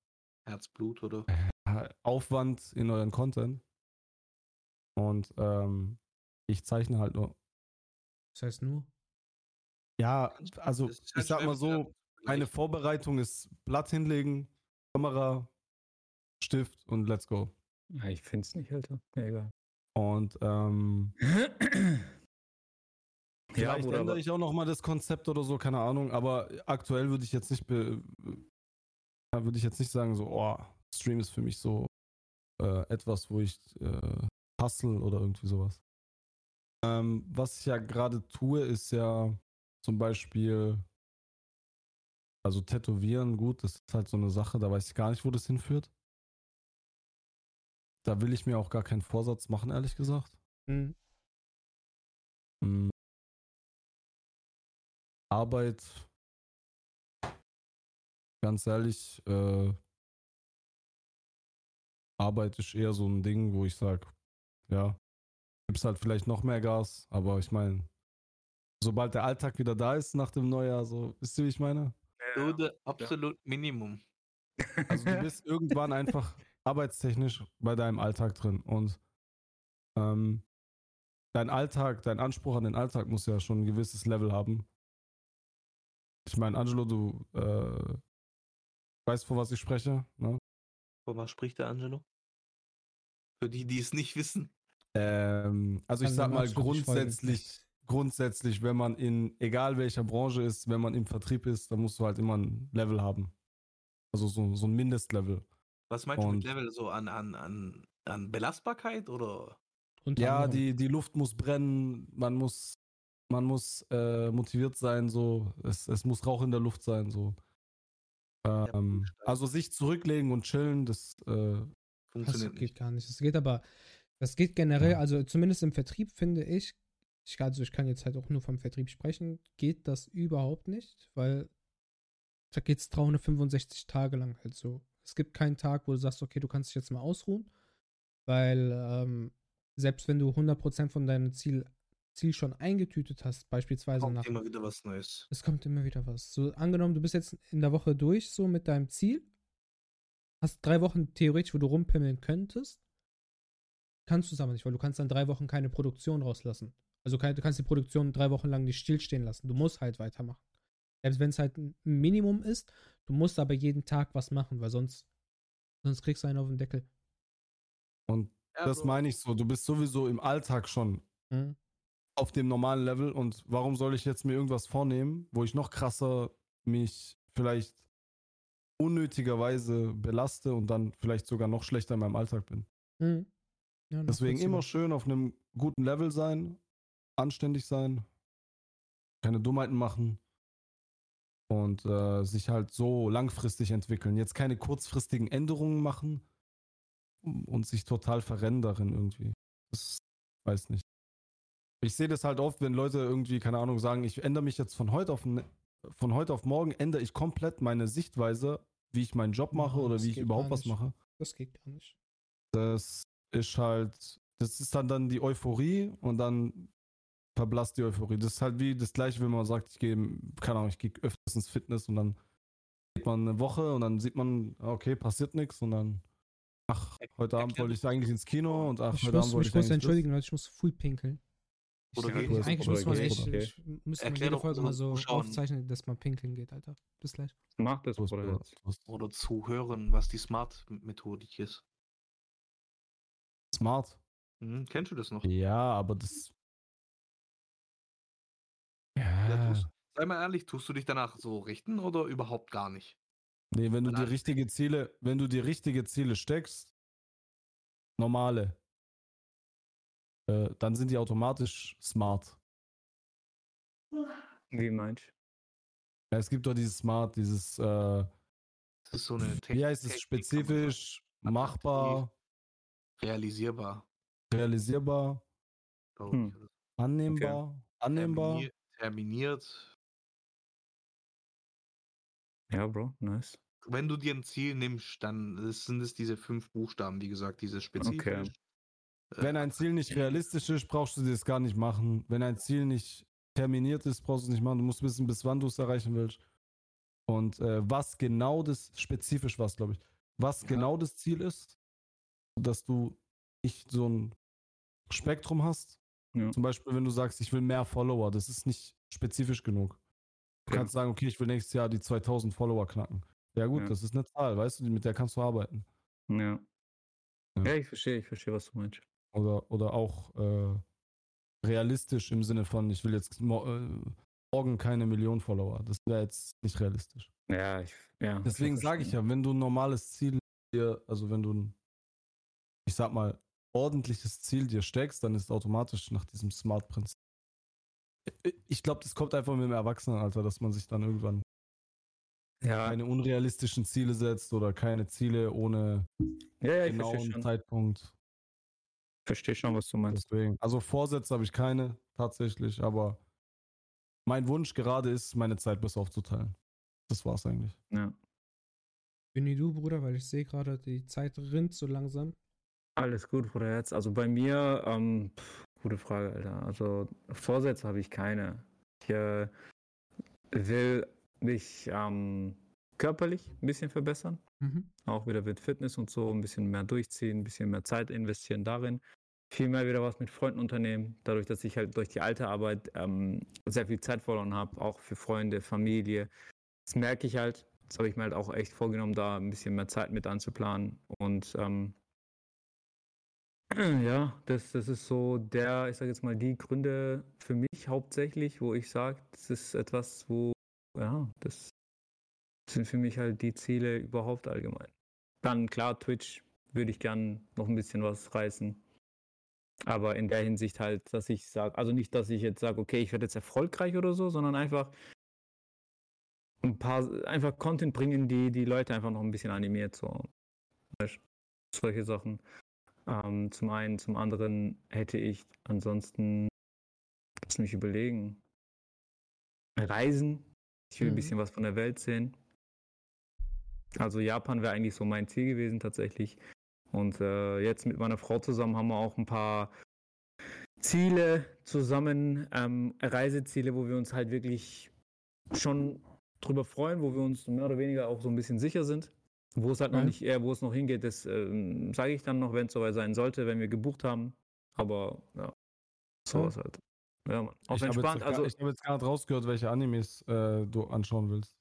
Herzblut, oder? äh, Aufwand in euren Content. Und ähm, ich zeichne halt nur. Das heißt nur. Ja, also ich halt sag mal so, eine Vorbereitung ist Blatt hinlegen, Kamera, Stift und let's go. Ja, ich finde es nicht, Alter. Ja, egal. Und ähm, Ja, vielleicht Bruder, ändere ich auch noch mal das Konzept oder so, keine Ahnung. Aber aktuell würde ich jetzt nicht, be äh, würde ich jetzt nicht sagen so, oh, Stream ist für mich so äh, etwas, wo ich äh, hustle oder irgendwie sowas. Ähm, was ich ja gerade tue, ist ja zum Beispiel, also Tätowieren, gut, das ist halt so eine Sache, da weiß ich gar nicht, wo das hinführt. Da will ich mir auch gar keinen Vorsatz machen, ehrlich gesagt. Mhm. Mm. Arbeit, ganz ehrlich, äh, Arbeit ist eher so ein Ding, wo ich sage, ja, gibt's halt vielleicht noch mehr Gas, aber ich meine, sobald der Alltag wieder da ist nach dem Neujahr, so, wisst ihr, wie ich meine? So the absolute Minimum. Also du bist irgendwann einfach arbeitstechnisch bei deinem Alltag drin und ähm, dein Alltag, dein Anspruch an den Alltag muss ja schon ein gewisses Level haben. Ich meine, Angelo, du äh, weißt, vor was ich spreche, ne? Von was spricht der Angelo? Für die, die es nicht wissen. Ähm, also ich Kann sag mal grundsätzlich, grundsätzlich, wenn man in egal welcher Branche ist, wenn man im Vertrieb ist, dann musst du halt immer ein Level haben. Also so, so ein Mindestlevel. Was meinst du mit Und- Level? So an, an, an, an Belastbarkeit oder? Ja, die, die Luft muss brennen, man muss, man muss äh, motiviert sein, so. Es, es muss Rauch in der Luft sein, so. Ähm, also sich zurücklegen und chillen, das äh, Das Funktioniert geht nicht. gar nicht. Das geht aber, das geht generell, also zumindest im Vertrieb finde ich, ich, also ich kann jetzt halt auch nur vom Vertrieb sprechen, geht das überhaupt nicht, weil da geht es 365 Tage lang halt so. Es gibt keinen Tag, wo du sagst, okay, du kannst dich jetzt mal ausruhen, weil ähm, selbst wenn du 100% von deinem Ziel, Ziel schon eingetütet hast, beispielsweise Kommt nach immer wieder was Neues. es kommt immer wieder was. So, angenommen, du bist jetzt in der Woche durch, so mit deinem Ziel. Hast drei Wochen theoretisch, wo du rumpimmeln könntest. Kannst du es aber nicht, weil du kannst dann drei Wochen keine Produktion rauslassen. Also du kannst die Produktion drei Wochen lang nicht stillstehen lassen. Du musst halt weitermachen. Selbst wenn es halt ein Minimum ist, du musst aber jeden Tag was machen, weil sonst, sonst kriegst du einen auf den Deckel. und das meine ich so. Du bist sowieso im Alltag schon Mhm. auf dem normalen Level und warum soll ich jetzt mir irgendwas vornehmen, wo ich noch krasser mich vielleicht unnötigerweise belaste und dann vielleicht sogar noch schlechter in meinem Alltag bin? Mhm. Ja, Deswegen immer schön auf einem guten Level sein, anständig sein, keine Dummheiten machen und äh, sich halt so langfristig entwickeln. Jetzt keine kurzfristigen Änderungen machen und sich total verrennen darin irgendwie. Das weiß nicht. Ich sehe das halt oft, wenn Leute irgendwie, keine Ahnung, sagen, ich ändere mich jetzt von heute auf, von heute auf morgen, ändere ich komplett meine Sichtweise, wie ich meinen Job mache oder das wie ich überhaupt was mache. Das geht gar nicht. Das ist halt, das ist dann dann die Euphorie und dann verblasst die Euphorie. Das ist halt wie das gleiche, wenn man sagt, ich gehe, keine Ahnung, ich gehe öfters ins Fitness und dann geht man eine Woche und dann sieht man, okay, passiert nichts und dann, ach, heute Abend wollte ich eigentlich ins Kino und ach, Ich heute muss Abend wollte mich ich eigentlich das. entschuldigen, Leute, ich muss full pinkeln. Ich, Oder sag, geht. eigentlich muss man echt, Okay. ich, müsste man jede Folge mal so Zuschauern. aufzeichnen, dass man pinkeln geht, Alter. Bis gleich. Mach das, Was, Bruder. Jetzt. Oder zu hören, was die Smart-Methodik ist. smart. Mhm. Kennst du das noch? Ja, aber das. Ja, tust, sei mal ehrlich, tust du dich danach so richten oder überhaupt gar nicht? Nee, wenn du die richtige Ziele, wenn du die richtige Ziele steckst, normale, äh, dann sind die automatisch smart. Wie meinst Ja, es gibt doch dieses Smart, dieses, äh, Das ist so eine wie heißt es, Technik, spezifisch, machbar, realisierbar. realisierbar, Hm. ich. Oder annehmbar, terminiert? Ja, Bro, nice. Wenn du dir ein Ziel nimmst, dann sind es diese fünf Buchstaben, wie gesagt, diese spezifisch. äh, Wenn ein Ziel nicht realistisch ist, brauchst du das gar nicht machen. Wenn ein Ziel nicht terminiert ist, brauchst du es nicht machen. Du musst wissen, bis wann du es erreichen willst. Und äh, was genau das, spezifisch was, glaube ich, was Ja. genau das Ziel ist, dass du nicht so ein Spektrum hast. Ja. Zum Beispiel, wenn du sagst, ich will mehr Follower, das ist nicht spezifisch genug. Du Ja. kannst sagen, okay, ich will nächstes Jahr die 2000 Follower knacken. Ja gut, Ja. das ist eine Zahl, weißt du, mit der kannst du arbeiten. Ja. Ja. Ja, ich verstehe, ich verstehe, was du meinst. Oder, oder auch äh, realistisch im Sinne von, ich will jetzt mo äh, morgen keine Million Follower. Das wäre jetzt nicht realistisch. Ja, ich, ja. Deswegen sage ich ja, wenn du ein normales Ziel dir, also wenn du ein, ich sag mal, ordentliches Ziel dir steckst, dann ist automatisch nach diesem Smart-Prinzip. Ich glaube, das kommt einfach mit dem Erwachsenenalter, dass man sich dann irgendwann Ja, keine unrealistischen Ziele setzt oder keine Ziele ohne ja, ja genauen. Zeitpunkt. Verstehe schon, was du meinst. Deswegen. Also Vorsätze habe ich keine tatsächlich, aber mein Wunsch gerade ist, meine Zeit besser aufzuteilen. Das war's eigentlich. Ja. Bin wie du, Bruder, weil ich sehe gerade, die Zeit rinnt so langsam. Alles gut, Bruder. Jetzt, also bei mir, ähm, pff, gute Frage, Alter. Also Vorsätze habe ich keine. Ich äh, will mich ähm, körperlich ein bisschen verbessern. Mhm. Auch wieder mit Fitness und so, ein bisschen mehr durchziehen, ein bisschen mehr Zeit investieren darin. Viel mehr wieder was mit Freunden unternehmen. Dadurch, dass ich halt durch die alte Arbeit ähm, sehr viel Zeit verloren habe, auch für Freunde, Familie. Das merke ich halt. Das habe ich mir halt auch echt vorgenommen, da ein bisschen mehr Zeit mit anzuplanen. Und ähm, ja, das, das ist so der, ich sage jetzt mal, die Gründe für mich hauptsächlich, wo ich sage, das ist etwas, wo, ja, das sind für mich halt die Ziele überhaupt allgemein. Dann klar, Twitch würde ich gern noch ein bisschen was reißen. Aber in der Hinsicht halt, dass ich sage, also nicht, dass ich jetzt sage, okay, ich werde jetzt erfolgreich oder so, sondern einfach ein paar, einfach Content bringen, die die Leute einfach noch ein bisschen animiert, so. Solche Sachen. Ähm, zum einen, zum anderen hätte ich ansonsten, lass mich überlegen, Reisen. Ich will ein Mhm. bisschen was von der Welt sehen. Also Japan wäre eigentlich so mein Ziel gewesen tatsächlich. Und äh, jetzt mit meiner Frau zusammen haben wir auch ein paar Ziele zusammen, ähm, Reiseziele, wo wir uns halt wirklich schon drüber freuen, wo wir uns mehr oder weniger auch so ein bisschen sicher sind. Wo es halt noch Ja. nicht, eher, wo es noch hingeht, das ähm, sage ich dann noch, wenn es soweit sein sollte, wenn wir gebucht haben. Aber ja, sowas halt. Ja, Mann. Auf ich habe entspannt, jetzt, also gar- ich hab jetzt gar nicht rausgehört, welche Animes äh, du anschauen willst.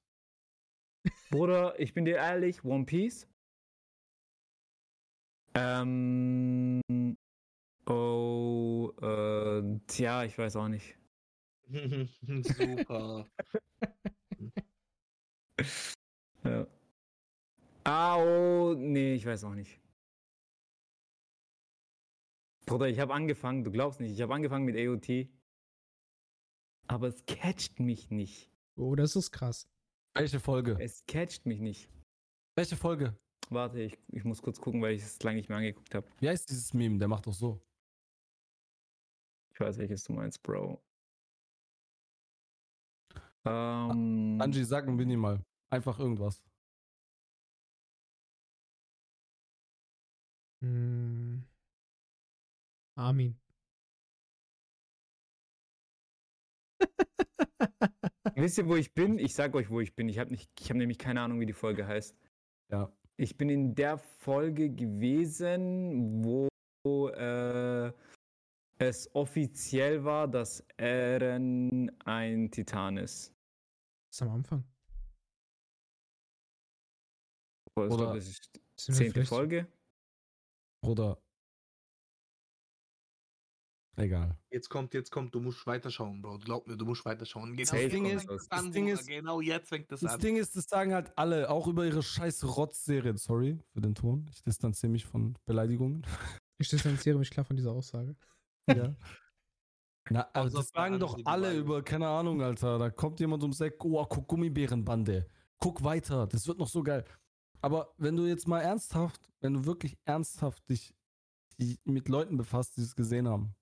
Bruder, ich bin dir ehrlich, One Piece. Ähm, oh, äh, tja, ich weiß auch nicht. Super. Ja. Ah, oh, nee, ich weiß auch nicht. Bruder, ich habe angefangen, du glaubst nicht, ich habe angefangen mit AOT. Aber es catcht mich nicht. Oh, das ist krass. Welche Folge? Es catcht mich nicht. Welche Folge? Warte, ich, ich muss kurz gucken, weil ich es lange nicht mehr angeguckt habe. Wie heißt dieses Meme? Der macht doch so. Ich weiß, welches du meinst, Bro. Ähm, Angie, sag ein Winnie mal. Einfach irgendwas. Hm. Armin. wisst ihr, wo ich bin? Ich sag euch, wo ich bin. Ich habe hab nämlich keine Ahnung, wie die Folge heißt. Ja. Ich bin in der Folge gewesen, wo äh, es offiziell war, dass Eren ein Titan ist. Das ist am Anfang. Oder- glaub, das ist zehnte Folge. Bruder. Egal. Jetzt kommt, jetzt kommt, du musst weiterschauen, Bro. Glaub mir, du musst weiterschauen. Genau jetzt Ding ist- das das an, Ding ist- genau jetzt fängt das, Das an. Ding ist, das sagen halt alle, auch über ihre scheiß Rotz-Serien. Sorry für den Ton. Ich distanziere mich von Beleidigungen. Ich distanziere mich klar von dieser Aussage. Ja. Na, also das sagen doch alle über, keine Ahnung, Alter. Da kommt jemand ums Eck, oh, guck, Gummibärenbande. Guck weiter, das wird noch so geil. Aber wenn du jetzt mal ernsthaft, wenn du wirklich ernsthaft dich die, mit Leuten befasst, die es gesehen haben,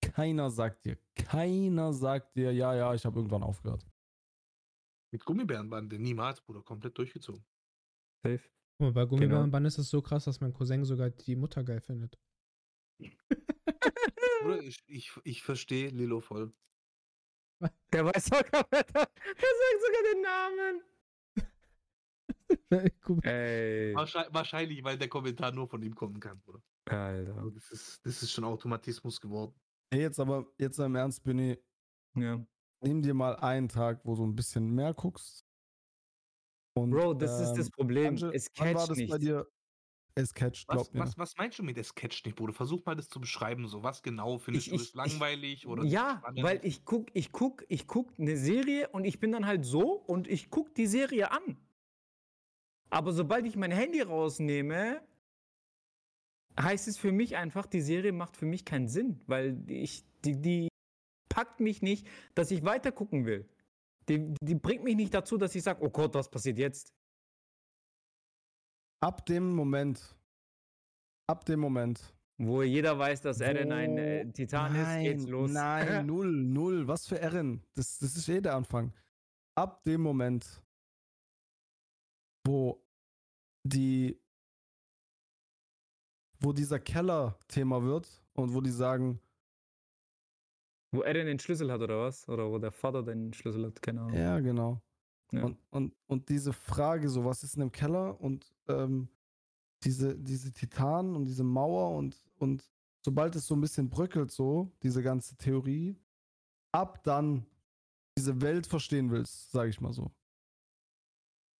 keiner sagt dir, keiner sagt dir, ja, ja, ich habe irgendwann aufgehört. Mit Gummibärenbande, niemals, Bruder, komplett durchgezogen. Safe. Guck mal, bei Genau. Gummibärenband ist es so krass, dass mein Cousin sogar die Mutter geil findet. Bruder, ich, ich, ich verstehe Lilo voll. Der weiß sogar, der, der sagt sogar den Namen. Ey. Wahrscheinlich, wahrscheinlich, weil der Kommentar nur von ihm kommen kann, Bruder. Alter. Also Das ist, das ist schon Automatismus geworden. Hey, jetzt aber, jetzt im Ernst, Benny, Ja. nimm dir mal einen Tag, wo du ein bisschen mehr guckst. Und, Bro, das ist ähm, das Problem. Angel, es wann war catcht das nicht. bei dir? Es catcht, Was, glaub mir. was, was meinst du mit der Sketch nicht, Bruder? Versuch mal das zu beschreiben. So, was genau findest Ich- du ich- ist langweilig oder Ja, spannend? weil ich guck, ich guck, ich guck eine Serie und ich bin dann halt so und ich guck die Serie an. Aber sobald ich mein Handy rausnehme, heißt es für mich einfach, die Serie macht für mich keinen Sinn, weil ich, die, die packt mich nicht, dass ich weiter gucken will. Die, die bringt mich nicht dazu, dass ich sage, oh Gott, was passiert jetzt? Ab dem Moment, ab dem Moment. Wo jeder weiß, dass Eren ein äh, Titan nein, ist, geht's los. Nein, null, null. Was für Erin? Das, das ist eh der Anfang. Ab dem Moment, wo die, wo dieser Keller-Thema wird und wo die sagen, Wo Eren den Schlüssel hat oder was? Oder wo der Vater den Schlüssel hat, keine Ahnung. ja, genau. Ja. Und, und, und diese Frage, so was ist denn im Keller und ähm, diese, diese Titanen und diese Mauer und, und sobald es so ein bisschen bröckelt, so, diese ganze Theorie, ab dann diese Welt verstehen willst, sage ich mal so.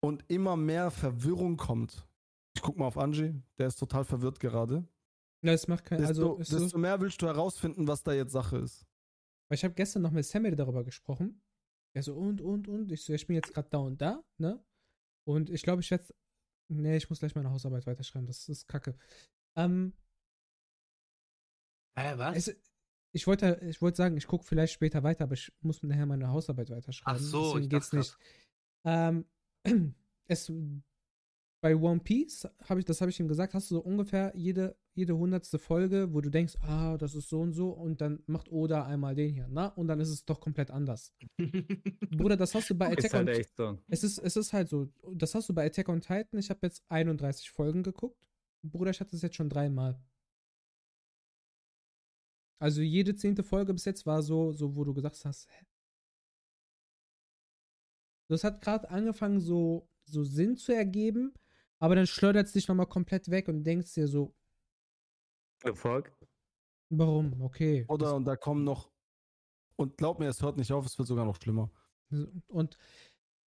Und immer mehr Verwirrung kommt. Ich guck mal auf Angie, der ist total verwirrt gerade. Ja, es macht keinen. Desto, Also, desto so, mehr willst du herausfinden, was da jetzt Sache ist. weil ich habe gestern noch mit Samuel darüber gesprochen. Er so, und, und, und. Ich so, ich bin jetzt gerade da und da, ne? Und ich glaube, ich werde. Nee, ich muss gleich meine Hausarbeit weiterschreiben. Das ist kacke. Ähm, Hä, was? es, ich wollte ich wollte sagen, ich gucke vielleicht später weiter, aber ich muss nachher meine Hausarbeit weiterschreiben. Ach so, Deswegen ich geht's nicht. Ähm, es, bei One Piece, hab ich, das habe ich ihm gesagt, hast du so ungefähr jede, jede hundertste Folge, wo du denkst, ah, das ist so und so, und dann macht Oda einmal den hier, na? Und dann ist es doch komplett anders. Bruder, das hast du bei Attack halt on echt so. es ist, es ist halt so, das hast du bei Attack on Titan. Ich habe jetzt 31 Folgen geguckt. Bruder, ich hatte es jetzt schon dreimal. Also jede zehnte Folge bis jetzt war so, so wo du gesagt hast, hä? Das hat gerade angefangen, so, so Sinn zu ergeben, aber dann schleudert es dich nochmal komplett weg und denkst dir so, Erfolg. warum? Okay. Oder und da kommen noch. Und glaub mir, es hört nicht auf, es wird sogar noch schlimmer. Und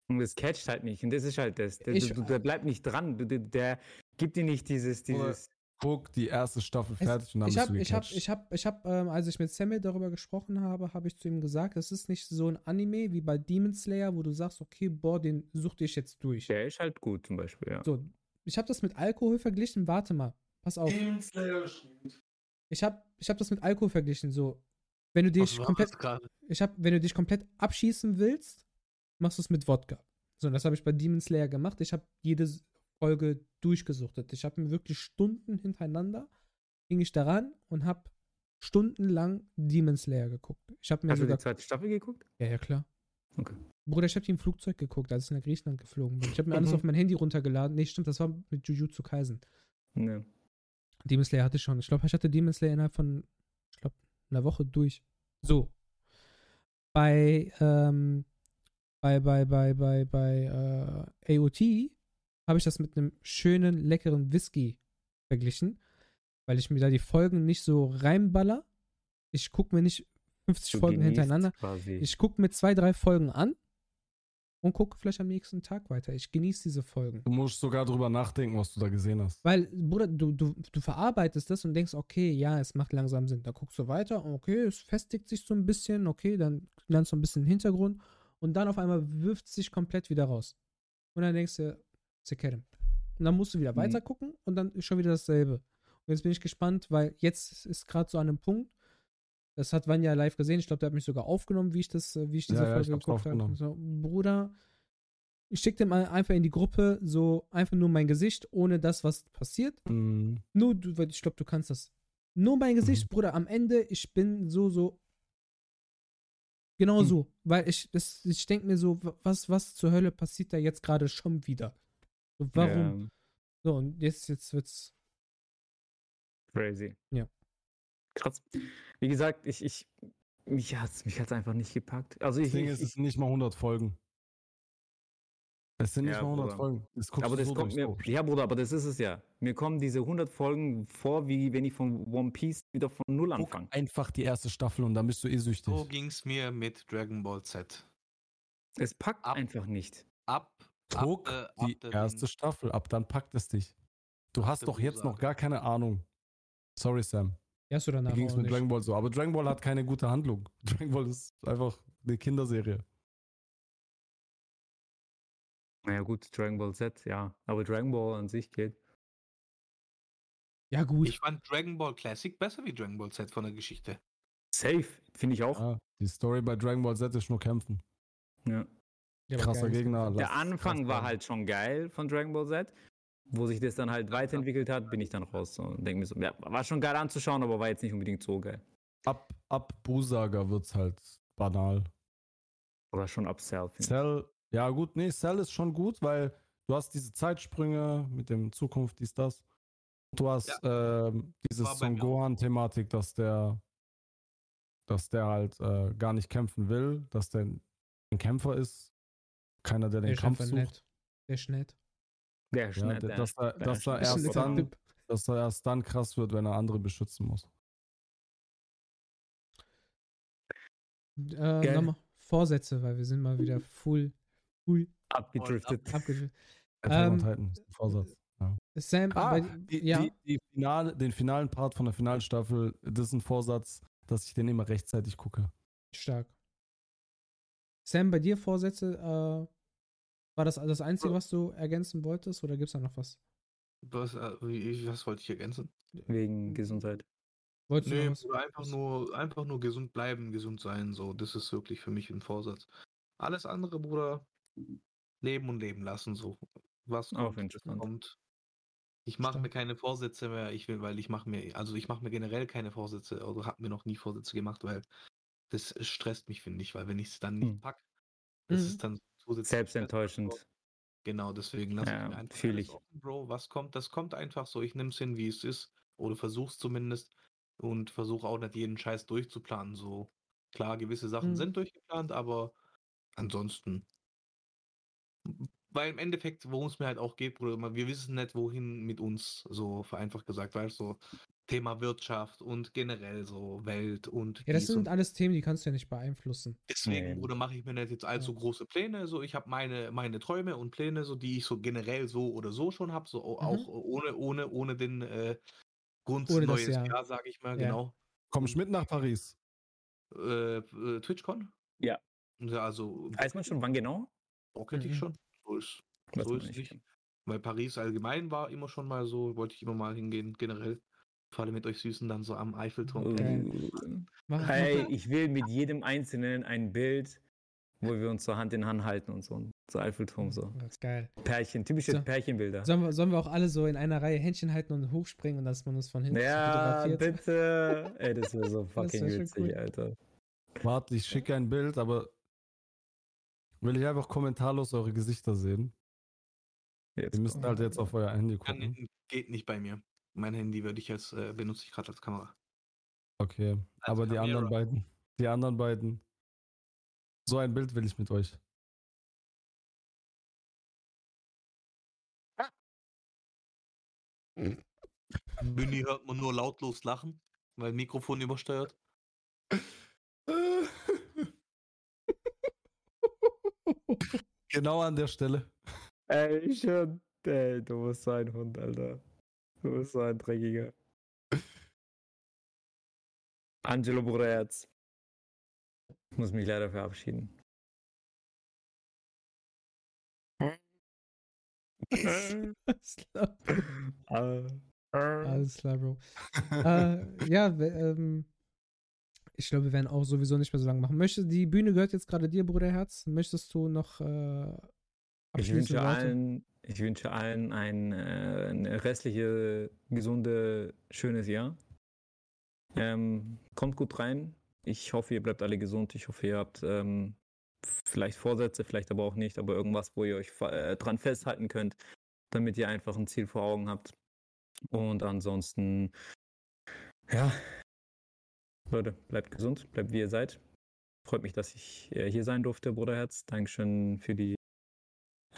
Und das catcht halt nicht. Und das ist halt das. Der, Ich- du, der bleibt nicht dran. Du, der, der gibt dir nicht dieses, Oder- dieses. Guck die erste Staffel Es- fertig und dann ich bist habe, du ich habe, ich habe, ich habe, ähm, als ich mit Samuel darüber gesprochen habe, habe ich zu ihm gesagt, es ist nicht so ein Anime wie bei Demon Slayer, wo du sagst, okay, boah, den such dich jetzt durch. Der ist halt gut zum Beispiel, ja. So, ich habe das mit Alkohol verglichen. Warte mal, pass auf. Ich habe ich hab das mit Alkohol verglichen, so. Wenn du dich komplett, ich hab, wenn du dich komplett abschießen willst, machst du es mit Wodka. So, und das habe ich bei Demon Slayer gemacht. Ich habe jede Folge durchgesuchtet. Ich habe mir wirklich Stunden hintereinander, ging ich daran und habe stundenlang Demon Slayer geguckt. Ich habe mir Hast du sogar, die zweite Staffel geguckt? ja, ja, klar. Okay. Bruder, ich habe die im Flugzeug geguckt, als ich nach Griechenland geflogen bin. Ich habe mir alles Mhm. auf mein Handy runtergeladen. Nee, stimmt, das war mit Jujutsu Kaisen. Ne. Demon Slayer hatte ich schon. Ich glaube, ich hatte Demon Slayer innerhalb von, ich glaube, einer Woche durch. So. Bei, ähm, bei, bei, bei, bei, bei äh, AOT habe ich das mit einem schönen, leckeren Whisky verglichen, weil ich mir da die Folgen nicht so reinballer. Ich gucke mir nicht 50 Du Folgen hintereinander. Quasi. Ich gucke mir zwei, drei Folgen an und gucke vielleicht am nächsten Tag weiter. Ich genieße diese Folgen. Du musst sogar drüber nachdenken, was du da gesehen hast. Weil, Bruder, du, du, du verarbeitest das und denkst, okay, ja, es macht langsam Sinn. Da guckst du weiter, okay, es festigt sich so ein bisschen, okay, dann lernst du ein bisschen Hintergrund und dann auf einmal wirft es sich komplett wieder raus. Und dann denkst du, Sekerem. Und dann musst du wieder Mhm. weiter gucken und dann ist schon wieder dasselbe. Und jetzt bin ich gespannt, weil jetzt ist gerade so an einem Punkt, das hat Vanya live gesehen, ich glaube, der hat mich sogar aufgenommen, wie ich das, äh, wie ich diese Ja, ja, Folge hab's geguckt habe. So, Bruder, ich schicke dir mal einfach in die Gruppe so einfach nur mein Gesicht, ohne das, was passiert. Mhm. Nur du, weil ich glaube, du kannst das. Nur mein Gesicht, Mhm. Bruder. Am Ende, ich bin so, so. Genau Mhm. so. Weil ich, das, ich denke mir so, wa- was, was zur Hölle passiert da jetzt gerade schon wieder? So, warum? Ja, So, und jetzt, jetzt wird's. crazy. Ja. Krass. Wie gesagt, ich, ich, mich hat's, mich hat's einfach nicht gepackt. Also ich, Das Ding ich, ist, es nicht mal 100 Folgen. Es sind nicht Ja, mal 100 Bruder. Folgen. Das aber du das so kommt mir, so. ja Bruder, aber das ist es ja. Mir kommen diese 100 Folgen vor, wie wenn ich von One Piece wieder von Null Guck anfange. einfach die erste Staffel und dann bist du eh süchtig. So ging's mir mit Dragon Ball Z. Es packt Ab- einfach nicht. Ab, Guck ab, äh, die ab der erste Ding- Staffel ab, dann packt es dich. Du hast der doch jetzt noch gar keine Ahnung. Sorry, Sam. Ja, hast du danach Wie ging es mit nicht. Dragon Ball so? Aber Dragon Ball hat keine gute Handlung. Dragon Ball ist einfach eine Kinderserie. Naja gut, Dragon Ball Z, ja. Aber Dragon Ball an sich geht. Ja, gut. Ich fand Dragon Ball Classic besser wie Dragon Ball Z von der Geschichte. Safe, finde ich auch. Ja, die Story bei Dragon Ball Z ist nur kämpfen. Ja. Ja, aber Krasser. Gegner. Der lass- Anfang war halt schon geil von Dragon Ball Z. Wo sich das dann halt weiterentwickelt hat, bin ich dann raus und denke mir so, ja, war schon geil anzuschauen, aber war jetzt nicht unbedingt so geil. Ab, ab Busaga wird's halt banal. Oder schon ab Cell, finde ich. Cell, ja gut, nee, Cell ist schon gut, weil du hast diese Zeitsprünge mit dem Zukunft, dies, das. Du hast dieses War bei Son. Gohan-Thematik, dass der, dass der halt äh, gar nicht kämpfen will, dass der ein Kämpfer ist. Keiner, der den ist Kampf sucht. nett. Der ist nett. Der ist Ja, nett, der- dass er, der dass ist er erst dann, dass er erst dann krass wird, wenn er andere beschützen muss. Äh, nochmal Vorsätze, weil wir sind mal wieder full, full abgedriftet. on Ähm, Titan ist ein Vorsatz. Sam, Ah, bei, die, ja, die, die Finale, den finalen Part von der Finalstaffel, das ist ein Vorsatz, dass ich den immer rechtzeitig gucke. stark. Sam, bei dir Vorsätze, äh, war das das Einzige, was du ergänzen wolltest oder gibt es da noch was? Was, äh, was wollte ich ergänzen? Wegen Gesundheit. Wolltest du Nee, einfach nur, einfach nur gesund bleiben, gesund sein. So, das ist wirklich für mich ein Vorsatz. Alles andere, Bruder, leben und leben lassen. So, was Auch kommt, kommt. Ich mache mir keine Vorsätze mehr. Ich will, weil ich mache mir, also ich mache mir generell keine Vorsätze oder habe mir noch nie Vorsätze gemacht, weil das stresst mich, finde ich, weil wenn ich es dann nicht Hm. pack, das Mhm. ist dann zusätzlich Selbstenttäuschend. Genau, deswegen lasse Ja, ich mir einfach ich. offen, Bro. Was kommt, das kommt einfach so. Ich nehme es hin, wie es ist. Oder versuch's zumindest. Und versuche auch nicht jeden Scheiß durchzuplanen. So klar, gewisse Sachen Mhm. sind durchgeplant, aber ansonsten. Weil im Endeffekt, worum es mir halt auch geht, Bruder, wir wissen nicht, wohin mit uns, so vereinfacht gesagt, weil so Thema Wirtschaft und generell so Welt und Ja, das sind alles Themen, die kannst du ja nicht beeinflussen. Deswegen, Nee. Bruder, mache ich mir nicht jetzt allzu große Pläne. So, ich habe meine, meine Träume und Pläne, so die ich so generell so oder so schon habe, so Mhm. auch ohne, ohne, ohne den äh, Grund Ohne das neues Jahr. Jahr, sage ich mal, Ja. genau. Komm mit nach Paris? Äh, äh, TwitchCon? Ja. Ja, also Weiß man schon, wann genau? Bock hätte ich Mhm. schon. So ist, so ist nicht. Weil Paris allgemein war immer schon mal so, wollte ich immer mal hingehen, generell. Vor allem mit euch Süßen dann so am Eiffelturm. Okay. Mach, Hey, ich will mit jedem Einzelnen ein Bild, wo wir uns so Hand in Hand halten und so. So Eiffelturm, so. das ist geil. Pärchen, typische So. Pärchenbilder. Sollen wir, sollen wir auch alle so in einer Reihe Händchen halten und hochspringen und dass man uns von hinten Ja, fotografiert? bitte. Ey, das wäre so fucking wär witzig, cool. Alter. Warte, ich schicke ein Bild, aber will ich einfach kommentarlos eure Gesichter sehen. Jetzt Ihr müsst halt jetzt auf euer Handy Kann, gucken. geht nicht bei mir. Mein Handy würde ich jetzt, äh, benutze ich gerade als Kamera. Okay, Als aber die Kamera. anderen beiden, die anderen beiden. So ein Bild will ich mit euch. Büni hört man nur lautlos lachen, weil Mikrofon übersteuert. genau an der Stelle. Ey, schon. Ey, du bist so ein Hund, Alter. Du bist so ein Dreckiger. Angelo Bruderherz. Ich muss mich leider verabschieden. Alles klar, Ah. Alles klar, Bro. äh, ja, ähm, ich glaube, wir werden auch sowieso nicht mehr so lange machen. Möchte, die Bühne gehört jetzt gerade dir, Bruderherz. Möchtest du noch äh, Ich wünsche allen, ich wünsche allen ein, äh, ein restliche, gesunde, schönes Jahr. Ähm, kommt gut rein. Ich hoffe, ihr bleibt alle gesund. Ich hoffe, ihr habt ähm, vielleicht Vorsätze, vielleicht aber auch nicht, aber irgendwas, wo ihr euch äh, dran festhalten könnt, damit ihr einfach ein Ziel vor Augen habt. Und ansonsten, ja, Leute, bleibt gesund, bleibt wie ihr seid. Freut mich, dass ich äh, hier sein durfte, Bruderherz. Dankeschön für die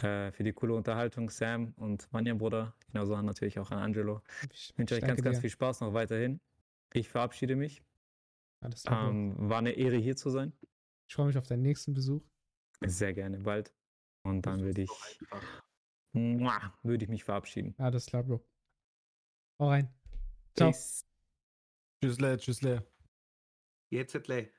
äh, für die coole Unterhaltung, Sam und Manja, Bruder. Genauso an natürlich auch an Angelo. Ich wünsche euch ganz, ganz dir. viel Spaß noch weiterhin. Ich verabschiede mich. Alles klar. Ähm, war eine Ehre, hier zu sein. Ich freue mich auf deinen nächsten Besuch. Sehr gerne, bald. Und dann würde ich, würde ich mich verabschieden. Alles klar, Bro. Hau rein. Ciao. Peace. Tschüssle, tschüssle. Jetzt, Letzle.